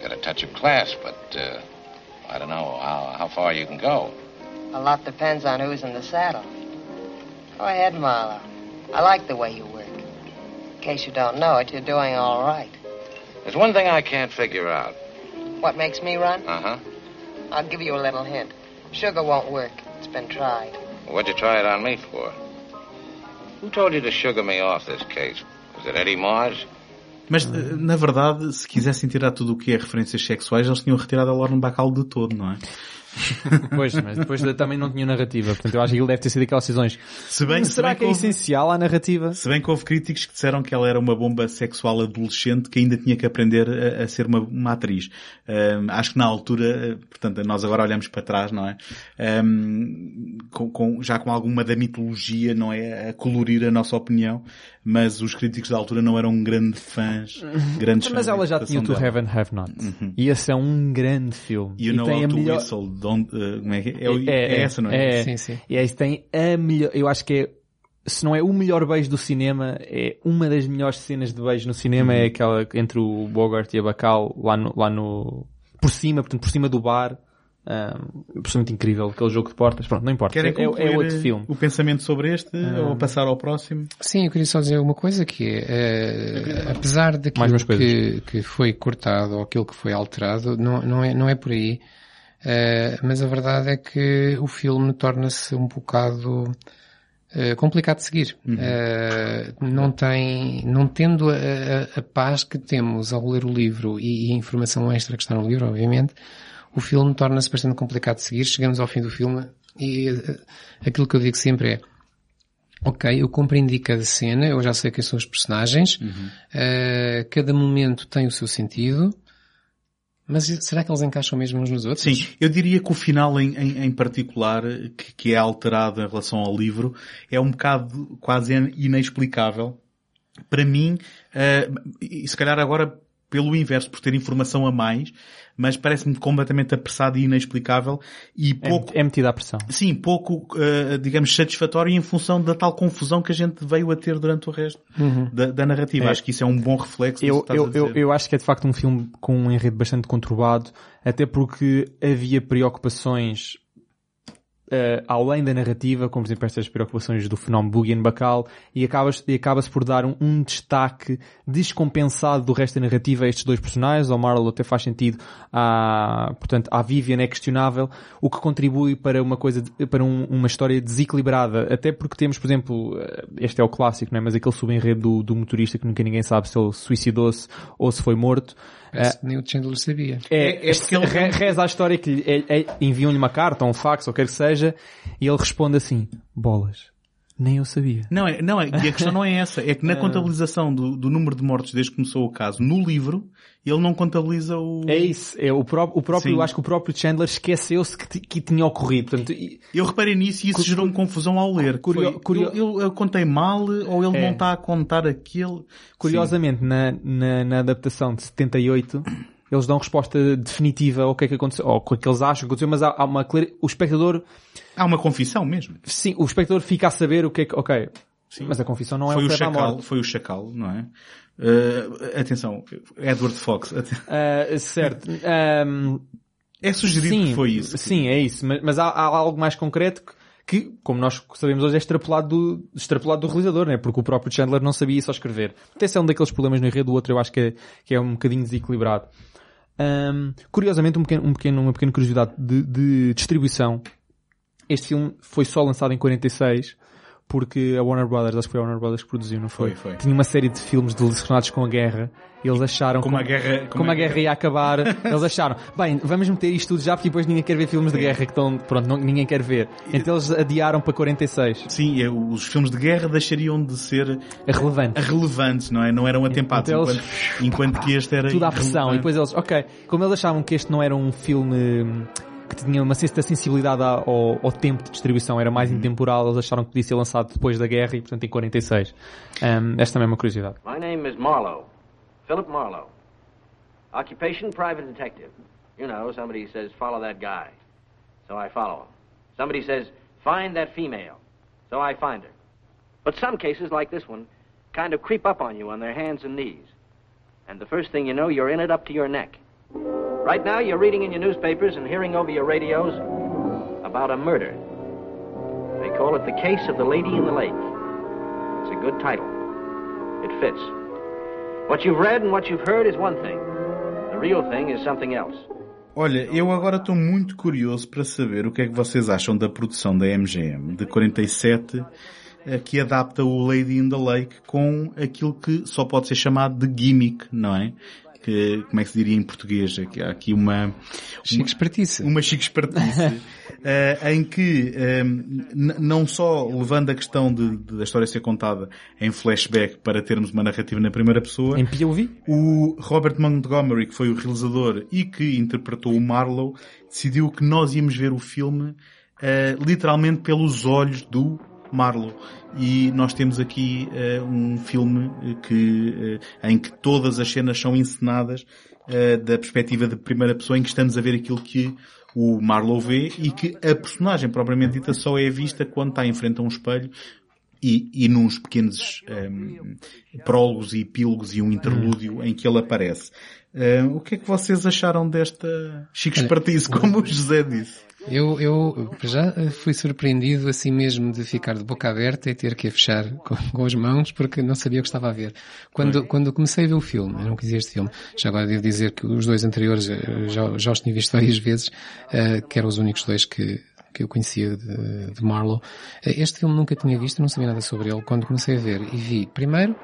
Got a touch of class, but uh, I don't know how, how far you can go. A lot depends on who's in the saddle. Go ahead, Marlowe. I like the way you work. In case you don't know it, you're doing all right. There's one thing I can't figure out. What makes me run? Uh huh. I'll give you a little hint. Sugar won't work. It's been tried. What'd you try it on me for? Who told you to sugar me off this case? Was it Eddie Mars? Mas, eh, na verdade, se quisessem tirar tudo o que é referências sexuais, eles tinham retirado a Lauren Bacall de todo, não é? [laughs] Pois, mas depois também não tinha narrativa. Portanto, eu acho que ele deve ter sido aquelas decisões. Se bem, Mas se será bem que é houve- essencial à narrativa? Se bem que houve críticos que disseram que ela era uma bomba sexual adolescente que ainda tinha que aprender a, a ser uma, uma atriz. Ahm, acho que na altura, eh, portanto, nós agora olhamos para trás, não é? Ahm, com, com- já com alguma da mitologia, não é? A colorir a nossa opinião, mas os críticos da altura não eram grandes fãs, grandes Mas fãs ela já tinha o To Have and Have Not. E esse é um grande filme. You e know tem how a to melhor... whistle, don't, eh, como é que é? É, o- é essa, não é? É, Sim, sim. E esse tem a melhor, eu acho que é, se não é o melhor beijo do cinema, é uma das melhores cenas de beijo no cinema, Uhum. é aquela entre o Bogart e a Bacall lá no, lá no, por cima, portanto, por cima do bar. Um, absolutamente incrível, aquele jogo de portas. Pronto, não importa. Querem É, é, é outro filme. o pensamento sobre este ou passar ao próximo? Sim, eu queria só dizer uma coisa que é, eh, apesar daquilo que, que foi cortado ou aquilo que foi alterado, não, não, é, não é por aí. Eh, mas a verdade é que o filme torna-se um bocado eh, complicado de seguir. Eh, não tem, não tendo a, a- a paz que temos ao ler o livro e, e a informação extra que está no livro, obviamente, o filme torna-se bastante complicado de seguir. Chegamos ao fim do filme e eh, aquilo que eu digo sempre é Ok, eu compreendi cada cena, eu já sei quem são os personagens, eh, cada momento tem o seu sentido, mas será que eles encaixam mesmo uns nos outros? Sim, eu diria que o final em, em, em particular, que, que é alterado em relação ao livro, é um bocado quase inexplicável. Para mim, eh, e se calhar agora pelo inverso, por ter informação a mais, mas parece-me completamente apressado e inexplicável e pouco, É, é metida à pressão. sim, pouco, eh, digamos, satisfatório em função da tal confusão que a gente veio a ter durante o resto da, da narrativa. É. Acho que isso é um bom reflexo Eu, eu, eu, eu acho que é de facto um filme com um enredo bastante conturbado, até porque havia preocupações eh, além da narrativa, como por exemplo estas preocupações do fenómeno Boogie Bacal, e e acaba-se por dar um, um destaque descompensado do resto da narrativa a estes dois personagens, ao Marlowe até faz sentido, à, portanto, à Vivian é questionável, o que contribui para uma coisa, para um- uma história desequilibrada, até porque temos, por exemplo, eh, este é o clássico, não é? mas aquele subenredo do, do motorista que nunca ninguém sabe se ele suicidou-se ou se foi morto. Que nem o Chandler sabia. É- É, é este- porque ele- re- reza a história que lhe- é- é- enviam-lhe uma carta ou um fax ou quer que seja e ele responde assim, bolas, nem eu sabia. Não, é, não é, e a questão não é essa. É que na [laughs] Ah. contabilização do, do número de mortos desde que começou o caso, no livro, ele não contabiliza o... É isso, é o, pró- o próprio, Sim. eu acho que o próprio Chandler esqueceu-se que, que tinha ocorrido. Portanto, e- Eu reparei nisso e isso gerou-me confusão ao ler. Curio- Foi, curio- eu, eu- contei mal ou ele É. não está a contar aquele... curiosamente, na, na, na adaptação de 78, [clears throat] eles dão resposta definitiva ao que é que aconteceu, ou o que eles acham que aconteceu, mas há, há uma clara, o espectador, Sim. Há uma confissão mesmo. sim, o espectador fica a saber o que é que, ok, mas a confissão não é foi, o o chacal, foi o Chacal, não é? Uh, atenção, Edward Fox. Ah, [laughs] certo. Ahm, É sugerido sim, que foi isso. Sim, é isso. Mas, mas há, há algo mais concreto que, que, como nós sabemos hoje, é extrapolado do, extrapolado do realizador, né? Porque o próprio Chandler não sabia só escrever. Até esse é um daqueles problemas no enredo, o outro eu acho que é, que é um bocadinho desequilibrado. Ahm, curiosamente, um pequeno, um pequeno, uma pequena curiosidade de, de distribuição. Este filme foi só lançado em 46, porque a Warner Brothers, acho que foi a Warner Brothers que produziu, não foi? Foi, foi. Tinha uma série de filmes relacionados com a guerra, e eles acharam Como que- a guerra... como a guerra ia acabar, [laughs] eles acharam, bem, vamos meter isto tudo já porque depois ninguém quer ver filmes de guerra que estão, pronto, não- ninguém quer ver. Então eles adiaram para 46. Sim, os filmes de guerra deixariam de ser É relevante. relevantes, não é? Não eram atempados, Então eles- enquanto, enquanto que este era Tudo à pressão. E depois eles, ok, como eles achavam que este não era um filme que tinha uma certa sensibilidade ao, ao tempo de distribuição, era mais intemporal, eles acharam que podia ser lançado depois da guerra e portanto em 46. Um, esta também é uma curiosidade. My name is Marlowe. Philip Marlowe. Occupation, private detective. You know, somebody says, follow that guy. So I follow him. Somebody says, find that female. So I find her. But some cases, like this one, kind of creep up on you on their hands and knees. And the first thing you know, you're in it up to your neck. Right now, you're reading in your newspapers and hearing over your radios about a murder. They call it The Case of the Lady in the Lake. It's a good title. It fits. What you've read and what you've heard is one thing. The real thing is something else. Olha, eu agora estou muito curioso para saber o que é que vocês acham da produção da MGM de 47 eh, que adapta o Lady in the Lake com aquilo que só pode ser chamado de gimmick, não é? Que, como é que se diria em português? Aqui- Há aqui uma... Chique espertice. Uma chique espertice. [laughs] eh, em que, eh, n- não só levando a questão de, de- da história ser contada em flashback para termos uma narrativa na primeira pessoa, Em POV? o Robert Montgomery, que foi o realizador e que interpretou o Marlowe, decidiu que nós íamos ver o filme eh, literalmente pelos olhos do Marlowe. E nós temos aqui eh, um filme eh, que, eh, em que todas as cenas são encenadas eh, da perspectiva de primeira pessoa, em que estamos a ver aquilo que o Marlowe vê e que a personagem propriamente dita só é vista quando está em frente a um espelho e, e nos pequenos ehm, prólogos e epílogos e um interlúdio em que ele aparece. Ehm, o que é que vocês acharam desta chique espertice, como o José disse? Eu, eu já fui surpreendido assim mesmo de ficar de boca aberta e ter que a fechar com, [laughs] com as mãos porque não sabia o que estava a ver. Quando, quando comecei a ver o filme, eu não quis este filme, já agora devo dizer que os dois anteriores eh, já, já os tinha visto [laughs] várias vezes, eh, que eram os únicos dois que, que eu conhecia de, de Marlowe. Eh, Este filme nunca tinha visto, não sabia nada sobre ele quando comecei a ver e vi, primeiro,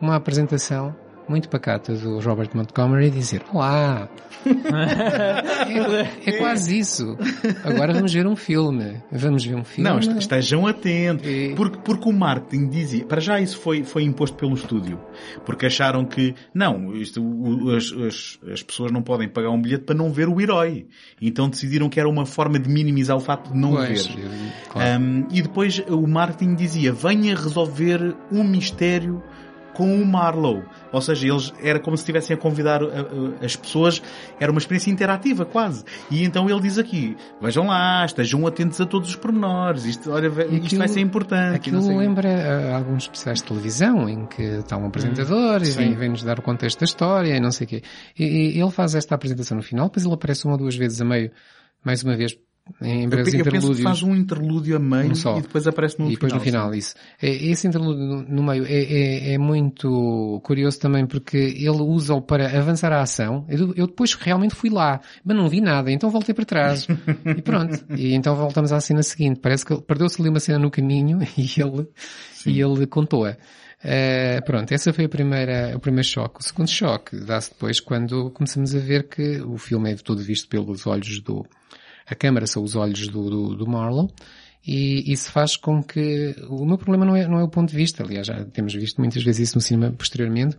uma apresentação muito pacata do Robert Montgomery dizer Olá! [laughs] é, é quase isso. Agora vamos ver um filme. Vamos ver um filme. Não, est- estejam atentos. E- Porque, porque o marketing dizia, para já isso foi, foi imposto pelo estúdio. Porque acharam que, não, isto, o- as, as, as pessoas não podem pagar um bilhete para não ver o herói. Então decidiram que era uma forma de minimizar o facto de não Pois, ver. eu- claro. Um, e depois o marketing dizia, venha resolver um mistério com o Marlowe. Ou seja, eles, era como se estivessem a convidar a- a- as pessoas, era uma experiência interativa quase. E então ele diz aqui, vejam lá, estejam atentos a todos os pormenores, isto, olha, E isto aquilo- vai ser importante. e Aquilo lembra ah, alguns especiais de televisão em que está um apresentador e Sim. vem- vem-nos dar o contexto da história e não sei o quê. E, e ele faz esta apresentação no final, depois ele aparece uma ou duas vezes a meio, mais uma vez, em Eu, breves pe- eu penso que faz um interlúdio a meio Um só. e depois aparece no E depois final. no final, isso. É, Esse interlúdio no, meio é, é, é muito curioso também porque ele usa-o para avançar a ação. Eu, eu depois realmente fui lá, mas não vi nada, então voltei para trás. e pronto. [laughs] E então voltamos à cena seguinte. Parece que perdeu-se ali uma cena no caminho [laughs] e ele, e ele contou-a. Eh, pronto, essa foi a primeira, o primeiro choque. O segundo choque dá-se depois quando começamos a ver que o filme é todo visto pelos olhos do, a câmara são os olhos do, do, do Marlowe e isso faz com que o meu problema não é, não é o ponto de vista, aliás já temos visto muitas vezes isso no cinema posteriormente.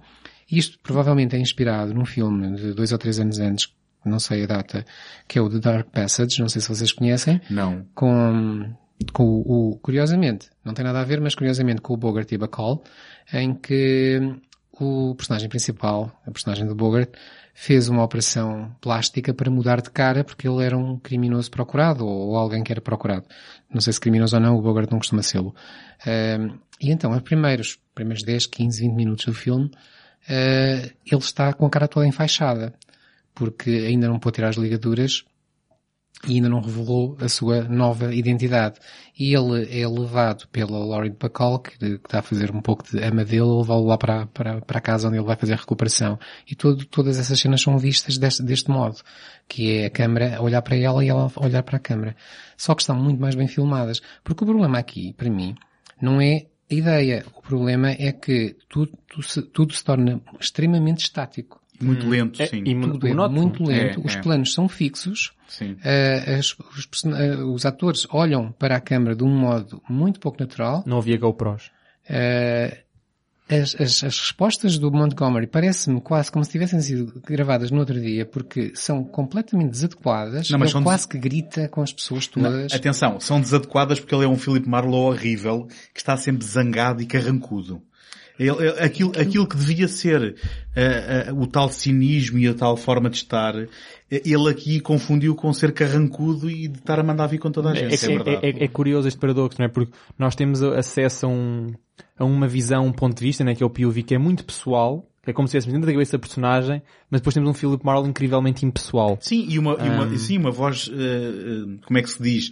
Isto provavelmente é inspirado num filme de dois ou três anos antes, não sei a data, que é o The Dark Passage, não sei se vocês conhecem, Não. com, com o, o- curiosamente, não tem nada a ver, mas curiosamente com o Bogart e Bacall, em que o personagem principal, a personagem do Bogart, fez uma operação plástica para mudar de cara porque ele era um criminoso procurado ou alguém que era procurado. Não sei se criminoso ou não, o Bogart não costuma sê-lo. Ahm, e então, os primeiros, primeiros 10, 15, 20 minutos do filme, ah, ele está com a cara toda enfaixada porque ainda não pôde tirar as ligaduras e ainda não revelou a sua nova identidade. E ele é levado pela Lauren Bacall, que, que está a fazer um pouco de ama dele, levá-lo lá para, para, para a casa onde ele vai fazer a recuperação. E todo, todas essas cenas são vistas deste, deste modo, que é a câmara a olhar para ela e ela olhar para a câmara. Só que estão muito mais bem filmadas. Porque o problema aqui, para mim, não é a ideia. O problema é que tudo, tudo, se, tudo se torna extremamente estático. Muito lento, É, sim. e Tudo é monótono. muito lento. É, Os é. planos são fixos. Sim. Uh, as- os, uh, os atores olham para a câmara de um modo muito pouco natural Não havia GoPros. uh, as, as, as respostas do Montgomery parece-me quase como se tivessem sido gravadas no outro dia, porque são completamente desadequadas. Não, mas ele são quase que grita com as pessoas todas. Não, atenção, são desadequadas porque ele é um Philip Marlowe horrível que está sempre zangado e carrancudo. Ele, ele- aquilo, aquilo que devia ser eh, eh, o tal cinismo e a tal forma de estar, eh, ele aqui confundiu com ser carrancudo e de estar a mandar vir com toda a É, gente. É, é- verdade. é- é curioso este paradoxo, não é? Porque nós temos acesso a, um, a uma visão, um ponto de vista, né? que é o POV, que é muito pessoal, é como se estivéssemos dentro da cabeça da personagem, mas depois temos um Philip Marlowe incrivelmente impessoal. Sim, e uma, e uma, sim, uma voz, eh, eh, como é que se diz,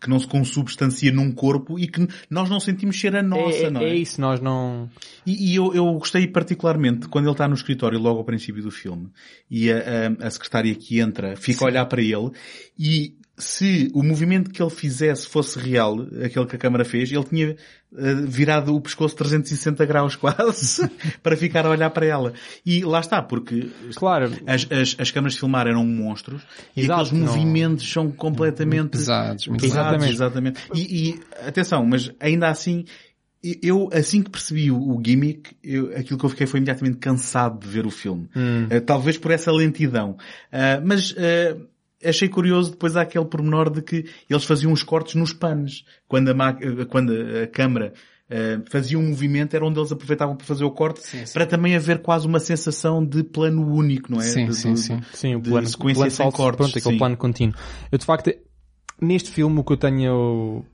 que não se consubstancia num corpo e que nós não sentimos ser a nossa, é, não é é? isso, nós não... E, e eu, eu gostei particularmente quando ele está no escritório logo ao princípio do filme e a, a, a secretária que entra fica a olhar para ele e se o movimento que ele fizesse fosse real, aquele que a câmara fez, ele tinha eh, virado o pescoço 360 graus [laughs] quase para ficar a olhar para ela. E lá está, porque Claro, as, as, as câmaras de filmar eram monstros e Exato, aqueles não- movimentos são completamente pesados, muito pesados, Exatamente. exatamente. E, e, atenção, mas ainda assim, eu assim que percebi o, gimmick, eu, aquilo que eu fiquei foi imediatamente cansado de ver o filme. Eh, talvez por essa lentidão. Ah, mas eh, achei curioso depois aquele pormenor de que eles faziam os cortes nos panos. Quando a, ma- quando a câmara eh, fazia um movimento, era onde eles aproveitavam para fazer o corte, Sim, sim. para também haver quase uma sensação de plano único, não é? Sim, De- sim, de- sim. Sim, o de plano, sequência plano sem falso, cortes, pronto, aquele sim. plano contínuo. Eu, de facto, neste filme o que eu tenho,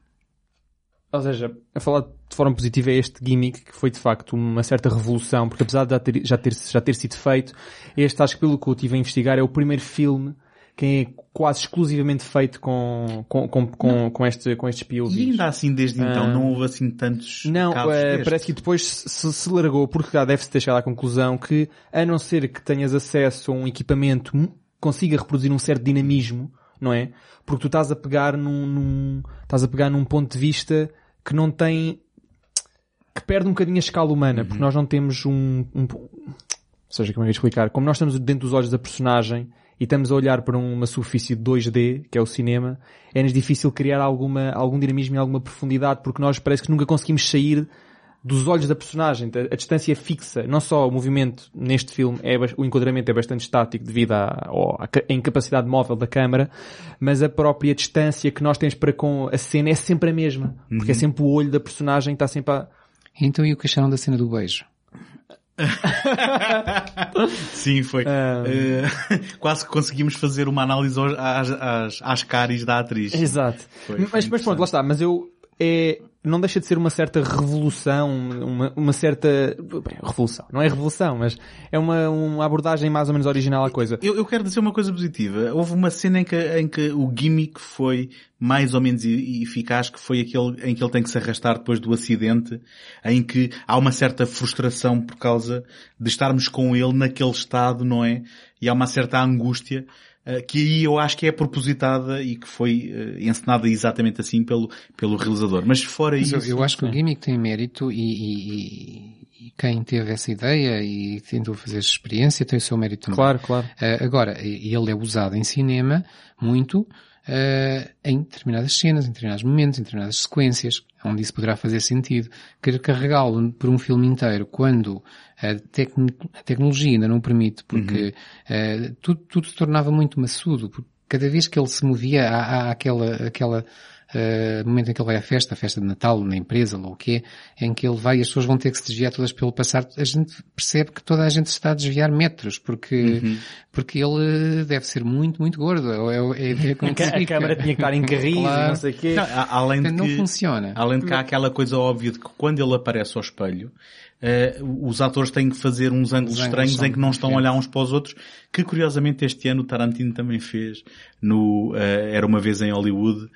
ou seja, a falar de forma positiva é este gimmick que foi de facto uma certa revolução, porque apesar de já ter, já ter, já ter sido feito, este acho que pelo que eu estive a investigar é o primeiro filme que é quase exclusivamente feito com, com, com, com, com, este, com estes POVs. E ainda assim, desde então, Ah. não houve assim tantos Não, casos destes. parece que depois se, se largou, porque já deve-se ter chegado à conclusão que, a não ser que tenhas acesso a um equipamento que consiga reproduzir um certo dinamismo, não é? Porque tu estás a pegar num, num- estás a pegar num ponto de vista que não tem, que perde um bocadinho a escala humana, porque nós não temos um, um- ou seja, como é que explicar? Como nós estamos dentro dos olhos da personagem e estamos a olhar para uma superfície de 2D, que é o cinema, é-nos difícil criar alguma, algum dinamismo e alguma profundidade, porque nós parece que nunca conseguimos sair dos olhos da personagem. A, distância é fixa. Não só o movimento neste filme, é, o enquadramento é bastante estático devido à, à ca- à incapacidade móvel da câmara, mas a própria distância que nós temos para com a cena é sempre a mesma. Porque é sempre o olho da personagem que está sempre a... Então e o que acharam da cena do beijo? [laughs] Sim, foi. Ah. [laughs] Eh, quase que conseguimos fazer uma análise às, às, às caries da atriz. Exato. Foi- mas, foi mas pronto, lá está. Mas eu, é, não deixa de ser uma certa revolução, uma, uma certa, revolução. Não é revolução, mas é uma, uma abordagem mais ou menos original à coisa. Eu, eu quero dizer uma coisa positiva. Houve uma cena em que, em que o gimmick foi mais ou menos eficaz, que foi aquele em que ele tem que se arrastar depois do acidente, em que há uma certa frustração por causa de estarmos com ele naquele estado, não é? E há uma certa angústia, que aí eu acho que é propositada e que foi eh, encenada exatamente assim pelo, pelo realizador. Mas fora Mas isso... eu, eu acho que o gimmick tem mérito e, e- e- e quem teve essa ideia e tentou fazer essa experiência tem o seu mérito também. Claro, claro. Eh, agora, ele é usado em cinema muito eh, em determinadas cenas, em determinados momentos, em determinadas sequências, onde isso poderá fazer sentido. Querer carregá-lo por um filme inteiro quando a, tecno- a tecnologia ainda não permite, porque eh, tudo, tudo se tornava muito maçudo, porque cada vez que ele se movia há, há aquela, aquela eh, momento em que ele vai à festa, a festa de Natal, na empresa, ou o quê, em que ele vai e as pessoas vão ter que se desviar todas pelo passar, a gente percebe que toda a gente está a desviar metros, porque, porque ele deve ser muito, muito gordo. É, é, é, é como [laughs] se A fica. câmara tinha que estar em carris e Claro. não sei o quê. Não, a- além de que, não funciona. Além de que há aquela coisa óbvia de que quando ele aparece ao espelho, eh, os atores têm que fazer uns ângulos Os ângulos estranhos são em que não estão a olhar uns para os outros, que curiosamente este ano o Tarantino também fez no eh, Era Uma Vez em Hollywood,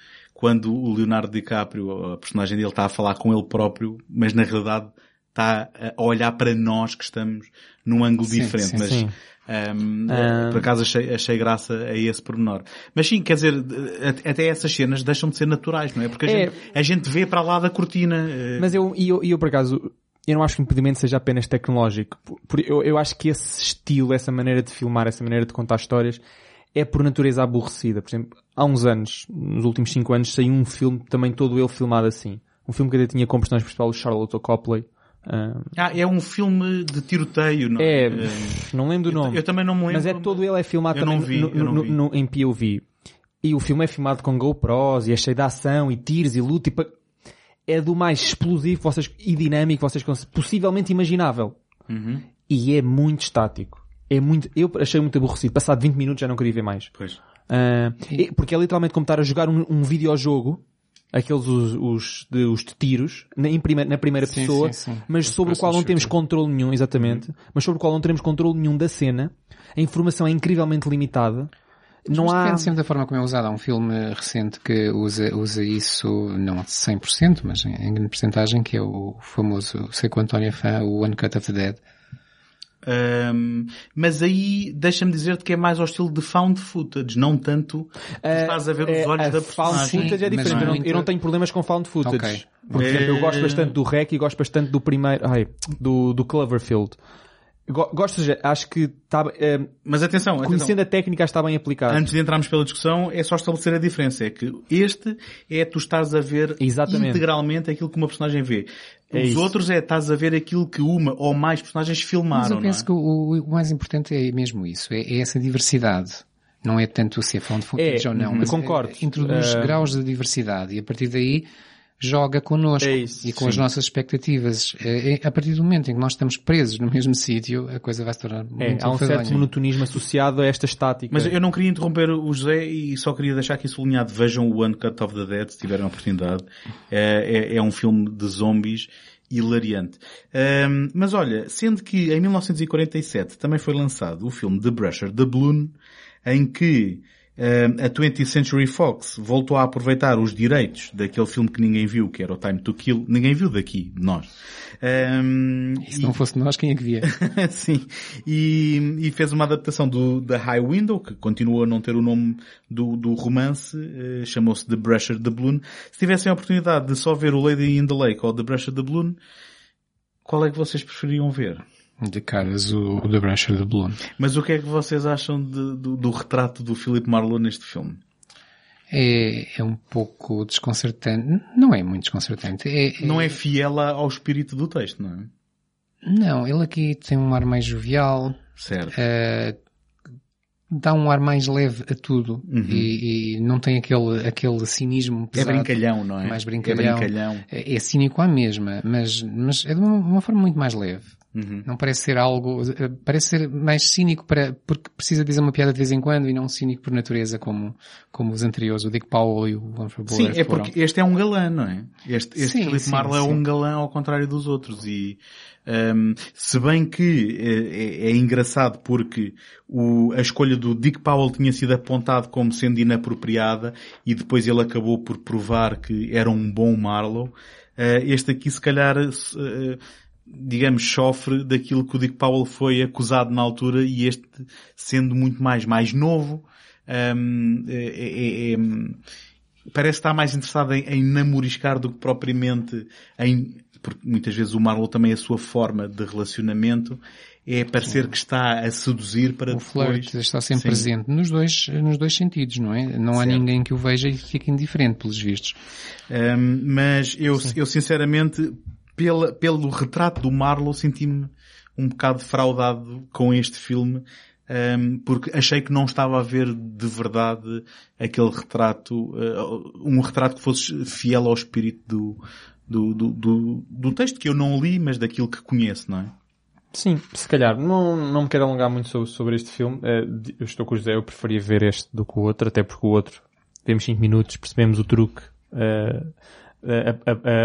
quando o Leonardo DiCaprio, a personagem dele, está a falar com ele próprio, mas na realidade está a olhar para nós que estamos num ângulo Sim, diferente. sim, mas, sim. ehm, Ah. por acaso achei, achei graça a esse pormenor. Mas sim, quer dizer, até essas cenas deixam de ser naturais, não é? Porque a, É. gente, a gente vê para lá da cortina. eh, Mas eu, e eu, eu por acaso, eu não acho que o impedimento seja apenas tecnológico. Por- por- eu, eu acho que esse estilo, essa maneira de filmar, essa maneira de contar histórias, é por natureza aborrecida. Por exemplo, há uns anos, nos últimos cinco anos, saiu um filme também todo ele filmado assim. Um filme que até tinha como personagem principal o Charlotte Copley, Ah, Ah, é um filme de tiroteio, não é, é? não lembro do nome. eu também não me lembro. Mas é todo ele é filmado Eu também vi, no- no- vi. no- em POV. E o filme é filmado com GoPros e é cheio de ação e tiros e luta e é do mais explosivo vocês, e dinâmico vocês possivelmente imaginável. Uhum. E é muito estático. É muito, eu achei muito aborrecido. Passado 20 minutos já não queria ver mais. Pois. É- porque é literalmente como estar a jogar um, um videojogo, aqueles os, os, de, os de tiros, na, em prime- na primeira Sim, pessoa, sim, sim. mas Os sobre o qual não temos controle nenhum, exatamente, mas sobre o qual não teremos controle nenhum da cena. A informação é incrivelmente limitada. Não Mas há... depende sempre da forma como é usado. Há um filme recente que usa, usa isso, não a 100%, mas em, em grande porcentagem, que é o famoso, sei que o António é fã, o One Cut of the Dead. Ahm, mas aí deixa-me dizer-te que é mais ao estilo de found footage, não tanto tu estás a ver os É, olhos da found personagem. footage é mas diferente. Eu não, eu não tenho problemas com found footage. Ok. Por exemplo, eu gosto É. bastante do REC e gosto bastante do primeiro, ai, do, do Cloverfield. Go- Gosto, acho que está, eh, Mas atenção, atenção. conhecendo a técnica está bem aplicado. Antes de entrarmos pela discussão, é só estabelecer a diferença. É que este é tu estás a ver Exatamente. integralmente aquilo que uma personagem vê. É Os isso. outros é estás a ver aquilo que uma ou mais personagens Mas filmaram, eu penso não que o, o mais importante é mesmo isso, é, é essa diversidade. Não é tanto se é found footage É, ou não, uhum, mas concordo. é- introduz Uh, graus de diversidade e a partir daí joga connosco É isso, e com sim. as nossas expectativas. É, é- a partir do momento em que nós estamos presos no [laughs] mesmo sítio, a coisa vai se tornar É, muito há um certo monotonismo associado a esta estática. Mas eu não queria interromper o José e só queria deixar aqui sublinhado. Vejam o One Cut of the Dead, se tiverem a oportunidade. É, é- é um filme de zombies hilariante. Ahm, mas olha, sendo que em 1947 também foi lançado o filme The Brusher, The Balloon, em que a 20th Century Fox voltou a aproveitar os direitos daquele filme que ninguém viu, que era o Time to Kill. Ninguém viu daqui, de nós. Ahm, E se não fosse nós, quem é que via? [laughs] Sim. E, e fez uma adaptação do The High Window, que continua a não ter o nome do, do romance, eh, chamou-se The Brusher the Balloon. Se tivessem a oportunidade de só ver o Lady in the Lake ou The Brusher the Balloon, qual é que vocês preferiam ver? De caras o, o The Brusher de Balloon. Mas o que é que vocês acham de- do, do retrato do Philip Marlowe neste filme? É, é um pouco desconcertante. Não é muito desconcertante. É, Não é fiel ao espírito do texto, não é? Não, ele aqui tem um ar mais jovial, Certo. eh, dá um ar mais leve a tudo e, e não tem aquele, aquele cinismo Uhum. É pesado. brincalhão, não é? Mais brincalhão. É brincalhão. É, é cínico à mesma, mas, mas é de uma, uma forma muito mais leve. Uhum. Não parece ser algo, parece ser mais cínico para, porque precisa dizer uma piada de vez em quando e não cínico por natureza como, como os anteriores, o Dick Powell e o Humphrey Sim, Bogart é foram. porque este é um galã, não é? Este, este Sim, sim, Marlowe é sim. um galã ao contrário dos outros e hum, se bem que é, é- é engraçado porque o- a escolha do Dick Powell tinha sido apontado como sendo inapropriada e depois ele acabou por provar que era um bom Marlowe, eh, este aqui se calhar eh, digamos, sofre daquilo que o Dick Powell foi acusado na altura e este sendo muito mais, mais novo, hum, é- é- é- parece estar mais interessado em, em namoriscar do que propriamente em, porque muitas vezes o Marlowe também a sua forma de relacionamento é parecer que está a seduzir para O depois. flirt está sempre Sim. presente nos dois, nos dois sentidos, não é? Não há Certo. ninguém que o veja e fique indiferente pelos vistos. Um, mas eu, eu sinceramente, pela, pelo retrato do Marlowe, senti-me um bocado defraudado com este filme, um, porque achei que não estava a ver de verdade aquele retrato, uh, um retrato que fosse fiel ao espírito do, do, do, do, do texto que eu não li, mas daquilo que conheço, não é? Sim, se calhar. Não, não me quero alongar muito sobre, sobre este filme. Eh, eu estou com o José, eu preferia ver este do que o outro, até porque o outro, vemos 5 minutos, percebemos o truque, a-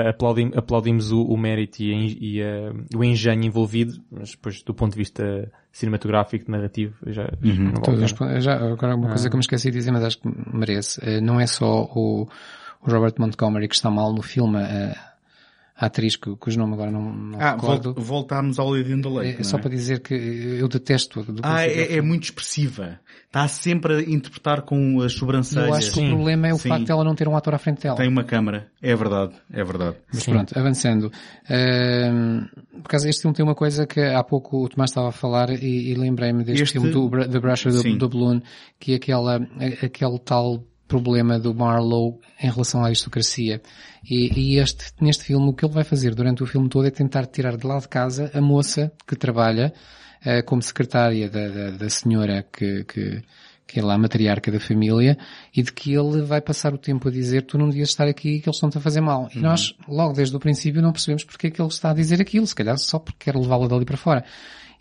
aplaudim- aplaudimos o, o mérito e, a e, eh, o engenho envolvido, mas depois do ponto de vista cinematográfico, narrativo, já, a Todos pon- já, agora uma coisa que eu me esqueci de dizer, mas acho que merece. Eh, Não é só o, o Robert Montgomery que está mal no filme, eh, a atriz que, cujo nome agora não, não Ah, recordo. vol- voltámos ao Lady in the Lake. É, só é? para dizer que eu detesto. do Ah, é, é muito expressiva. Está sempre a interpretar com as sobrancelhas. Eu acho que Sim. o problema é o Sim. facto de ela não ter um ator à frente dela. Tem uma câmara. É verdade. É verdade. Mas pronto, avançando. Ahm, por causa este filme tem uma coisa que há pouco o Tomás estava a falar e, e lembrei-me deste Este- filme do, The Brusher do, Sim. do Balloon, que é aquela, aquele tal problema do Marlowe em relação à aristocracia. E, e este, neste filme, o que ele vai fazer durante o filme todo é tentar tirar de lá de casa a moça que trabalha uh, como secretária da, da, da senhora que, que, que é lá a matriarca da família, e de que ele vai passar o tempo a dizer tu não devias estar aqui que eles estão-te a fazer mal. E nós, logo desde o princípio, não percebemos porque é que ele está a dizer aquilo, se calhar só porque quer levá-la dali para fora.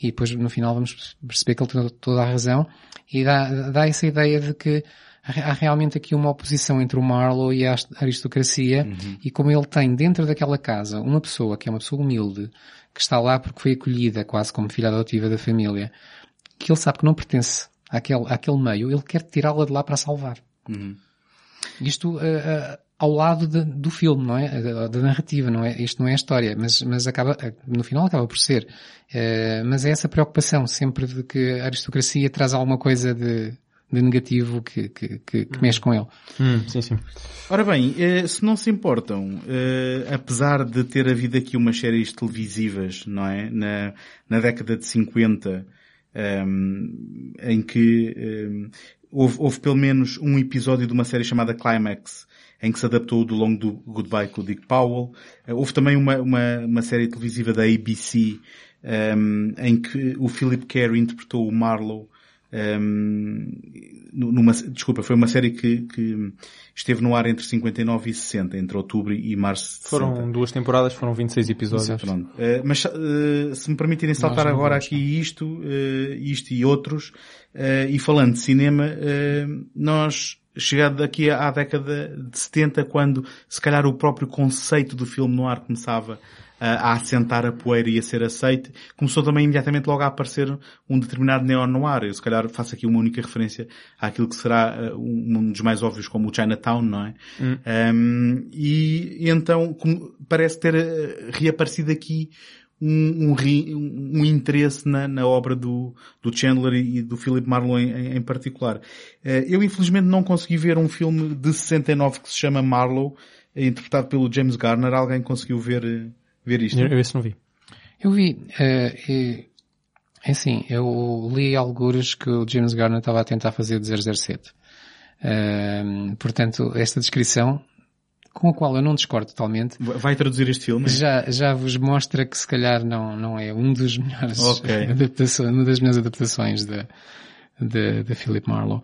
E depois, no final, vamos perceber que ele tem toda a razão, e dá, dá essa ideia de que há realmente aqui uma oposição entre o Marlowe e a aristocracia, uhum. e como ele tem dentro daquela casa uma pessoa que é uma pessoa humilde, que está lá porque foi acolhida quase como filha adotiva da família, que ele sabe que não pertence àquele, àquele meio, ele quer tirá-la de lá para salvar. Uhum. Isto uh, uh, ao lado de, do filme, não é? Da, da, narrativa, não é? Isto não é a história, mas, mas acaba, no final acaba por ser. Uh, mas é essa preocupação sempre de que a aristocracia traz alguma coisa de, de negativo que, que, que, que mexe com ele. Hum, sim, sim. Ora bem, se não se importam, apesar de ter havido aqui umas séries televisivas, não é? Na, na década de 50, um, em que um, houve, houve, pelo menos um episódio de uma série chamada Climax, em que se adaptou do longo do Goodbye com o Dick Powell. Uh, houve também uma, uma, uma, série televisiva da ABC, um, em que o Philip Carey interpretou o Marlowe, um, numa, desculpa, foi uma série que, que, esteve no ar entre 59 e 60, entre outubro e março de Foram 60. duas temporadas, foram 26 episódios. Uh, mas uh, se me permitirem saltar agora aqui isto, uh, isto e outros, e falando de cinema, nós chegado aqui à década de 70, quando se calhar o próprio conceito do filme no ar começava a assentar a poeira e a ser aceite, começou também imediatamente logo a aparecer um determinado neo-noir. Eu se calhar faço aqui uma única referência àquilo que será uh, um dos mais óbvios como o Chinatown, não é? Hum. Um, e então parece ter uh, reaparecido aqui um, um, um, interesse na, na, obra do, do Chandler e do Philip Marlowe em, em particular. Uh, eu infelizmente não consegui ver um filme de 69 que se chama Marlowe, interpretado pelo James Garner. Alguém conseguiu ver ver isto? Eu, eu esse não vi. Eu vi. Uh, é assim, eu li algures que o James Garner estava a tentar fazer de 007. Uh, portanto, esta descrição, com a qual eu não discordo totalmente. Vai traduzir este filme? Já, já vos mostra que se calhar não, não é um dos melhores okay. [laughs] adaptações, uma das melhores adaptações de, de, de Philip Marlowe.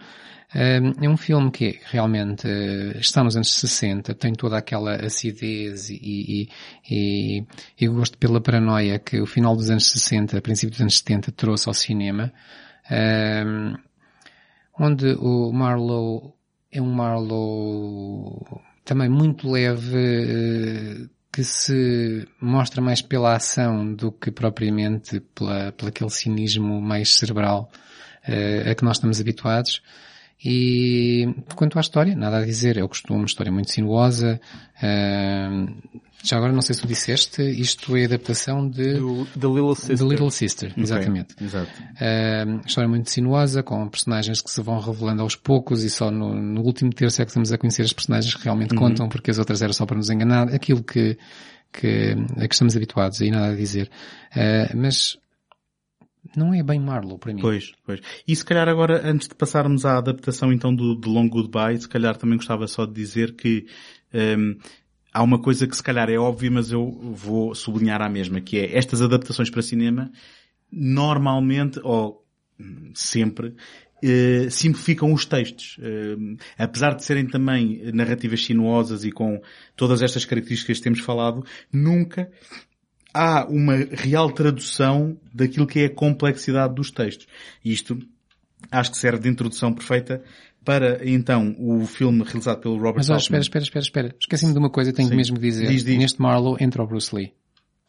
É um filme que realmente eh, está nos anos 60, tem toda aquela acidez e, e, e, e gosto pela paranoia que o final dos anos 60, princípio dos anos 70 trouxe ao cinema, onde o Marlowe é um Marlowe também muito leve, eh, que se mostra mais pela ação do que propriamente pela, pela aquele cinismo mais cerebral uh, a que nós estamos habituados. E quanto à história, nada a dizer, é o costume, uma história muito sinuosa. Uh, já agora não sei se tu disseste, isto é adaptação de Do, The Little Sister. The Little Sister, okay. exatamente. Exato. Uh, história muito sinuosa, com personagens que se vão revelando aos poucos e só no, no último terço é que estamos a conhecer as personagens que realmente uhum. contam, porque as outras eram só para nos enganar. Aquilo que, que, a que estamos habituados e nada a dizer. Uh, mas não é bem Marlowe para mim. Pois, pois. E se calhar agora, antes de passarmos à adaptação então do, do Long Goodbye, se calhar também gostava só de dizer que um, há uma coisa que se calhar é óbvia, mas eu vou sublinhar a mesma, que é estas adaptações para cinema, normalmente, ou sempre, Uh, simplificam os textos. Uh, apesar de serem também narrativas sinuosas e com todas estas características que temos falado, nunca há uma real tradução daquilo que é a complexidade dos textos. E isto acho que serve de introdução perfeita para então o filme realizado pelo Robert Mas espera, espera, espera, espera. Esqueci-me de uma coisa, tenho Sim. mesmo que dizer. Diz, diz. Neste Marlowe entra o Bruce Lee.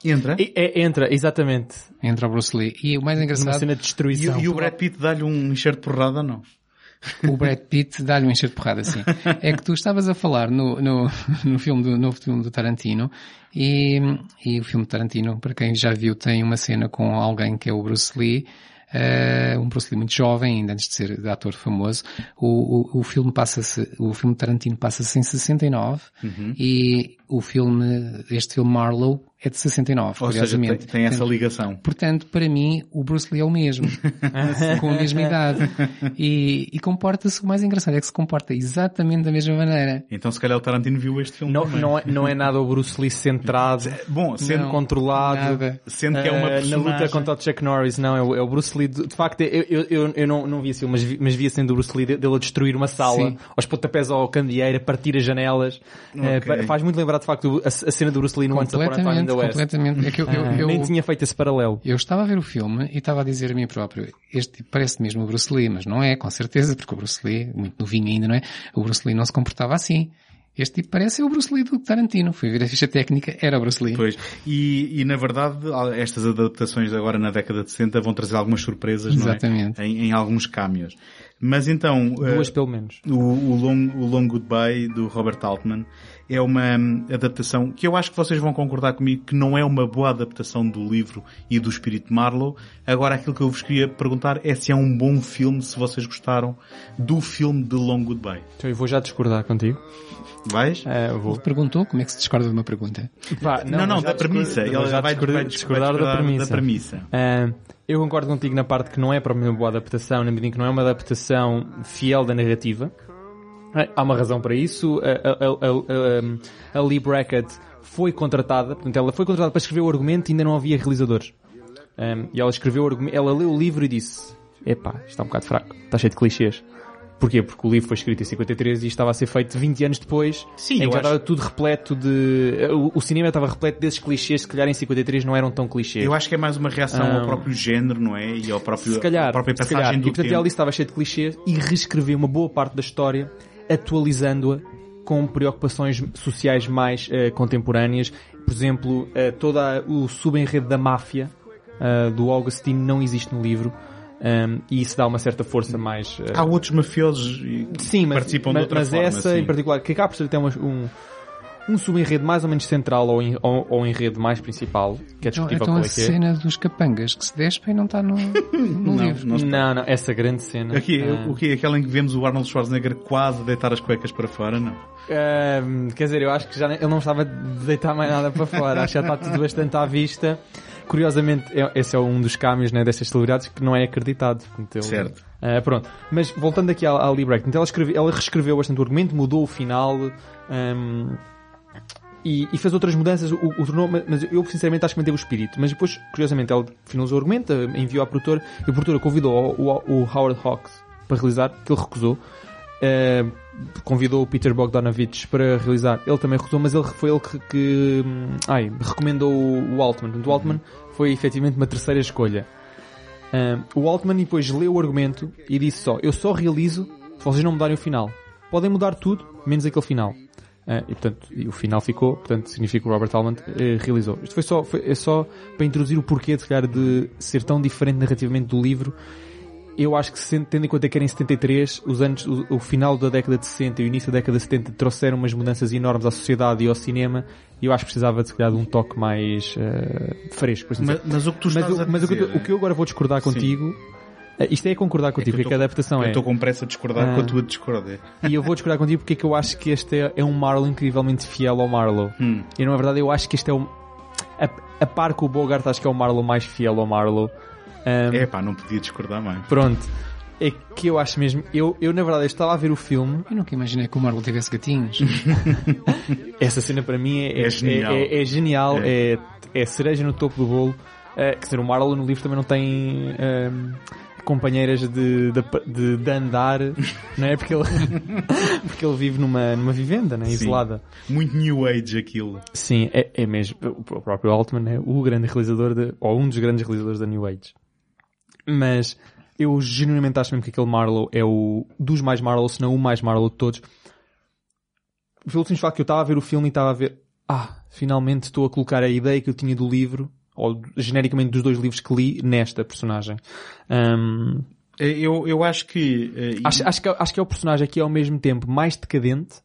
Entra? E, é, entra, exatamente. Entra o Bruce Lee. E o mais engraçado... Uma cena de destruição. E, e o Brad Pitt dá-lhe um enxerto de porrada, não? O Brad Pitt dá-lhe um encher de porrada, sim. É que tu estavas a falar no, no, no filme do novo filme do Tarantino e, e o filme Tarantino, para quem já viu, tem uma cena com alguém que é o Bruce Lee, uh, um Bruce Lee muito jovem, ainda antes de ser de ator famoso. O, o, o filme passa-se, o filme Tarantino passa-se em 69 uhum. e o filme, este filme Marlowe é de 69, Ou seja, tem, curiosamente. tem essa Portanto, ligação. Portanto, para mim, o Bruce Lee é o mesmo, [laughs] com a mesma idade. E, e comporta-se, o mais engraçado é que se comporta exatamente da mesma maneira. Então se calhar o Tarantino viu este filme Não, também. não, é, não é nada o Bruce Lee centrado, Bom, sendo, Não. controlado. Nada. sendo que é uma eh, na personagem... luta contra o Chuck Norris, não, é o, é o Bruce Lee. De, de facto, eu, eu, eu, eu não, não vi filme, mas, vi, mas via sendo o Bruce Lee de- dele a destruir uma sala, Sim. aos pontapés ao candeeiro, a partir as janelas. Eh, Ok. pa- faz muito lembrar, de facto, a, a cena do Bruce Lee no Once Upon a Time West. completamente. É que eu, eu, Ah, eu- Nem tinha feito esse paralelo. eu estava a ver o filme e estava a dizer a mim próprio, este tipo parece mesmo o Bruce Lee, mas não é, com certeza, porque o Bruce Lee, muito novinho ainda, não é? O Bruce Lee não se comportava assim. Este tipo parece o Bruce Lee do Tarantino. Fui ver a ficha técnica, era o Bruce Lee. Pois. E, e na verdade, estas adaptações agora na década de 60 vão trazer algumas surpresas, não é? Exatamente. Em, em alguns cameos. Mas então, Duas eh, pelo menos. o, o, long, o Long Goodbye do Robert Altman é uma hum, adaptação que eu acho que vocês vão concordar comigo que não é uma boa adaptação do livro e do espírito de Marlowe. Agora aquilo que eu vos queria perguntar é se é um bom filme, se vocês gostaram do filme de Long Goodbye. Então eu vou já discordar contigo. Vais? Eu vou. Perguntou como é que se discorda de uma pergunta. Pá, Não, não, já da premissa. Ele já vai, discordar, vai discordar da premissa. Da premissa. Ah, eu concordo contigo na parte que não é propriamente uma boa adaptação, na medida em que não é uma adaptação fiel da narrativa. Ah, Há uma razão para isso. A, a, a, a, Lee Brackett foi contratada, portanto, ela foi contratada para escrever o argumento e ainda não havia realizadores. Um, e ela escreveu o argumento, ela leu o livro e disse: Epá, isto está um bocado fraco, está cheio de clichês. Porquê? Porque o livro foi escrito em 53 e estava a ser feito 20 anos depois. Sim, em que já acho- estava tudo repleto de. O, cinema estava repleto desses clichês, se calhar em 53 não eram tão clichês. Eu acho que é mais uma reação ao Ah. próprio género, não é? E ao próprio, se calhar, à própria se passagem calhar. do E portanto tempo. ela estava cheio de clichês e reescreveu uma boa parte da história, atualizando-a com preocupações sociais mais eh, contemporâneas. Por exemplo, eh, todo o subenredo da máfia eh, do Augustine não existe no livro. um, e isso dá uma certa força mais... Há outros mafiosos e Sim, mas, participam mas, de outra mas forma. essa sim. em particular, que acaba por ser até uma- um, um subenredo mais ou menos central en- ao, ao enredo mais principal, que é Então, discutível então qual a é que é. cena dos capangas que se despem não está no, no [laughs] Não, livro. não Não, não, essa grande cena. Aqui, Ah. o que Aquela em que vemos o Arnold Schwarzenegger quase a deitar as cuecas para fora, não? Quer dizer, eu acho que já ele não estava de deitar mais nada para fora. Acho que já está tudo bastante à vista. Curiosamente, é- esse é um dos caminhos né, destas celebridades que não é acreditado. Ele- Certo. Ah, pronto. Mas voltando aqui à, à Lee então ela, escreve- ela reescreveu bastante o argumento, mudou o final. ahm, e, e fez outras mudanças, o, o tornou, mas- eu sinceramente acho que manteve o espírito. Mas depois, curiosamente, ela finalizou o argumento, enviou à produtora, e a produtora convidou o, o- o Howard Hawks para realizar, que ele recusou. Eh, convidou o Peter Bogdanovich para realizar, ele também recusou, mas ele foi ele que, que, hum, ai, recomendou o Altman. O Altman foi efetivamente uma terceira escolha. Um, o Altman depois leu o argumento e disse só, eu só realizo se vocês não mudarem o final. Podem mudar tudo, menos aquele final. Ah, e portanto, e o final ficou, portanto, significa que o Robert Altman eh, realizou. Isto foi só, foi, é só para introduzir o porquê, de, calhar, de ser tão diferente narrativamente do livro. Eu acho que, tendo em conta que era em 73, os anos, o, o final da década de 60 e o início da década de 70 trouxeram umas mudanças enormes à sociedade e ao cinema, e eu acho que precisava, de, se calhar, de um toque mais eh, fresco. por assim dizer. Mas, mas o que tu Mas, estás o, a mas o, que, eu- dizer... o que eu agora vou discordar Sim. contigo, eh, isto é concordar contigo, que eu porque a tô- adaptação Eu é. estou com pressa de discordar Ah. com a tua discórdia. E eu vou discordar contigo porque é que eu acho que este é, é um Marlowe incrivelmente fiel ao Marlowe. Hum. E na verdade eu acho que este é um. A, a par com o Bogart, acho que é o Marlowe mais fiel ao Marlowe. Um, É pá, não podia discordar mais. Pronto. É que eu acho mesmo. Eu, eu na verdade eu estava a ver o filme. Eu nunca imaginei que o Marvel tivesse gatinhos. [laughs] Essa cena para mim é, É genial. É, é genial, é, é cereja no topo do bolo. Uh, quer dizer, o Marlowe no livro também não tem um, companheiras de, de, de, de andar, não é? Porque ele, [laughs] porque ele vive numa, numa vivenda, né? Sim. isolada. Muito New Age aquilo. Sim, é, é mesmo. O próprio Altman é o grande realizador, de, ou um dos grandes realizadores da New Age. Mas eu genuinamente acho mesmo que aquele Marlowe é o dos mais Marlowe, se não o mais Marlowe de todos. Pelo simples facto que eu estava a ver o filme e estava a ver, ah, finalmente estou a colocar a ideia que eu tinha do livro, ou genericamente dos dois livros que li, nesta personagem. Hum, Eu, eu acho que... eh, acho, acho, que, acho que é o personagem que é ao mesmo tempo mais decadente,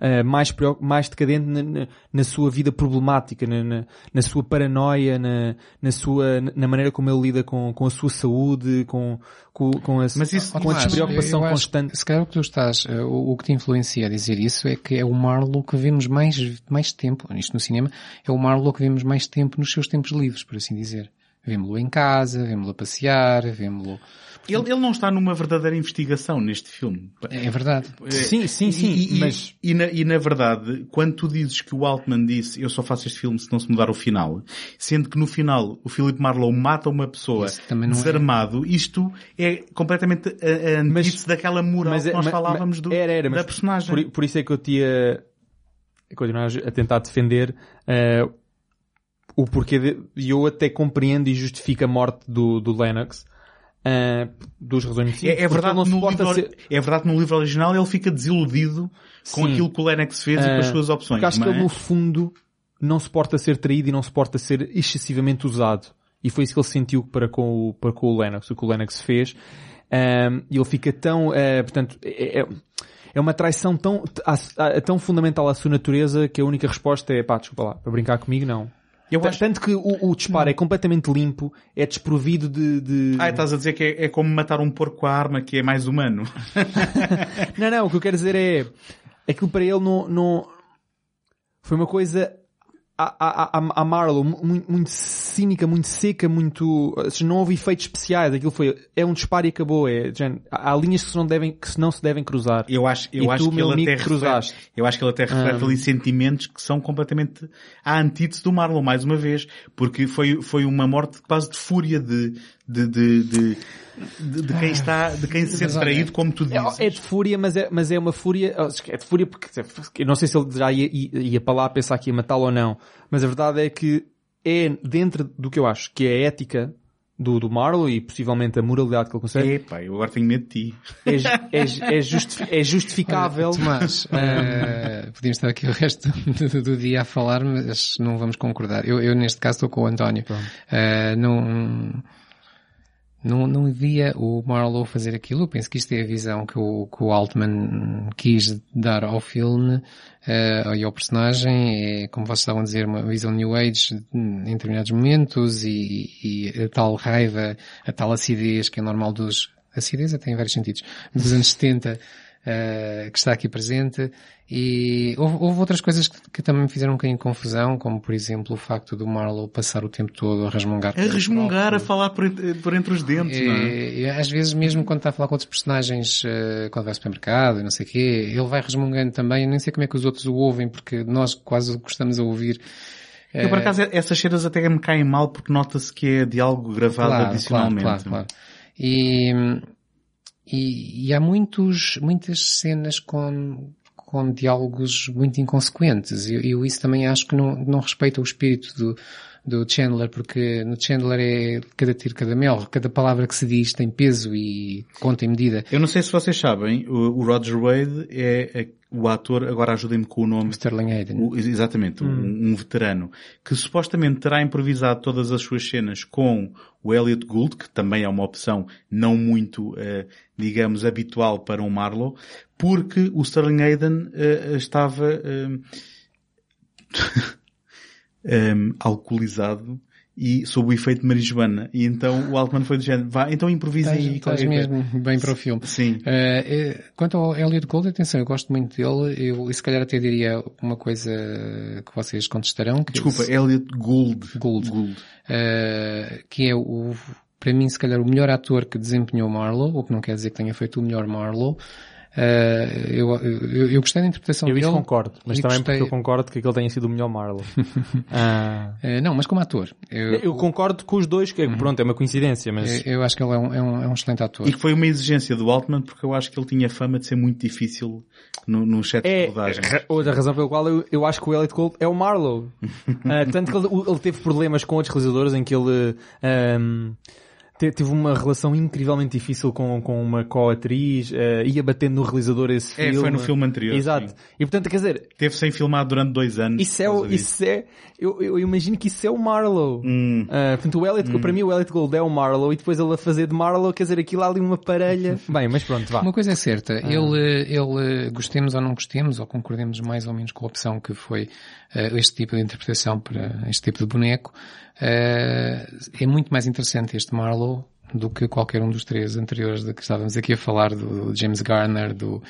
uh, mais, mais decadente na, na, na, sua vida problemática, na, na, sua paranoia, na, na, sua, na maneira como ele lida com, com a sua saúde, com, com, com a, Mas isso, com a despreocupação acho, constante. Se calhar o que tu estás, uh, o, o, que te influencia a dizer isso é que é o Marlowe que vemos mais, mais tempo, isto no cinema, é o Marlowe que vemos mais tempo nos seus tempos livres, por assim dizer. Vemo-lo em casa, vemo-lo a passear, vemo-lo... Ele, ele não está numa verdadeira investigação neste filme. É verdade. Sim, sim, sim. E, e, mas... e, na, e na verdade, quando tu dizes que o Altman disse eu só faço este filme se não se mudar o final, sendo que no final o Philip Marlowe mata uma pessoa desarmado, é. isto é completamente a, a antítese daquela moral mas, que nós mas, falávamos do, era, era, da personagem. Por, por, isso é que eu tinha continuar a tentar defender uh, o porquê de, e eu até compreendo e justifico a morte do, do Lennox uh, dos razões é, é verdade não no livro, ser... é verdade que no livro original ele fica desiludido com Sim. aquilo que o Lennox fez uh, e com as suas opções. Porque acho mas... que ele no fundo não suporta ser traído e não suporta ser excessivamente usado. E foi isso que ele sentiu para com o, para com o Lennox, o que o Lennox fez. Um, e ele fica tão, uh, portanto, é, é, é uma traição tão, tão fundamental à sua natureza que a única resposta é, pá, desculpa lá, para brincar comigo não. Eu acho... Tanto que o, o disparo é completamente limpo, é desprovido de, de... Ah, estás a dizer que é, é, como matar um porco com a arma que é mais humano. [laughs] não, não, o que eu quero dizer é, aquilo para ele não, não, foi uma coisa a, a, a Marlowe muito, muito, cínica, muito seca, muito, não houve efeitos especiais, aquilo foi, é um disparo e acabou, é, gente, há linhas que, se não devem, que não se devem cruzar. Eu acho, eu acho que ele até cruzaste. reflete, eu acho que ele até reflete ah. ali sentimentos que são completamente à antítese do Marlowe, mais uma vez, porque foi, foi uma morte quase de fúria de, de, de, de de, de, quem está, de quem se sente traído, como tu dizes. É, é, de fúria, mas é, mas é uma fúria, é de fúria porque, eu não sei se ele já ia, ia, ia para lá pensar que ia matá-lo ou não, mas a verdade é que é dentro do que eu acho que é a ética do, do Marlowe e possivelmente a moralidade que ele consegue. Epá, eu agora tenho medo de ti. É, é, é, justi é justificável. Tomás, uh, podíamos estar aqui o resto do, do, dia a falar, mas não vamos concordar. Eu, eu neste caso estou com o António. Uh, não, não, não via o Marlowe fazer aquilo. Eu penso que isto é a visão que o, que o Altman quis dar ao filme uh, e ao personagem. É, como vocês estavam a dizer, uma visão New Age em determinados momentos e, e a tal raiva, a tal acidez que é normal dos... Acidez até em vários sentidos. Dos anos 70 uh, que está aqui presente. E houve, houve outras coisas que, que, também me fizeram um bocadinho de confusão, como por exemplo o facto do Marlowe passar o tempo todo a resmungar. A resmungar, a falar por, por entre os dentes, e, não é? E, às vezes mesmo quando está a falar com outros personagens, uh, quando vai ao supermercado e não sei o quê, ele vai resmungando também, nem sei como é que os outros o ouvem, porque nós quase gostamos a ouvir. Eu, por acaso, essas cenas até me caem mal porque nota-se que é de algo gravado claro, adicionalmente. Claro, claro, claro. E, e, e há muitos, muitas cenas com, com diálogos muito inconsequentes. E eu, eu, isso também acho que não, não respeita o espírito do, do Chandler, porque no Chandler é cada tiro, cada mel, cada palavra que se diz tem peso e conta em medida. Eu não sei se vocês sabem, o, o Roger Wade é, o ator, agora ajudem-me com o nome. Sterling Hayden. O, exatamente, hum. um, um, veterano, que supostamente terá improvisado todas as suas cenas com o Elliot Gould, que também é uma opção não muito, uh, digamos, habitual para um Marlowe, porque o Sterling Hayden uh, estava um, [laughs] alcoolizado e sob o efeito de marijuana. E então o Altman foi do género, vá, então improvisa aí. Estás mesmo bem para o filme. Sim. Uh, quanto ao Elliot Gould, atenção, eu gosto muito dele. Eu, se calhar até diria uma coisa que vocês contestarão. Que Desculpa, Elliot Gould. Gould. Gould. Uh, que é o, para mim, se calhar o melhor ator que desempenhou Marlowe, o que não quer dizer que tenha feito o melhor Marlowe. Uh, eu, eu, eu, gostei da interpretação eu dele. Eu concordo, mas também gostei... porque eu concordo que aquele tenha sido o melhor Marlowe. [laughs] ah. uh, não, mas como ator. Eu, eu concordo com os dois, que uhum. pronto, é uma coincidência, mas... Eu, acho que ele é um, é, um, é um, excelente ator. E que foi uma exigência do Altman, porque eu acho que ele tinha fama de ser muito difícil no, no set é, de rodagem. Outra razão pela qual eu, eu acho que o Elliot Gold é o Marlowe. uh, [laughs] tanto que ele, ele, teve problemas com outros realizadores em que ele... Um, te- teve uma relação incrivelmente difícil com, com uma co-atriz, eh, ia batendo no realizador esse É, filme. foi no filme anterior, Exato. sim. E portanto, quer dizer, Teve sem filmar durante dois anos. isso é, o, isso é, eu, eu imagino que isso é o Marlowe. Hum. Ah, portanto, o Elliot, para mim o Elliot Gold é o Marlowe e depois ele a fazer de Marlowe, quer dizer, aquilo há ali uma parelha. [laughs] Bem, mas pronto, vá. Uma coisa é certa, ele, ele, gostemos ou não gostemos, ou concordemos mais ou menos com a opção que foi eh, este tipo de interpretação para este tipo de boneco, eh, é muito mais interessante este Marlowe do que qualquer um dos três anteriores de que estávamos aqui a falar, do James Garner, do,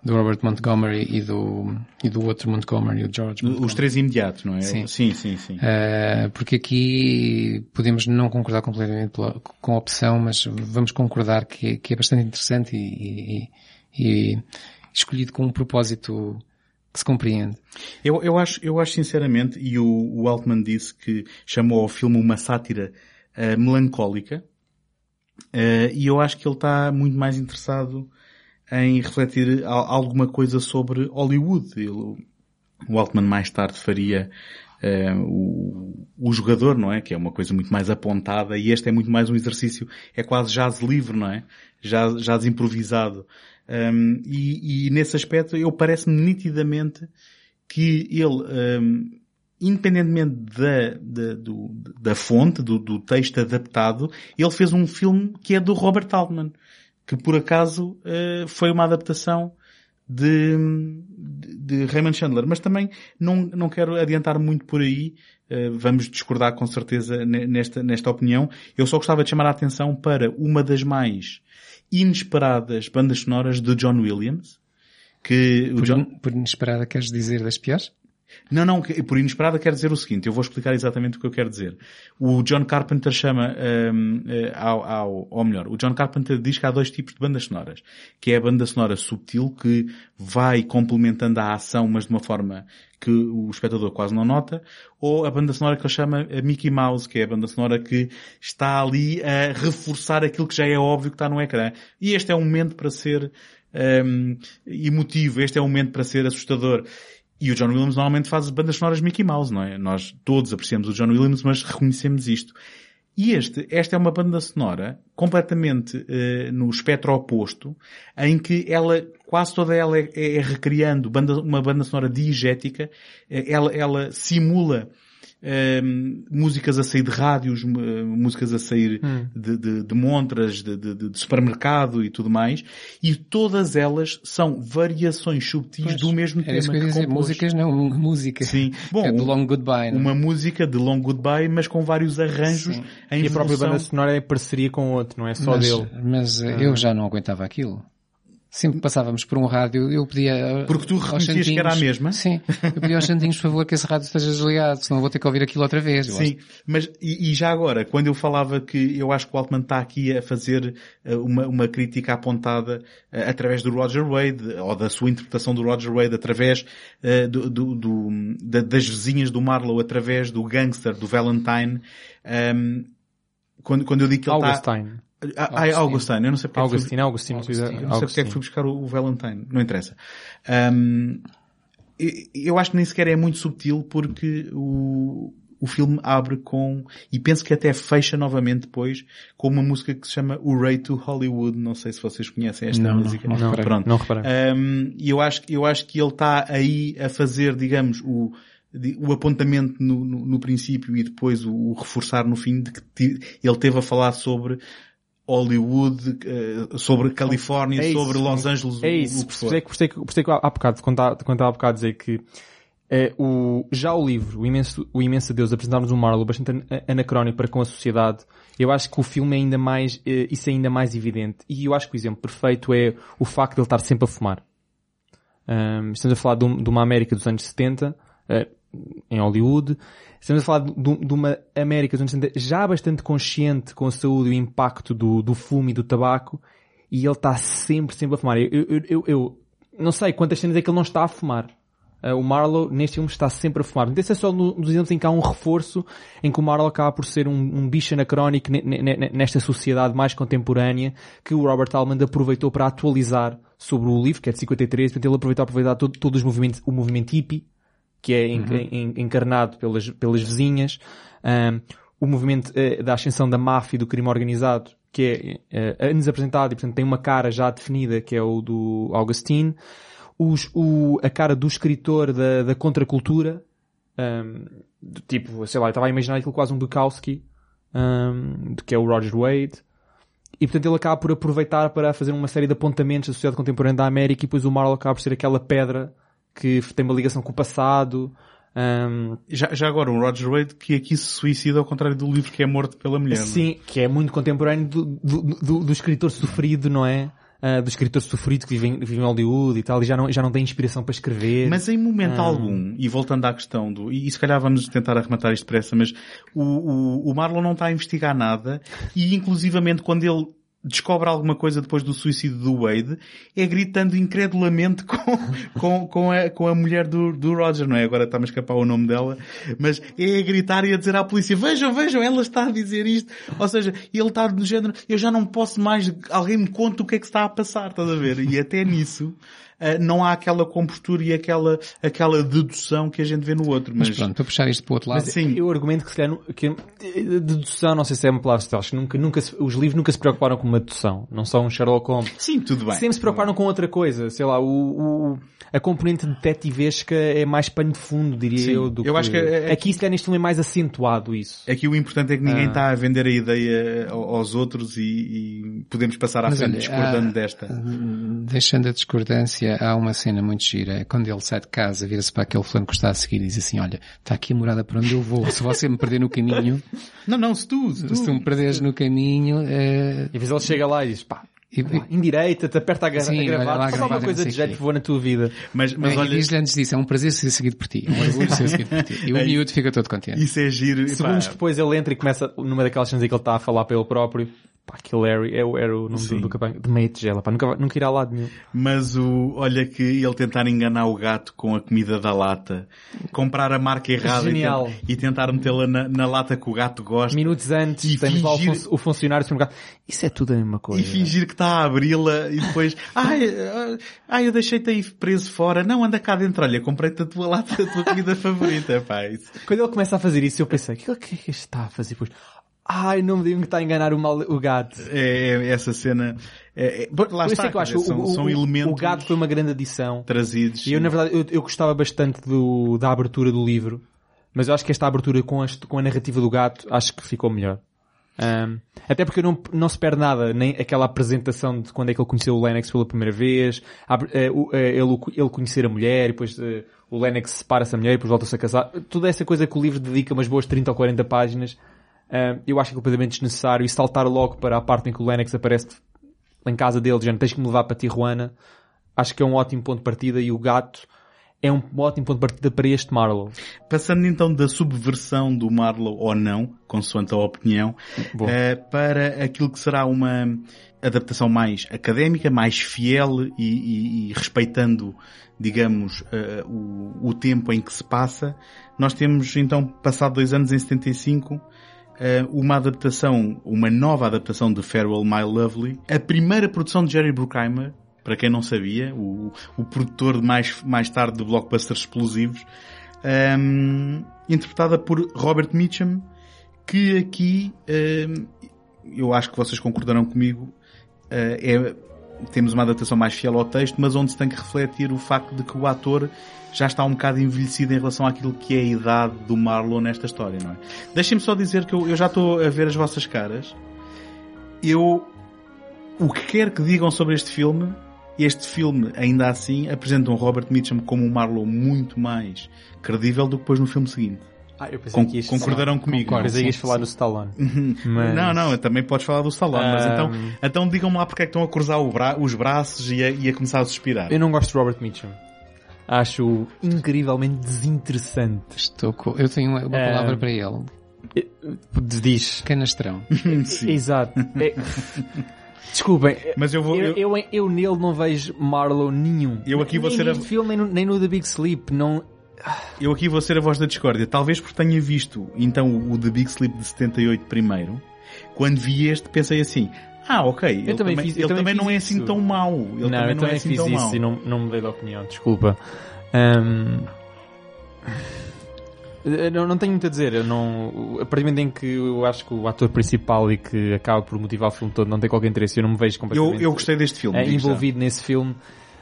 do Robert Montgomery e do, e do outro Montgomery, o George Montgomery. Os três imediatos, não é? Sim. sim, sim. sim. Uh, porque aqui podemos não concordar completamente com a opção, mas vamos concordar que, que é bastante interessante e, e- e escolhido com um propósito que se compreende. Eu, eu, acho, eu acho sinceramente, e o, o Altman disse que chamou ao filme uma sátira eh, melancólica, eh, e eu acho que ele está muito mais interessado em refletir al- alguma coisa sobre Hollywood. Ele- o Altman mais tarde faria eh, o, o jogador, não é? Que é uma coisa muito mais apontada e este é muito mais um exercício, é quase jazz livre, não é? Jazz, jazz improvisado. Um, e, e nesse aspecto eu parece-me nitidamente que ele, um, independentemente da, da, do- da fonte, do, do texto adaptado, ele fez um filme que é do Robert Altman, que por acaso eh, foi uma adaptação de, de, de Raymond Chandler. Mas também não, não quero adiantar muito por aí, eh, vamos discordar com certeza ne- nesta, nesta opinião. Eu só gostava de chamar a atenção para uma das mais inesperadas bandas sonoras de John Williams, que Por, John... por inesperada queres dizer das piores? Não, não, por inesperada quer dizer o seguinte, eu vou explicar exatamente o que eu quero dizer. O John Carpenter chama, hum, eh, ao, ao, ou melhor, o John Carpenter diz que há dois tipos de bandas sonoras. Que é a banda sonora subtil, que vai complementando a ação, mas de uma forma que o espectador quase não nota, ou a banda sonora que ele chama a Mickey Mouse, que é a banda sonora que está ali a reforçar aquilo que já é óbvio que está no ecrã. E este é um momento para ser hum, emotivo, este é um momento para ser assustador. E o John Williams normalmente faz bandas sonoras Mickey Mouse, não é? Nós todos apreciamos o John Williams, mas reconhecemos isto. E este, esta é uma banda sonora completamente eh, no espectro oposto, em que ela, quase toda ela é, é recriando banda- uma banda sonora diegética, eh, ela, ela simula eh, músicas a sair de rádios, eh, músicas a sair de, de, de montras, de, de- de- de supermercado e tudo mais, e todas elas são variações subtis do mesmo tema. isso que eu dizer, compôs. músicas não, [laughs] música. Sim. Bom, é do Long Goodbye, não é? uma música de Long Goodbye, mas com vários arranjos Sim. em E a própria evolução. banda sonora é parceria com outro, não é só mas, dele. Mas eh, eu já não aguentava aquilo. Sempre que passávamos por um rádio, eu pedia... Porque tu aos reconhecias que era a mesma? Sim. Eu pedia aos santinhos, por favor, que esse rádio esteja desligado, senão vou ter que ouvir aquilo outra vez. Sim, mas e, e já agora, quando eu falava que eu acho que o Altman está aqui a fazer eh, uma, uma crítica apontada eh, através do Roger Wade, ou da sua interpretação do Roger Wade, através eh, do, do- do- da- das vizinhas do Marlowe, através do gangster, do Valentine, ehm, quando, quando eu digo que ele está... Augustine. Ah, ah, é Augustine, eu não sei porque é que fui- Augustine, Augustine. Augustine. Eu não sei porque é que fui buscar o, o Valentine. Não interessa. E- eu acho que nem sequer é muito subtil porque o, o filme abre com, e penso que até fecha novamente depois, com uma música que se chama O Ray to Hollywood. Não sei se vocês conhecem esta Não, não, música. não reparei. Não reparei. Um, e eu acho, eu acho que ele está aí a fazer, digamos, o, o apontamento no, no, no princípio e depois o, o reforçar no fim de que ele teve a falar sobre Hollywood, eh, sobre Califórnia, É sobre Los Angeles, É isso, por isso é que, isso é isso é há bocado, quando há bocado dizer que eh, o, já o livro, o imenso, o imenso Deus, apresentar-nos um Marlowe bastante an- anacrónico para com a sociedade, eu acho que o filme é ainda mais, eh, isso é ainda mais evidente. E eu acho que o exemplo perfeito é o facto de ele estar sempre a fumar. Ahm, estamos a falar de, um- de uma América dos anos 70, eh, em Hollywood. Estamos a falar de, de- uma América dos anos 70 já bastante consciente com a saúde e o impacto do, do fumo e do tabaco. E ele está sempre, sempre a fumar. Eu, eu, eu, eu não sei quantas cenas é que ele não está a fumar. Uh, o Marlowe, neste filme, está sempre a fumar. Portanto, esse é só no- nos exemplos em que há um reforço em que o Marlowe acaba por ser um, um bicho anacrónico ne- ne- ne- nesta sociedade mais contemporânea que o Robert Altman aproveitou para atualizar sobre o livro, que é de 53. Portanto, ele aproveitou para aproveitar todo, todos os movimentos, o movimento hippie, que é en- encarnado pelas, pelas vizinhas, um, o movimento eh, da ascensão da máfia e do crime organizado, que é uh, anos apresentado e portanto tem uma cara já definida que é o do Augustine. Os, o, a cara do escritor da, da contracultura, um, do tipo, sei lá, eu estava a imaginar aquilo quase um Bukowski, um, que é o Roger Wade. E portanto ele acaba por aproveitar para fazer uma série de apontamentos da sociedade contemporânea da América e depois o Marlowe acaba por ser aquela pedra que tem uma ligação com o passado. Um, já, já agora, um Roger Wade que aqui se suicida ao contrário do livro que é morto pela mulher. Sim, não? que é muito contemporâneo do, do, do, do escritor sofrido, não é? Uh, do escritor sofrido que vive em, vive em Hollywood e tal, e já não, já não tem inspiração para escrever. Mas em momento algum, e voltando à questão do, e, e se calhar vamos tentar arrematar isto depressa, mas o, o, o Marlon não está a investigar nada, e inclusivamente quando ele descobre alguma coisa depois do suicídio do Wade, é gritando incredulamente com, [laughs] com, com, a, com a mulher do, do Roger, não é? Agora está-me a escapar o nome dela, mas é a gritar e a dizer à polícia, vejam, vejam, ela está a dizer isto. Ou seja, ele está do género, eu já não posso mais, alguém me conta o que é que está a passar, estás a ver? E até nisso, não há aquela compostura e aquela, aquela dedução que a gente vê no outro. Mas, mas pronto, para puxar isto para o outro lado. Mas sim. Eu argumento que se calhar, que, dedução, não sei se é uma palavra, acho que nunca, nunca se, os livros nunca se preocuparam com uma dedução. Não são um Sherlock Holmes. Sim, tudo bem. Sempre se preocuparam com outra coisa. Sei lá, o, o a componente detetivesca é mais pano de fundo, diria sim, eu, do eu que... acho que é, aqui se calhar neste filme é mais acentuado isso. Aqui o importante é que ninguém ah. está a vender a ideia aos outros e, e podemos passar à Mas frente olha, discordando há, desta. Deixando a discordância, há uma cena muito gira. Quando ele sai de casa, vira-se para aquele fulano que está a seguir e diz assim, olha, está aqui a morada para onde eu vou. Se você me perder no caminho... [laughs] não, não, se tu, se tu, se tu me perderes no caminho... É... E depois ele chega lá e diz, pá, e, indireita, te aperta a, Sim, a gravar, faz alguma coisa de jeito que voa na tua vida. Mas, mas é, olha... diz-lhe antes disso, é um prazer ser seguido por ti. É um orgulho ser seguido por ti. E o é, miúdo fica todo contente. Isso é giro. Segundos pá. depois ele entra e começa, numa daquelas cenas em que ele está a falar para ele próprio, Pá, aquele Harry é, era o nome Sim. do, do de meia tigela, pá, nunca, nunca irá a lado nenhum. Mas o, olha que ele tentar enganar o gato com a comida da lata, comprar a marca errada Genial. e, tentar metê-la na, na, lata que o gato gosta. Minutos antes, e temos fingir... lá o, o funcionário do supermercado. Isso é tudo a mesma coisa. E fingir que está a abri-la e depois, [laughs] ai, ai, eu deixei-te aí preso fora. Não, anda cá dentro, olha, comprei-te a tua lata, a tua comida [laughs] favorita, pá. Isso. Quando ele começa a fazer isso, eu pensei, o que é que está a fazer? Pois, Ai, não me digam que está a enganar o, mal, o gato. É, é essa cena. É, é, lá Por está, é que eu acho são, o, são elementos. O gato foi uma grande adição. Trazidos. E eu, na verdade, eu, eu gostava bastante do, da abertura do livro. Mas eu acho que esta abertura com a, com a narrativa do gato, acho que ficou melhor. Um, até porque não, não se perde nada, nem aquela apresentação de quando é que ele conheceu o Lennox pela primeira vez, a, a, a, ele, ele conhecer a mulher, e depois uh, o Lennox separa-se a mulher e depois volta-se a casar. Toda essa coisa que o livro dedica umas boas 30 ou 40 páginas Uh, eu acho que é completamente desnecessário e saltar logo para a parte em que o Lennox aparece em casa dele, já tens que me levar para Tijuana, acho que é um ótimo ponto de partida e o gato é um ótimo ponto de partida para este Marlowe. Passando então da subversão do Marlowe ou não, consoante a opinião, uh, para aquilo que será uma adaptação mais académica, mais fiel e, e, e respeitando, digamos, uh, o, o tempo em que se passa. Nós temos então passado dois anos em 75 eh, uma adaptação, uma nova adaptação de Farewell My Lovely, a primeira produção de Jerry Bruckheimer, para quem não sabia, o, o produtor de mais, mais tarde de blockbusters explosivos, um, ehm, interpretada por Robert Mitchum, que aqui, um, ehm, eu acho que vocês concordarão comigo, uh, é, temos uma adaptação mais fiel ao texto, mas onde se tem que refletir o facto de que o ator já está um bocado envelhecido em relação àquilo que é a idade do Marlon nesta história, não é? Deixem-me só dizer que eu, eu já estou a ver as vossas caras. Eu, o que quer que digam sobre este filme, este filme, ainda assim, apresenta um Robert Mitchum como um Marlon muito mais credível do que depois no filme seguinte. Ah, eu pensei Con que concordarão falar, comigo. Concordo, pensei que ias falar do Stallone. mas... Não, não, também podes falar do Stallone, um... mas então, então digam-me lá porque é que estão a cruzar bra os braços e a, e a começar a suspirar. Eu não gosto de Robert Mitchum acho incrivelmente desinteressante. Estou com... Eu tenho uma, uma palavra para ele. Diz. Canastrão. [laughs] Exato. É... Desculpem, mas eu, vou, eu, eu... Eu, eu, nele não vejo Marlowe nenhum. Eu aqui vou nem ser a... filme, nem no, nem no The Big Sleep, não... Eu aqui vou ser a voz da discórdia. Talvez porque tenha visto, então, o The Big Sleep de 78 primeiro. Quando vi este, pensei assim, ah, ok. Eu ele também, também, fiz, ele também também não é assim isso. tão mau. Ele não, também eu não também é assim fiz tão isso mau. e não, não mudei de opinião, desculpa. Um... Não, não tenho muito a dizer. Eu não, a partir do momento em que eu acho que o ator principal e que acaba por motivar o filme todo não tem qualquer interesse, eu não me vejo Eu, completamente eu gostei deste filme. eh, envolvido nesse filme.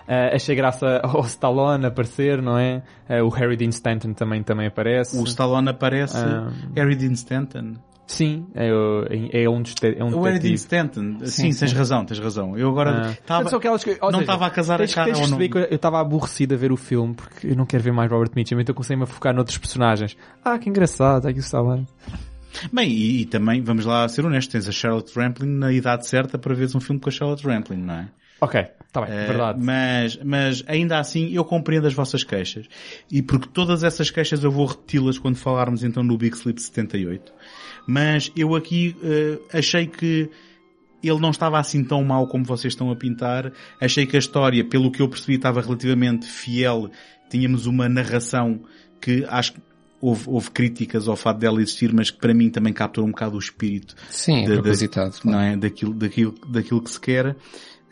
Eh, achei graça [laughs] ao Stallone aparecer, não é? Eh, o Harry Dean Stanton também, também aparece. O Stallone aparece. Ah. Harry Dean Stanton. Sim, é, o- é um, é um O Harry Dean. Stanton. Sim, tens razão, tens razão. Eu agora Ah. São aquelas que- não estava a casar a tens, cara tens não. eu estava aborrecido a ver o filme porque eu não quero ver mais Robert Mitchum, então comecei-me a focar noutros personagens. Ah, que engraçado, aqui está bem. Bem, e, e também, vamos lá ser honestos, tens a Charlotte Rampling na idade certa para veres um filme com a Charlotte Rampling, não é? Ok, está bem, Eh, verdade. Mas, mas ainda assim eu compreendo as vossas queixas. E porque todas essas queixas eu vou repeti-las quando falarmos então no Big Sleep 78. Mas eu aqui eh, achei que ele não estava assim tão mal como vocês estão a pintar. Achei que a história, pelo que eu percebi, estava relativamente fiel. Tínhamos uma narração que acho que houve, houve críticas ao fato dela existir, mas que para mim também capturou um bocado o espírito Sim, é da- da- propositado. não é? Daquilo, daquilo, daquilo que se quer.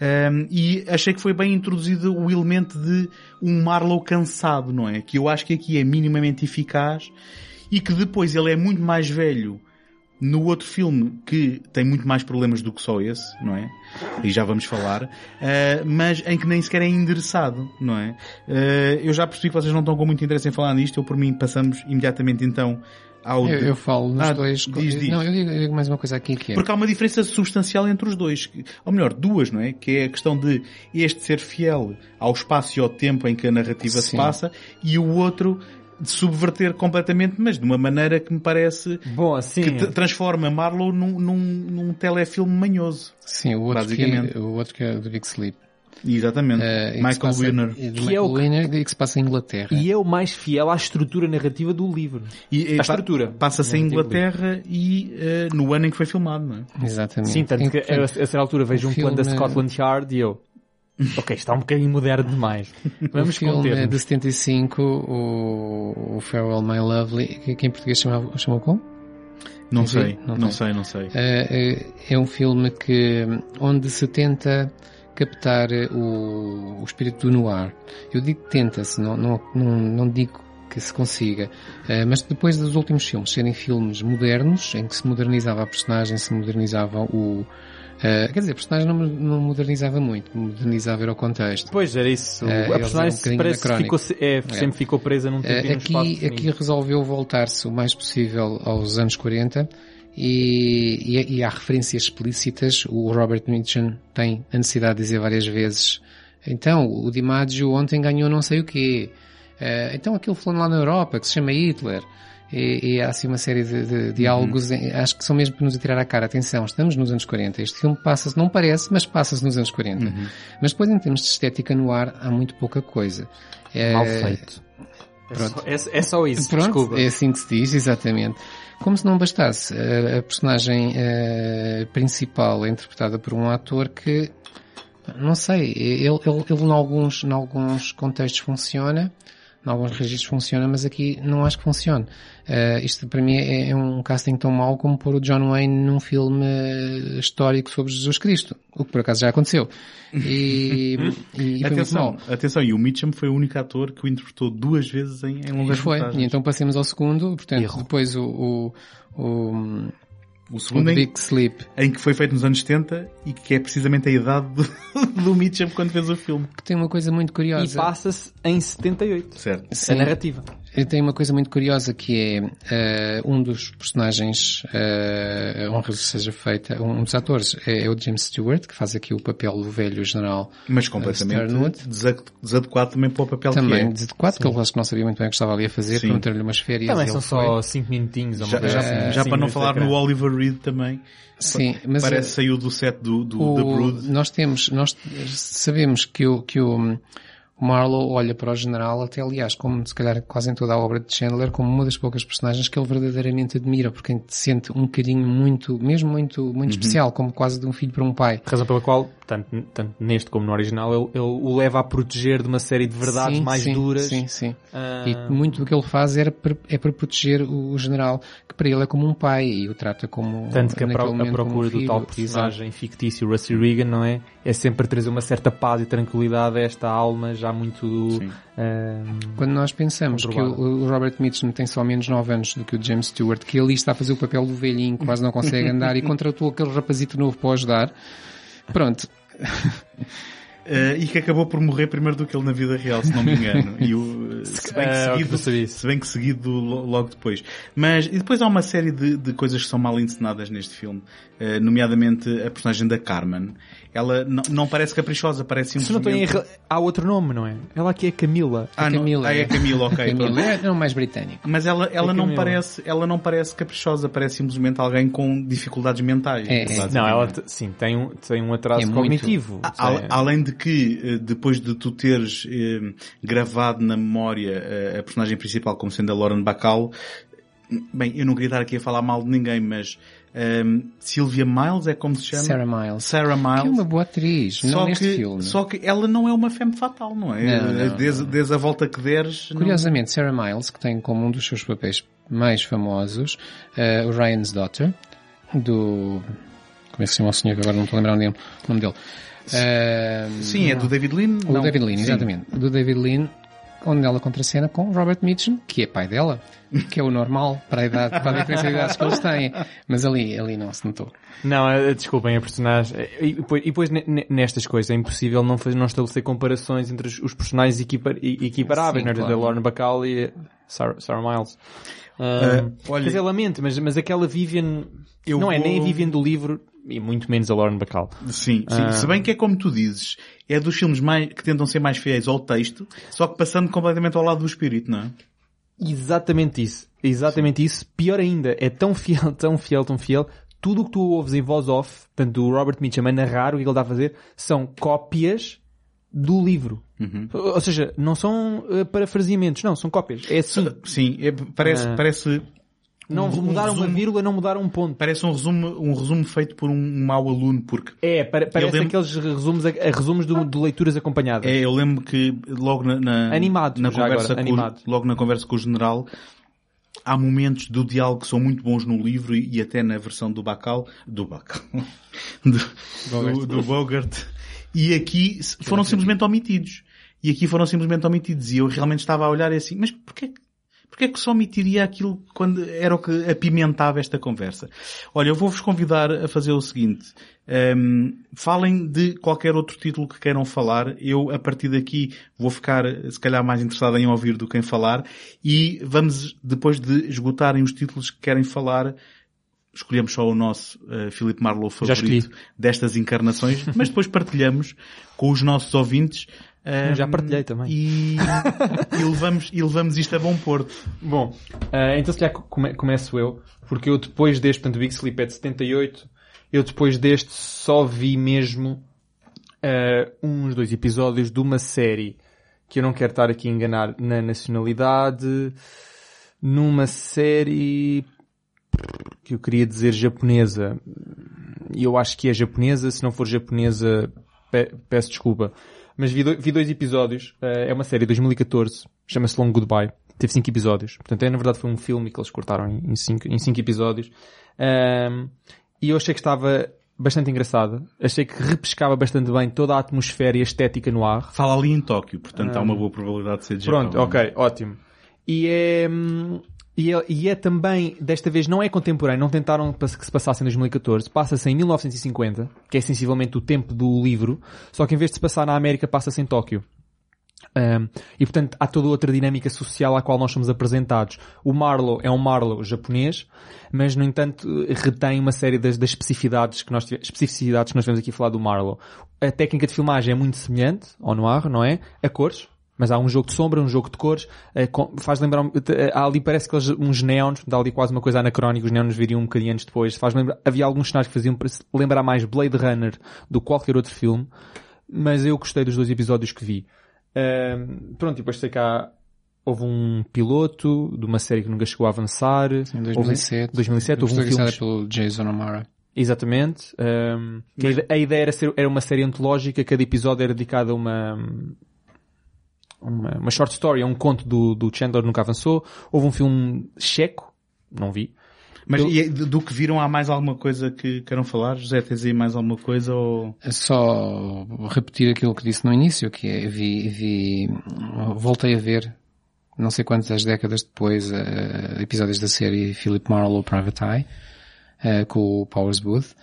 Um, e achei que foi bem introduzido o elemento de um Marlow cansado, não é? Que eu acho que aqui é minimamente eficaz e que depois ele é muito mais velho no outro filme que tem muito mais problemas do que só esse, não é? E já vamos falar, uh, mas em que nem sequer é endereçado, não é? Uh, eu já percebi que vocês não estão com muito interesse em falar nisto, eu por mim passamos imediatamente então ao... Eu, eu falo nos Ah, dois. diz, diz. Não, eu digo, eu digo mais uma coisa aqui que é. Porque há uma diferença substancial entre os dois. Ou melhor, duas, não é? Que é a questão de este ser fiel ao espaço e ao tempo em que a narrativa se Sim. passa e o outro de subverter completamente, mas de uma maneira que me parece Bom, assim, que transforma Marlowe num, num, num telefilme manhoso. Sim, o outro, que, o outro que é do Big Sleep. Exatamente. Eh, se Michael Winner. e Que Michael é o que- Winner que se passa em Inglaterra. e é o mais fiel à estrutura narrativa do livro. E, e a pa- estrutura. Passa-se em Inglaterra e eh, no ano em que foi filmado, não é? Exatamente. Sim, tanto que a, a certa altura vejo um plano da filme- Scotland Yard e eu... Ok, está um bocadinho moderno demais. [laughs] Vamos o filme é conter de 75, o, o Farewell My Lovely, que, que em português chamava, chamou como? Não Enfim, sei, não não sei, não sei. É, é, é um filme que, onde se tenta captar o, o espírito do noir. Eu digo que tenta-se, não, não, não, não digo que se consiga. Eh, mas depois dos últimos filmes serem filmes modernos, em que se modernizava a personagem, se modernizava o... eh, quer dizer, a personagem não, não modernizava muito, modernizava era o contexto. Pois, era isso. Eh, a personagem um parece que ficou, é, sempre ficou presa num tempo Eh, espaço aqui, aqui resolveu voltar-se o mais possível aos anos 40 e, e, e há referências explícitas. O Robert Mitchum tem a necessidade de dizer várias vezes então, o DiMaggio ontem ganhou não sei o quê. Eh, então aquele fulano lá na Europa que se chama Hitler. E, e há assim uma série de, de diálogos, em- acho que são mesmo para nos atirar à cara. Atenção, estamos nos anos 40. Este filme passa-se, não parece, mas passa-se nos anos 40. Mas depois em termos de estética no ar, há muito pouca coisa. Mal Eh, feito. É pronto. só, é, é só isso, Pronto, desculpa. é assim que se diz, exatamente. Como se não bastasse, a, personagem eh, principal é interpretada por um ator que, não sei, ele, ele, ele em alguns, em alguns contextos funciona, em alguns registros funciona, mas aqui não acho que funcione. Eh, isto para mim é, é um casting tão mau como pôr o John Wayne num filme eh, histórico sobre Jesus Cristo, o que por acaso já aconteceu. E, [laughs] e, e atenção, atenção, e o Mitchum foi o único ator que o interpretou duas vezes em, em E longas foi. metragens. E então passemos ao segundo, portanto, depois o, o, o, O o segundo em, Big Sleep, em que foi feito nos anos 70 e que é precisamente a idade do, [laughs] do Mitchum quando fez o filme. que tem uma coisa muito E curiosa. passa-se em 78. Certo. A Sim, narrativa. Tem uma coisa muito curiosa que é eh, um dos personagens, uh, honra seja feita, um dos atores é, é o James Stewart, que faz aqui o papel do velho general Mas completamente desa- desadequado também para o papel também que de quatro, que ele acho que não sabia muito bem o que estava ali a fazer, perguntaram-lhe umas férias Também e são só 5 minutinhos. ou é. Já, já, assim, já para não falar ecrã. no Oliver Reed também. Sim, mas Parece eh, que saiu do set do, do, o- da Brood. nós temos, nós sabemos que o, que o Marlowe olha para o general, até aliás, como se calhar quase em toda a obra de Chandler, como uma das poucas personagens que ele verdadeiramente admira, porque sente um carinho muito, mesmo muito, Uhum. muito especial, como quase de um filho para um pai. Razão pela qual, tanto, tanto neste como no original, ele, ele o leva a proteger de uma série de verdades Sim, mais sim, duras. Sim, sim. Ah, E muito do que ele faz era para, é para proteger o, general, que para ele é como um pai e o trata como Tanto que a, pro- a como um procura do tal Exato. personagem fictício, Rusty Regan, não é? É sempre trazer uma certa paz e tranquilidade a esta alma já muito... Sim. ehm, Quando nós pensamos que o, o Robert Mitchum tem só menos 9 anos do que o James Stewart, que ali está a fazer o papel do velhinho, que quase não consegue andar, e [laughs] contratou aquele rapazito novo para ajudar, pronto. Eh, e que acabou por morrer primeiro do que ele na vida real, se não me engano. E o, [laughs] se, bem que seguido, se bem que seguido lo- logo depois. Mas, e depois há uma série de, de coisas que são mal encenadas neste filme, eh, nomeadamente a personagem da Carmen. Ela não, não parece caprichosa, parece Se não estou em simplesmente... erro, há outro nome, não é? Ela aqui é Camila. Ah, não, Camila. ah, é Camila, ok. [laughs] Camila pronto. é não mais britânico. Mas ela, ela É não Camila. parece, ela não parece caprichosa, parece simplesmente alguém com dificuldades mentais. É, é. Não, ela, sim, tem um, tem um atraso É muito. cognitivo. A- Além de que, eh, depois de tu teres eh, gravado na memória eh, a personagem principal como sendo a Lauren Bacall, bem, eu não queria estar aqui a falar mal de ninguém, mas ehm, Sylvia Miles é como se chama? Sarah Miles. Sarah Que é Miles. uma boa atriz, não só, neste que, filme. só que ela não é uma femme fatal, não é? Não, não, desde, desde a volta que deres. não- Curiosamente, Sarah Miles, que tem como um dos seus papéis mais famosos eh, o Ryan's Daughter, do... Como é que se chama o senhor que agora não estou a lembrar o nome o nome dele? Eh, Sim, é do David Lean. o não. David Lean, Sim. exatamente. Do David Lean, onde ela contracena com Robert Mitchum, que é pai dela, que é o normal para a idade, para a diferença de idades que eles têm. Mas ali, ali não se notou. Não, eh, desculpem, a personagem. eh, E depois, e depois ne- ne- nestas coisas é impossível não, fazer, não estabelecer comparações entre os, os personagens equipar, equiparáveis, Sim, não é? claro. Lauren Bacall e Sarah, Sarah Miles. Um, Ah, olha- Quer dizer, lamento, mas, mas aquela Vivian. Eu não é nem a vou- Vivian do livro e muito menos a Lauren Bacall. Sim, sim. Ah. Se bem que é como tu dizes, é dos filmes mais, que tentam ser mais fiéis ao texto, só que passando completamente ao lado do espírito, não é? Exatamente isso. Exatamente isso. Pior ainda, é tão fiel, [laughs] tão fiel, tão fiel. Tudo o que tu ouves em voz off, tanto do Robert Mitchum a narrar o que ele dá a fazer, são cópias do livro. Ou seja, não são eh, parafraseamentos, não, são cópias. É assim. Sim, é- parece, Ah. parece, Não um mudaram uma resumo- vírgula, não mudaram um ponto. parece um resumo, um resumo feito por um mau aluno, porque É, para- parece lembro- aqueles resumos, a- a resumos do- de leituras acompanhadas. é, eu lembro que logo na, na, Animado, na conversa agora, com, o- animado. logo na conversa com o general, há momentos do diálogo que são muito bons no livro e, e até na versão do Bacal, do Bacal, [laughs] do, do, do Bogart. E aqui foram simplesmente omitidos. E aqui foram simplesmente omitidos. E eu realmente estava a olhar e assim, mas porquê, que- porquê que só omitiria aquilo quando era o que apimentava esta conversa? Olha, eu vou-vos convidar a fazer o seguinte. Hum, falem de qualquer outro título que queiram falar. Eu, a partir daqui, vou ficar, se calhar, mais interessado em ouvir do que em falar. E vamos, depois de esgotarem os títulos que querem falar, escolhemos só o nosso uh, Filipe Marlowe favorito destas encarnações, mas depois partilhamos com os nossos ouvintes. Eu já hum, partilhei também. E, [laughs] e levamos, e levamos isto a bom porto. Bom, eh, então se calhar come- começo eu, porque eu depois deste, portanto, o Big Sleep é de 78, eu depois deste só vi mesmo eh, uns dois episódios de uma série que eu não quero estar aqui a enganar na nacionalidade, numa série que eu queria dizer japonesa, e eu acho que é japonesa, se não for japonesa, pe- peço desculpa. Mas vi, do- vi dois episódios, eh, é uma série de 2014, chama-se Long Goodbye, teve cinco episódios. Portanto, é, na verdade foi um filme que eles cortaram em, em cinco, em cinco episódios. Ahm, e eu achei que estava bastante engraçada. Achei que repescava bastante bem toda a atmosfera e a estética no ar. Fala ali em Tóquio, portanto há uma boa probabilidade de ser de Pronto, Japão. ok, ótimo. E é, hum, e é, e é também, desta vez não é contemporâneo, não tentaram que se passasse em 2014, passa-se em 1950, que é sensivelmente o tempo do livro, só que em vez de se passar na América, passa-se em Tóquio. Um, e portanto há toda outra dinâmica social à qual nós somos apresentados. O Marlowe é um Marlowe japonês, mas no entanto retém uma série das, das especificidades que nós tive- especificidades que nós vemos aqui a falar do Marlowe. A técnica de filmagem é muito semelhante ao noir, não é? A cores. Mas há um jogo de sombra, um jogo de cores, eh, faz lembrar, um- eh, há ali parece que eles, uns neons, dá ali quase uma coisa anacrónica, os neons viriam um bocadinho antes depois, faz lembrar, havia alguns cenários que faziam lembrar mais Blade Runner do que qualquer outro filme, mas eu gostei dos dois episódios que vi. Pronto, e depois sei que há, houve um piloto de uma série que nunca chegou a avançar. Em Houve- 2007. 2007 houve um filme. pelo Jason O'Mara. Exatamente. ide- a ideia era, ser, era uma série antológica, cada episódio era dedicado a uma, uma, uma short story, a um conto do, do Chandler nunca avançou. Houve um filme checo, não vi. Mas Eu- e é do do que viram há mais alguma coisa que queiram falar? José, tens aí mais alguma coisa ou... É Só repetir aquilo que disse no início, que é, vi, vi, voltei a ver, não sei quantas décadas depois, eh, episódios da série Philip Marlowe Private Eye, eh, com o Powers Booth,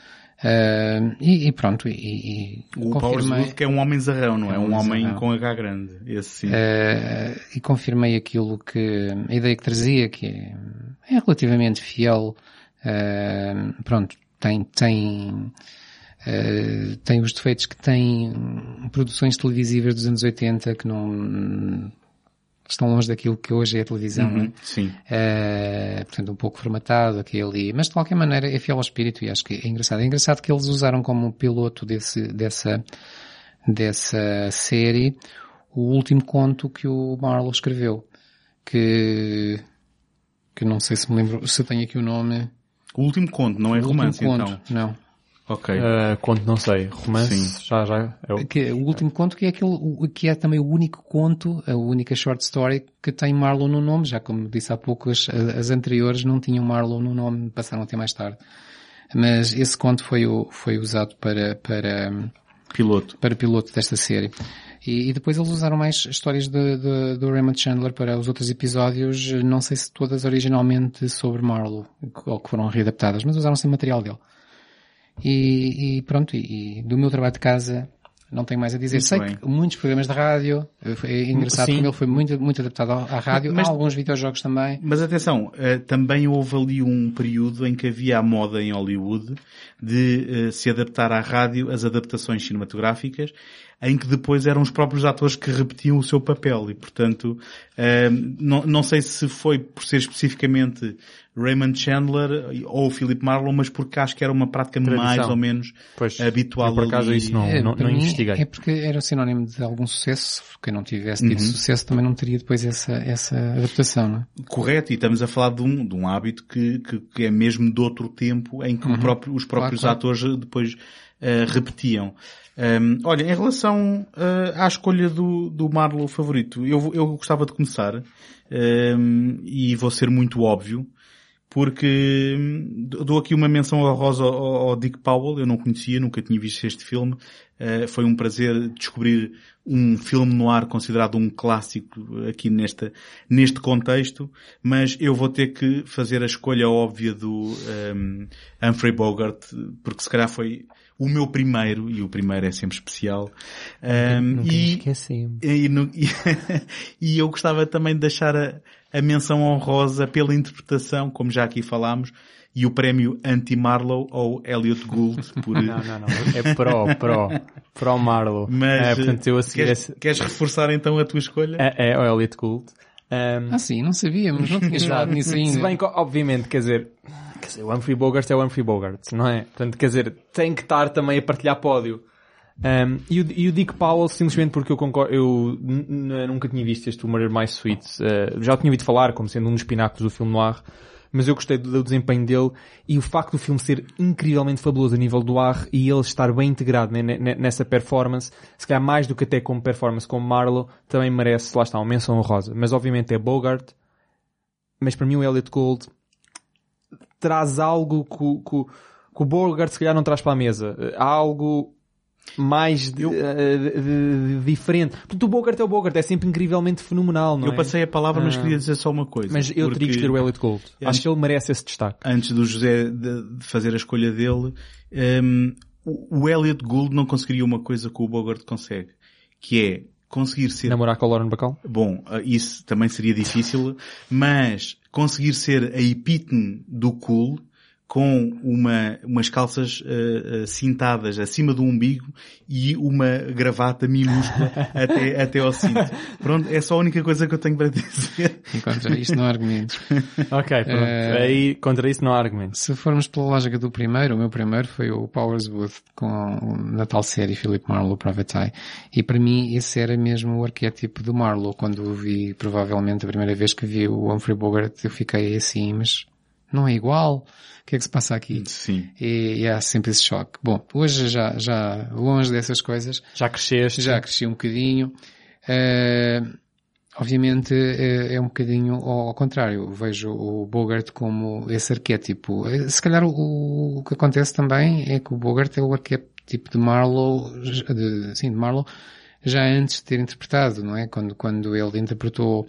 Eh, e, e pronto, e, e O Powers confirmei- Booth que é um homem zarrão, não é? É um Um homem zarrão. com H grande. Esse sim. Eh, e confirmei aquilo que, a ideia que trazia, que é, é relativamente fiel, eh, pronto, tem, tem, eh, tem os defeitos que tem produções televisivas dos anos 80 que não, estão longe daquilo que hoje é a televisão? Uhum, Sim. Eh, portanto, um pouco formatado aqui e ali, mas de qualquer maneira é fiel ao espírito e acho que é engraçado. É engraçado que eles usaram como piloto desse, dessa, dessa série o último conto que o Marlowe escreveu, que, que não sei se me lembro, se tem aqui o nome. O último conto, não é O romance conto, então. Não. Ok. Uh, conto, não sei. Romance, Sim. já, já. É o... Que, o último conto que é aquele, o- que é também o único conto, a única short story que tem Marlowe no nome, já como disse há pouco, as, as anteriores não tinham Marlowe no nome, passaram a ter mais tarde. Mas esse conto foi, foi usado para, para, Piloto. para piloto desta série. E, e depois eles usaram mais histórias de, de- do Raymond Chandler para os outros episódios, não sei se todas originalmente sobre Marlowe, ou que foram readaptadas, mas usaram sempre material dele. E, e pronto, e, e do meu trabalho de casa não tenho mais a dizer. Muito sei bem. que muitos programas de rádio, é engraçado Sim. como ele foi muito, muito adaptado à rádio, Mas- há alguns videojogos também. Mas atenção, eh, também houve ali um período em que havia a moda em Hollywood de eh, se adaptar à rádio as adaptações cinematográficas, em que depois eram os próprios atores que repetiam o seu papel e, portanto, eh, não sei se foi por ser especificamente Raymond Chandler ou o Philip Marlowe, mas porque acho que era uma prática Tradição. mais ou menos Pois, habitual por acaso ali. isso não, É, não, não investiguei. É porque era sinónimo de algum sucesso. Quem não tivesse Uhum. tido sucesso também não teria depois essa, essa adaptação, não é? Correto, e estamos a falar de um, de um hábito que, que, que é mesmo de outro tempo em que o próprio- os próprios Uhum. Claro, claro. atores depois eh, repetiam. Hum, olha, em relação eh, à escolha do, do Marlowe favorito, eu, eu gostava de começar hum, e vou ser muito óbvio porque hum, dou aqui uma menção honrosa ao, ao Dick Powell, eu não conhecia, nunca tinha visto este filme. Eh, foi um prazer descobrir um filme no ar considerado um clássico aqui nesta, neste contexto, mas eu vou ter que fazer a escolha óbvia do hum, Humphrey Bogart, porque se calhar foi o meu primeiro, e o primeiro é sempre especial. Hum, Nunca me e, esqueci. e, e- [laughs] e eu gostava também de deixar a, a menção honrosa pela interpretação, como já aqui falámos, e o prémio Anti-Marlowe ao Elliot Gould por... Não, não, não. É pro, pro. Pro Marlowe. Mas, é, portanto, eu a seguir queres, esse- queres reforçar então a tua escolha? é, é o Elliot Gould. Um, Ah sim, não sabíamos, não tinhas [laughs] falado nisso ainda. Se bem que, obviamente, quer dizer, quer dizer, o Humphrey Bogart é o Humphrey Bogart, não é? Portanto, quer dizer, tem que estar também a partilhar pódio. Um, e, o, e o Dick Powell, simplesmente porque eu concordo, eu nunca tinha visto este Humor Mais Sweet. Uh, já o tinha ouvido falar como sendo um dos pináculos do filme noir, mas eu gostei do, do desempenho dele e o facto do filme ser incrivelmente fabuloso a nível do ar e ele estar bem integrado né, ne- nessa performance, se calhar mais do que até como performance como Marlowe, também merece, lá está, uma menção honrosa. Mas obviamente é Bogart, mas para mim o Elliot Gould traz algo que, que, que o Bogart se calhar não traz para a mesa. Há algo mais de- de- de- de- diferente. Porque o Bogart é o Bogart, é sempre incrivelmente fenomenal, não eu é? passei a palavra, mas Ah. queria dizer só uma coisa. Mas eu teria que escolher o Elliot Gould. Antes- Acho que ele merece esse destaque. Antes do José de, fazer a escolha dele, hum, o, Elliot Gould não conseguiria uma coisa que o Bogart consegue, que é conseguir ser Namorar com a Lauren Bacall? Bom, eh, isso também seria difícil, mas conseguir ser a epítome do cool com uma, umas calças eh, eh, cintadas acima do umbigo e uma gravata minúscula [laughs] até, até ao cinto. Pronto, é só a única coisa que eu tenho para dizer. Enquanto isto não há argumentos. [laughs] Ok, pronto. Eh, Aí, contra isso não há argumentos. Se formos pela lógica do primeiro, o meu primeiro foi o Powers Booth com, na tal série Philip Marlowe Private Eye. E para mim esse era mesmo o arquétipo do Marlowe. Quando o vi, provavelmente a primeira vez que vi o Humphrey Bogart, eu fiquei assim, mas não é igual? O que é que se passa aqui? Sim. E, e há sempre esse choque. Bom, hoje já, já longe dessas coisas, Já cresceste. já cresci um bocadinho. Eh, obviamente é, é, um bocadinho ao, contrário. Vejo o Bogart como esse arquétipo. Eh, se calhar o, o que acontece também é que o Bogart é o arquétipo de Marlowe, de, sim, de Marlowe, já antes de ter interpretado, não é? Quando, quando ele interpretou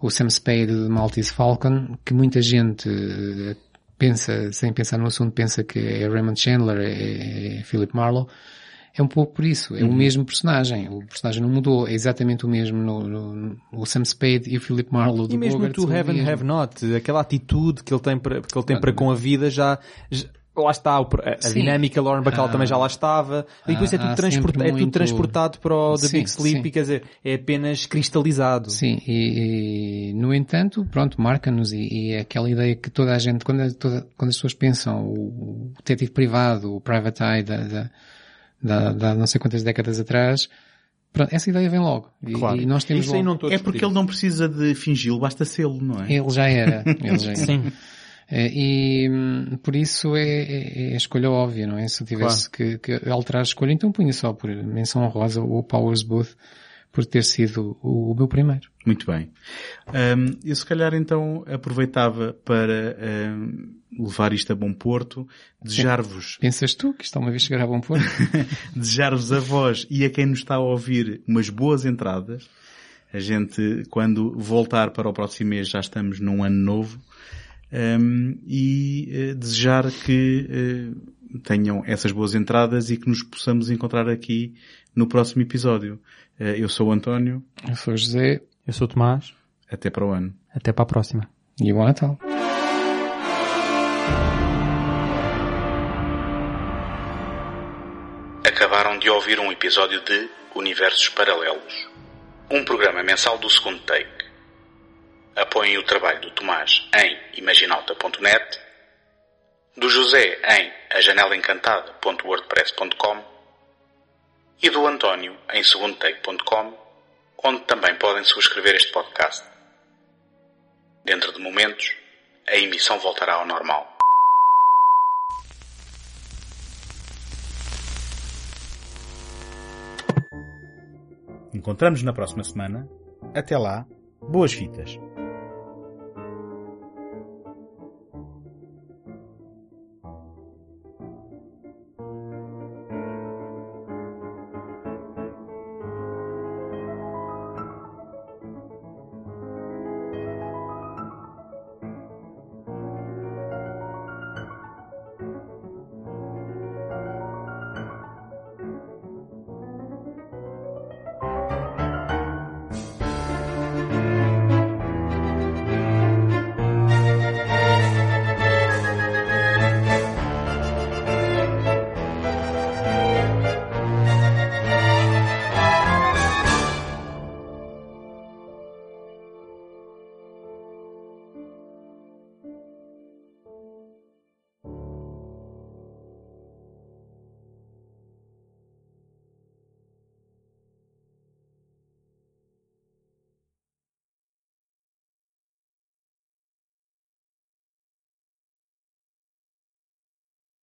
o Sam Spade de Maltese Falcon, que muita gente eh, pensa, sem pensar no assunto, pensa que é Raymond Chandler, é, é Philip Marlowe, é um pouco por isso. É uhum. o mesmo personagem. O personagem não mudou. É exatamente o mesmo no, no, no Sam Spade e o Philip Marlowe do E mesmo Bogart, to Have and Have Not, aquela atitude que ele tem para, que ele tem para com a vida já, já lá está, a, a dinâmica Lauren Bacall ah, também já lá estava, e depois é, tudo transportado, muito... é tudo transportado para o The sim, Big Sleep, sim. quer dizer, é apenas cristalizado. Sim, e, e no entanto, pronto, marca-nos e, e, é aquela ideia que toda a gente, quando, toda, quando as pessoas pensam o, o detetive privado, o private eye da, da da, da não sei quantas décadas atrás, Pronto, essa ideia vem logo. E, claro. e nós temos Isso logo... É porque ele não precisa de fingi-lo, basta sê-lo, não é? Ele já era. Ele já era. Sim. [laughs] É, e hum, por isso é, é, é, a escolha óbvia, não é? Se eu tivesse claro. que, que, alterar a escolha, então punha só por menção honrosa o Powers Booth por ter sido o, o meu primeiro. Muito bem. Um, eu se calhar então aproveitava para um, levar isto a bom porto, desejar-vos... Pensas tu que está uma vez chegar a bom porto? [laughs] desejar-vos a vós e a quem nos está a ouvir umas boas entradas. A gente, quando voltar para o próximo mês, já estamos num ano novo. Um, e uh, desejar que uh, tenham essas boas entradas e que nos possamos encontrar aqui no próximo episódio. Eh, eu sou o António. Eu sou o José. Eu sou o Tomás. Até para o ano. Até para a próxima. E bom Natal. Acabaram de ouvir um episódio de Universos Paralelos, um programa mensal do segundo take. Apoiem o trabalho do Tomás em imaginalta.net, do José em ajanelaencantada.wordpress.com e do António em segundotake.com, onde também podem subscrever este podcast. Dentro de momentos, a emissão voltará ao normal. Encontramos na próxima semana. Até lá, boas fitas.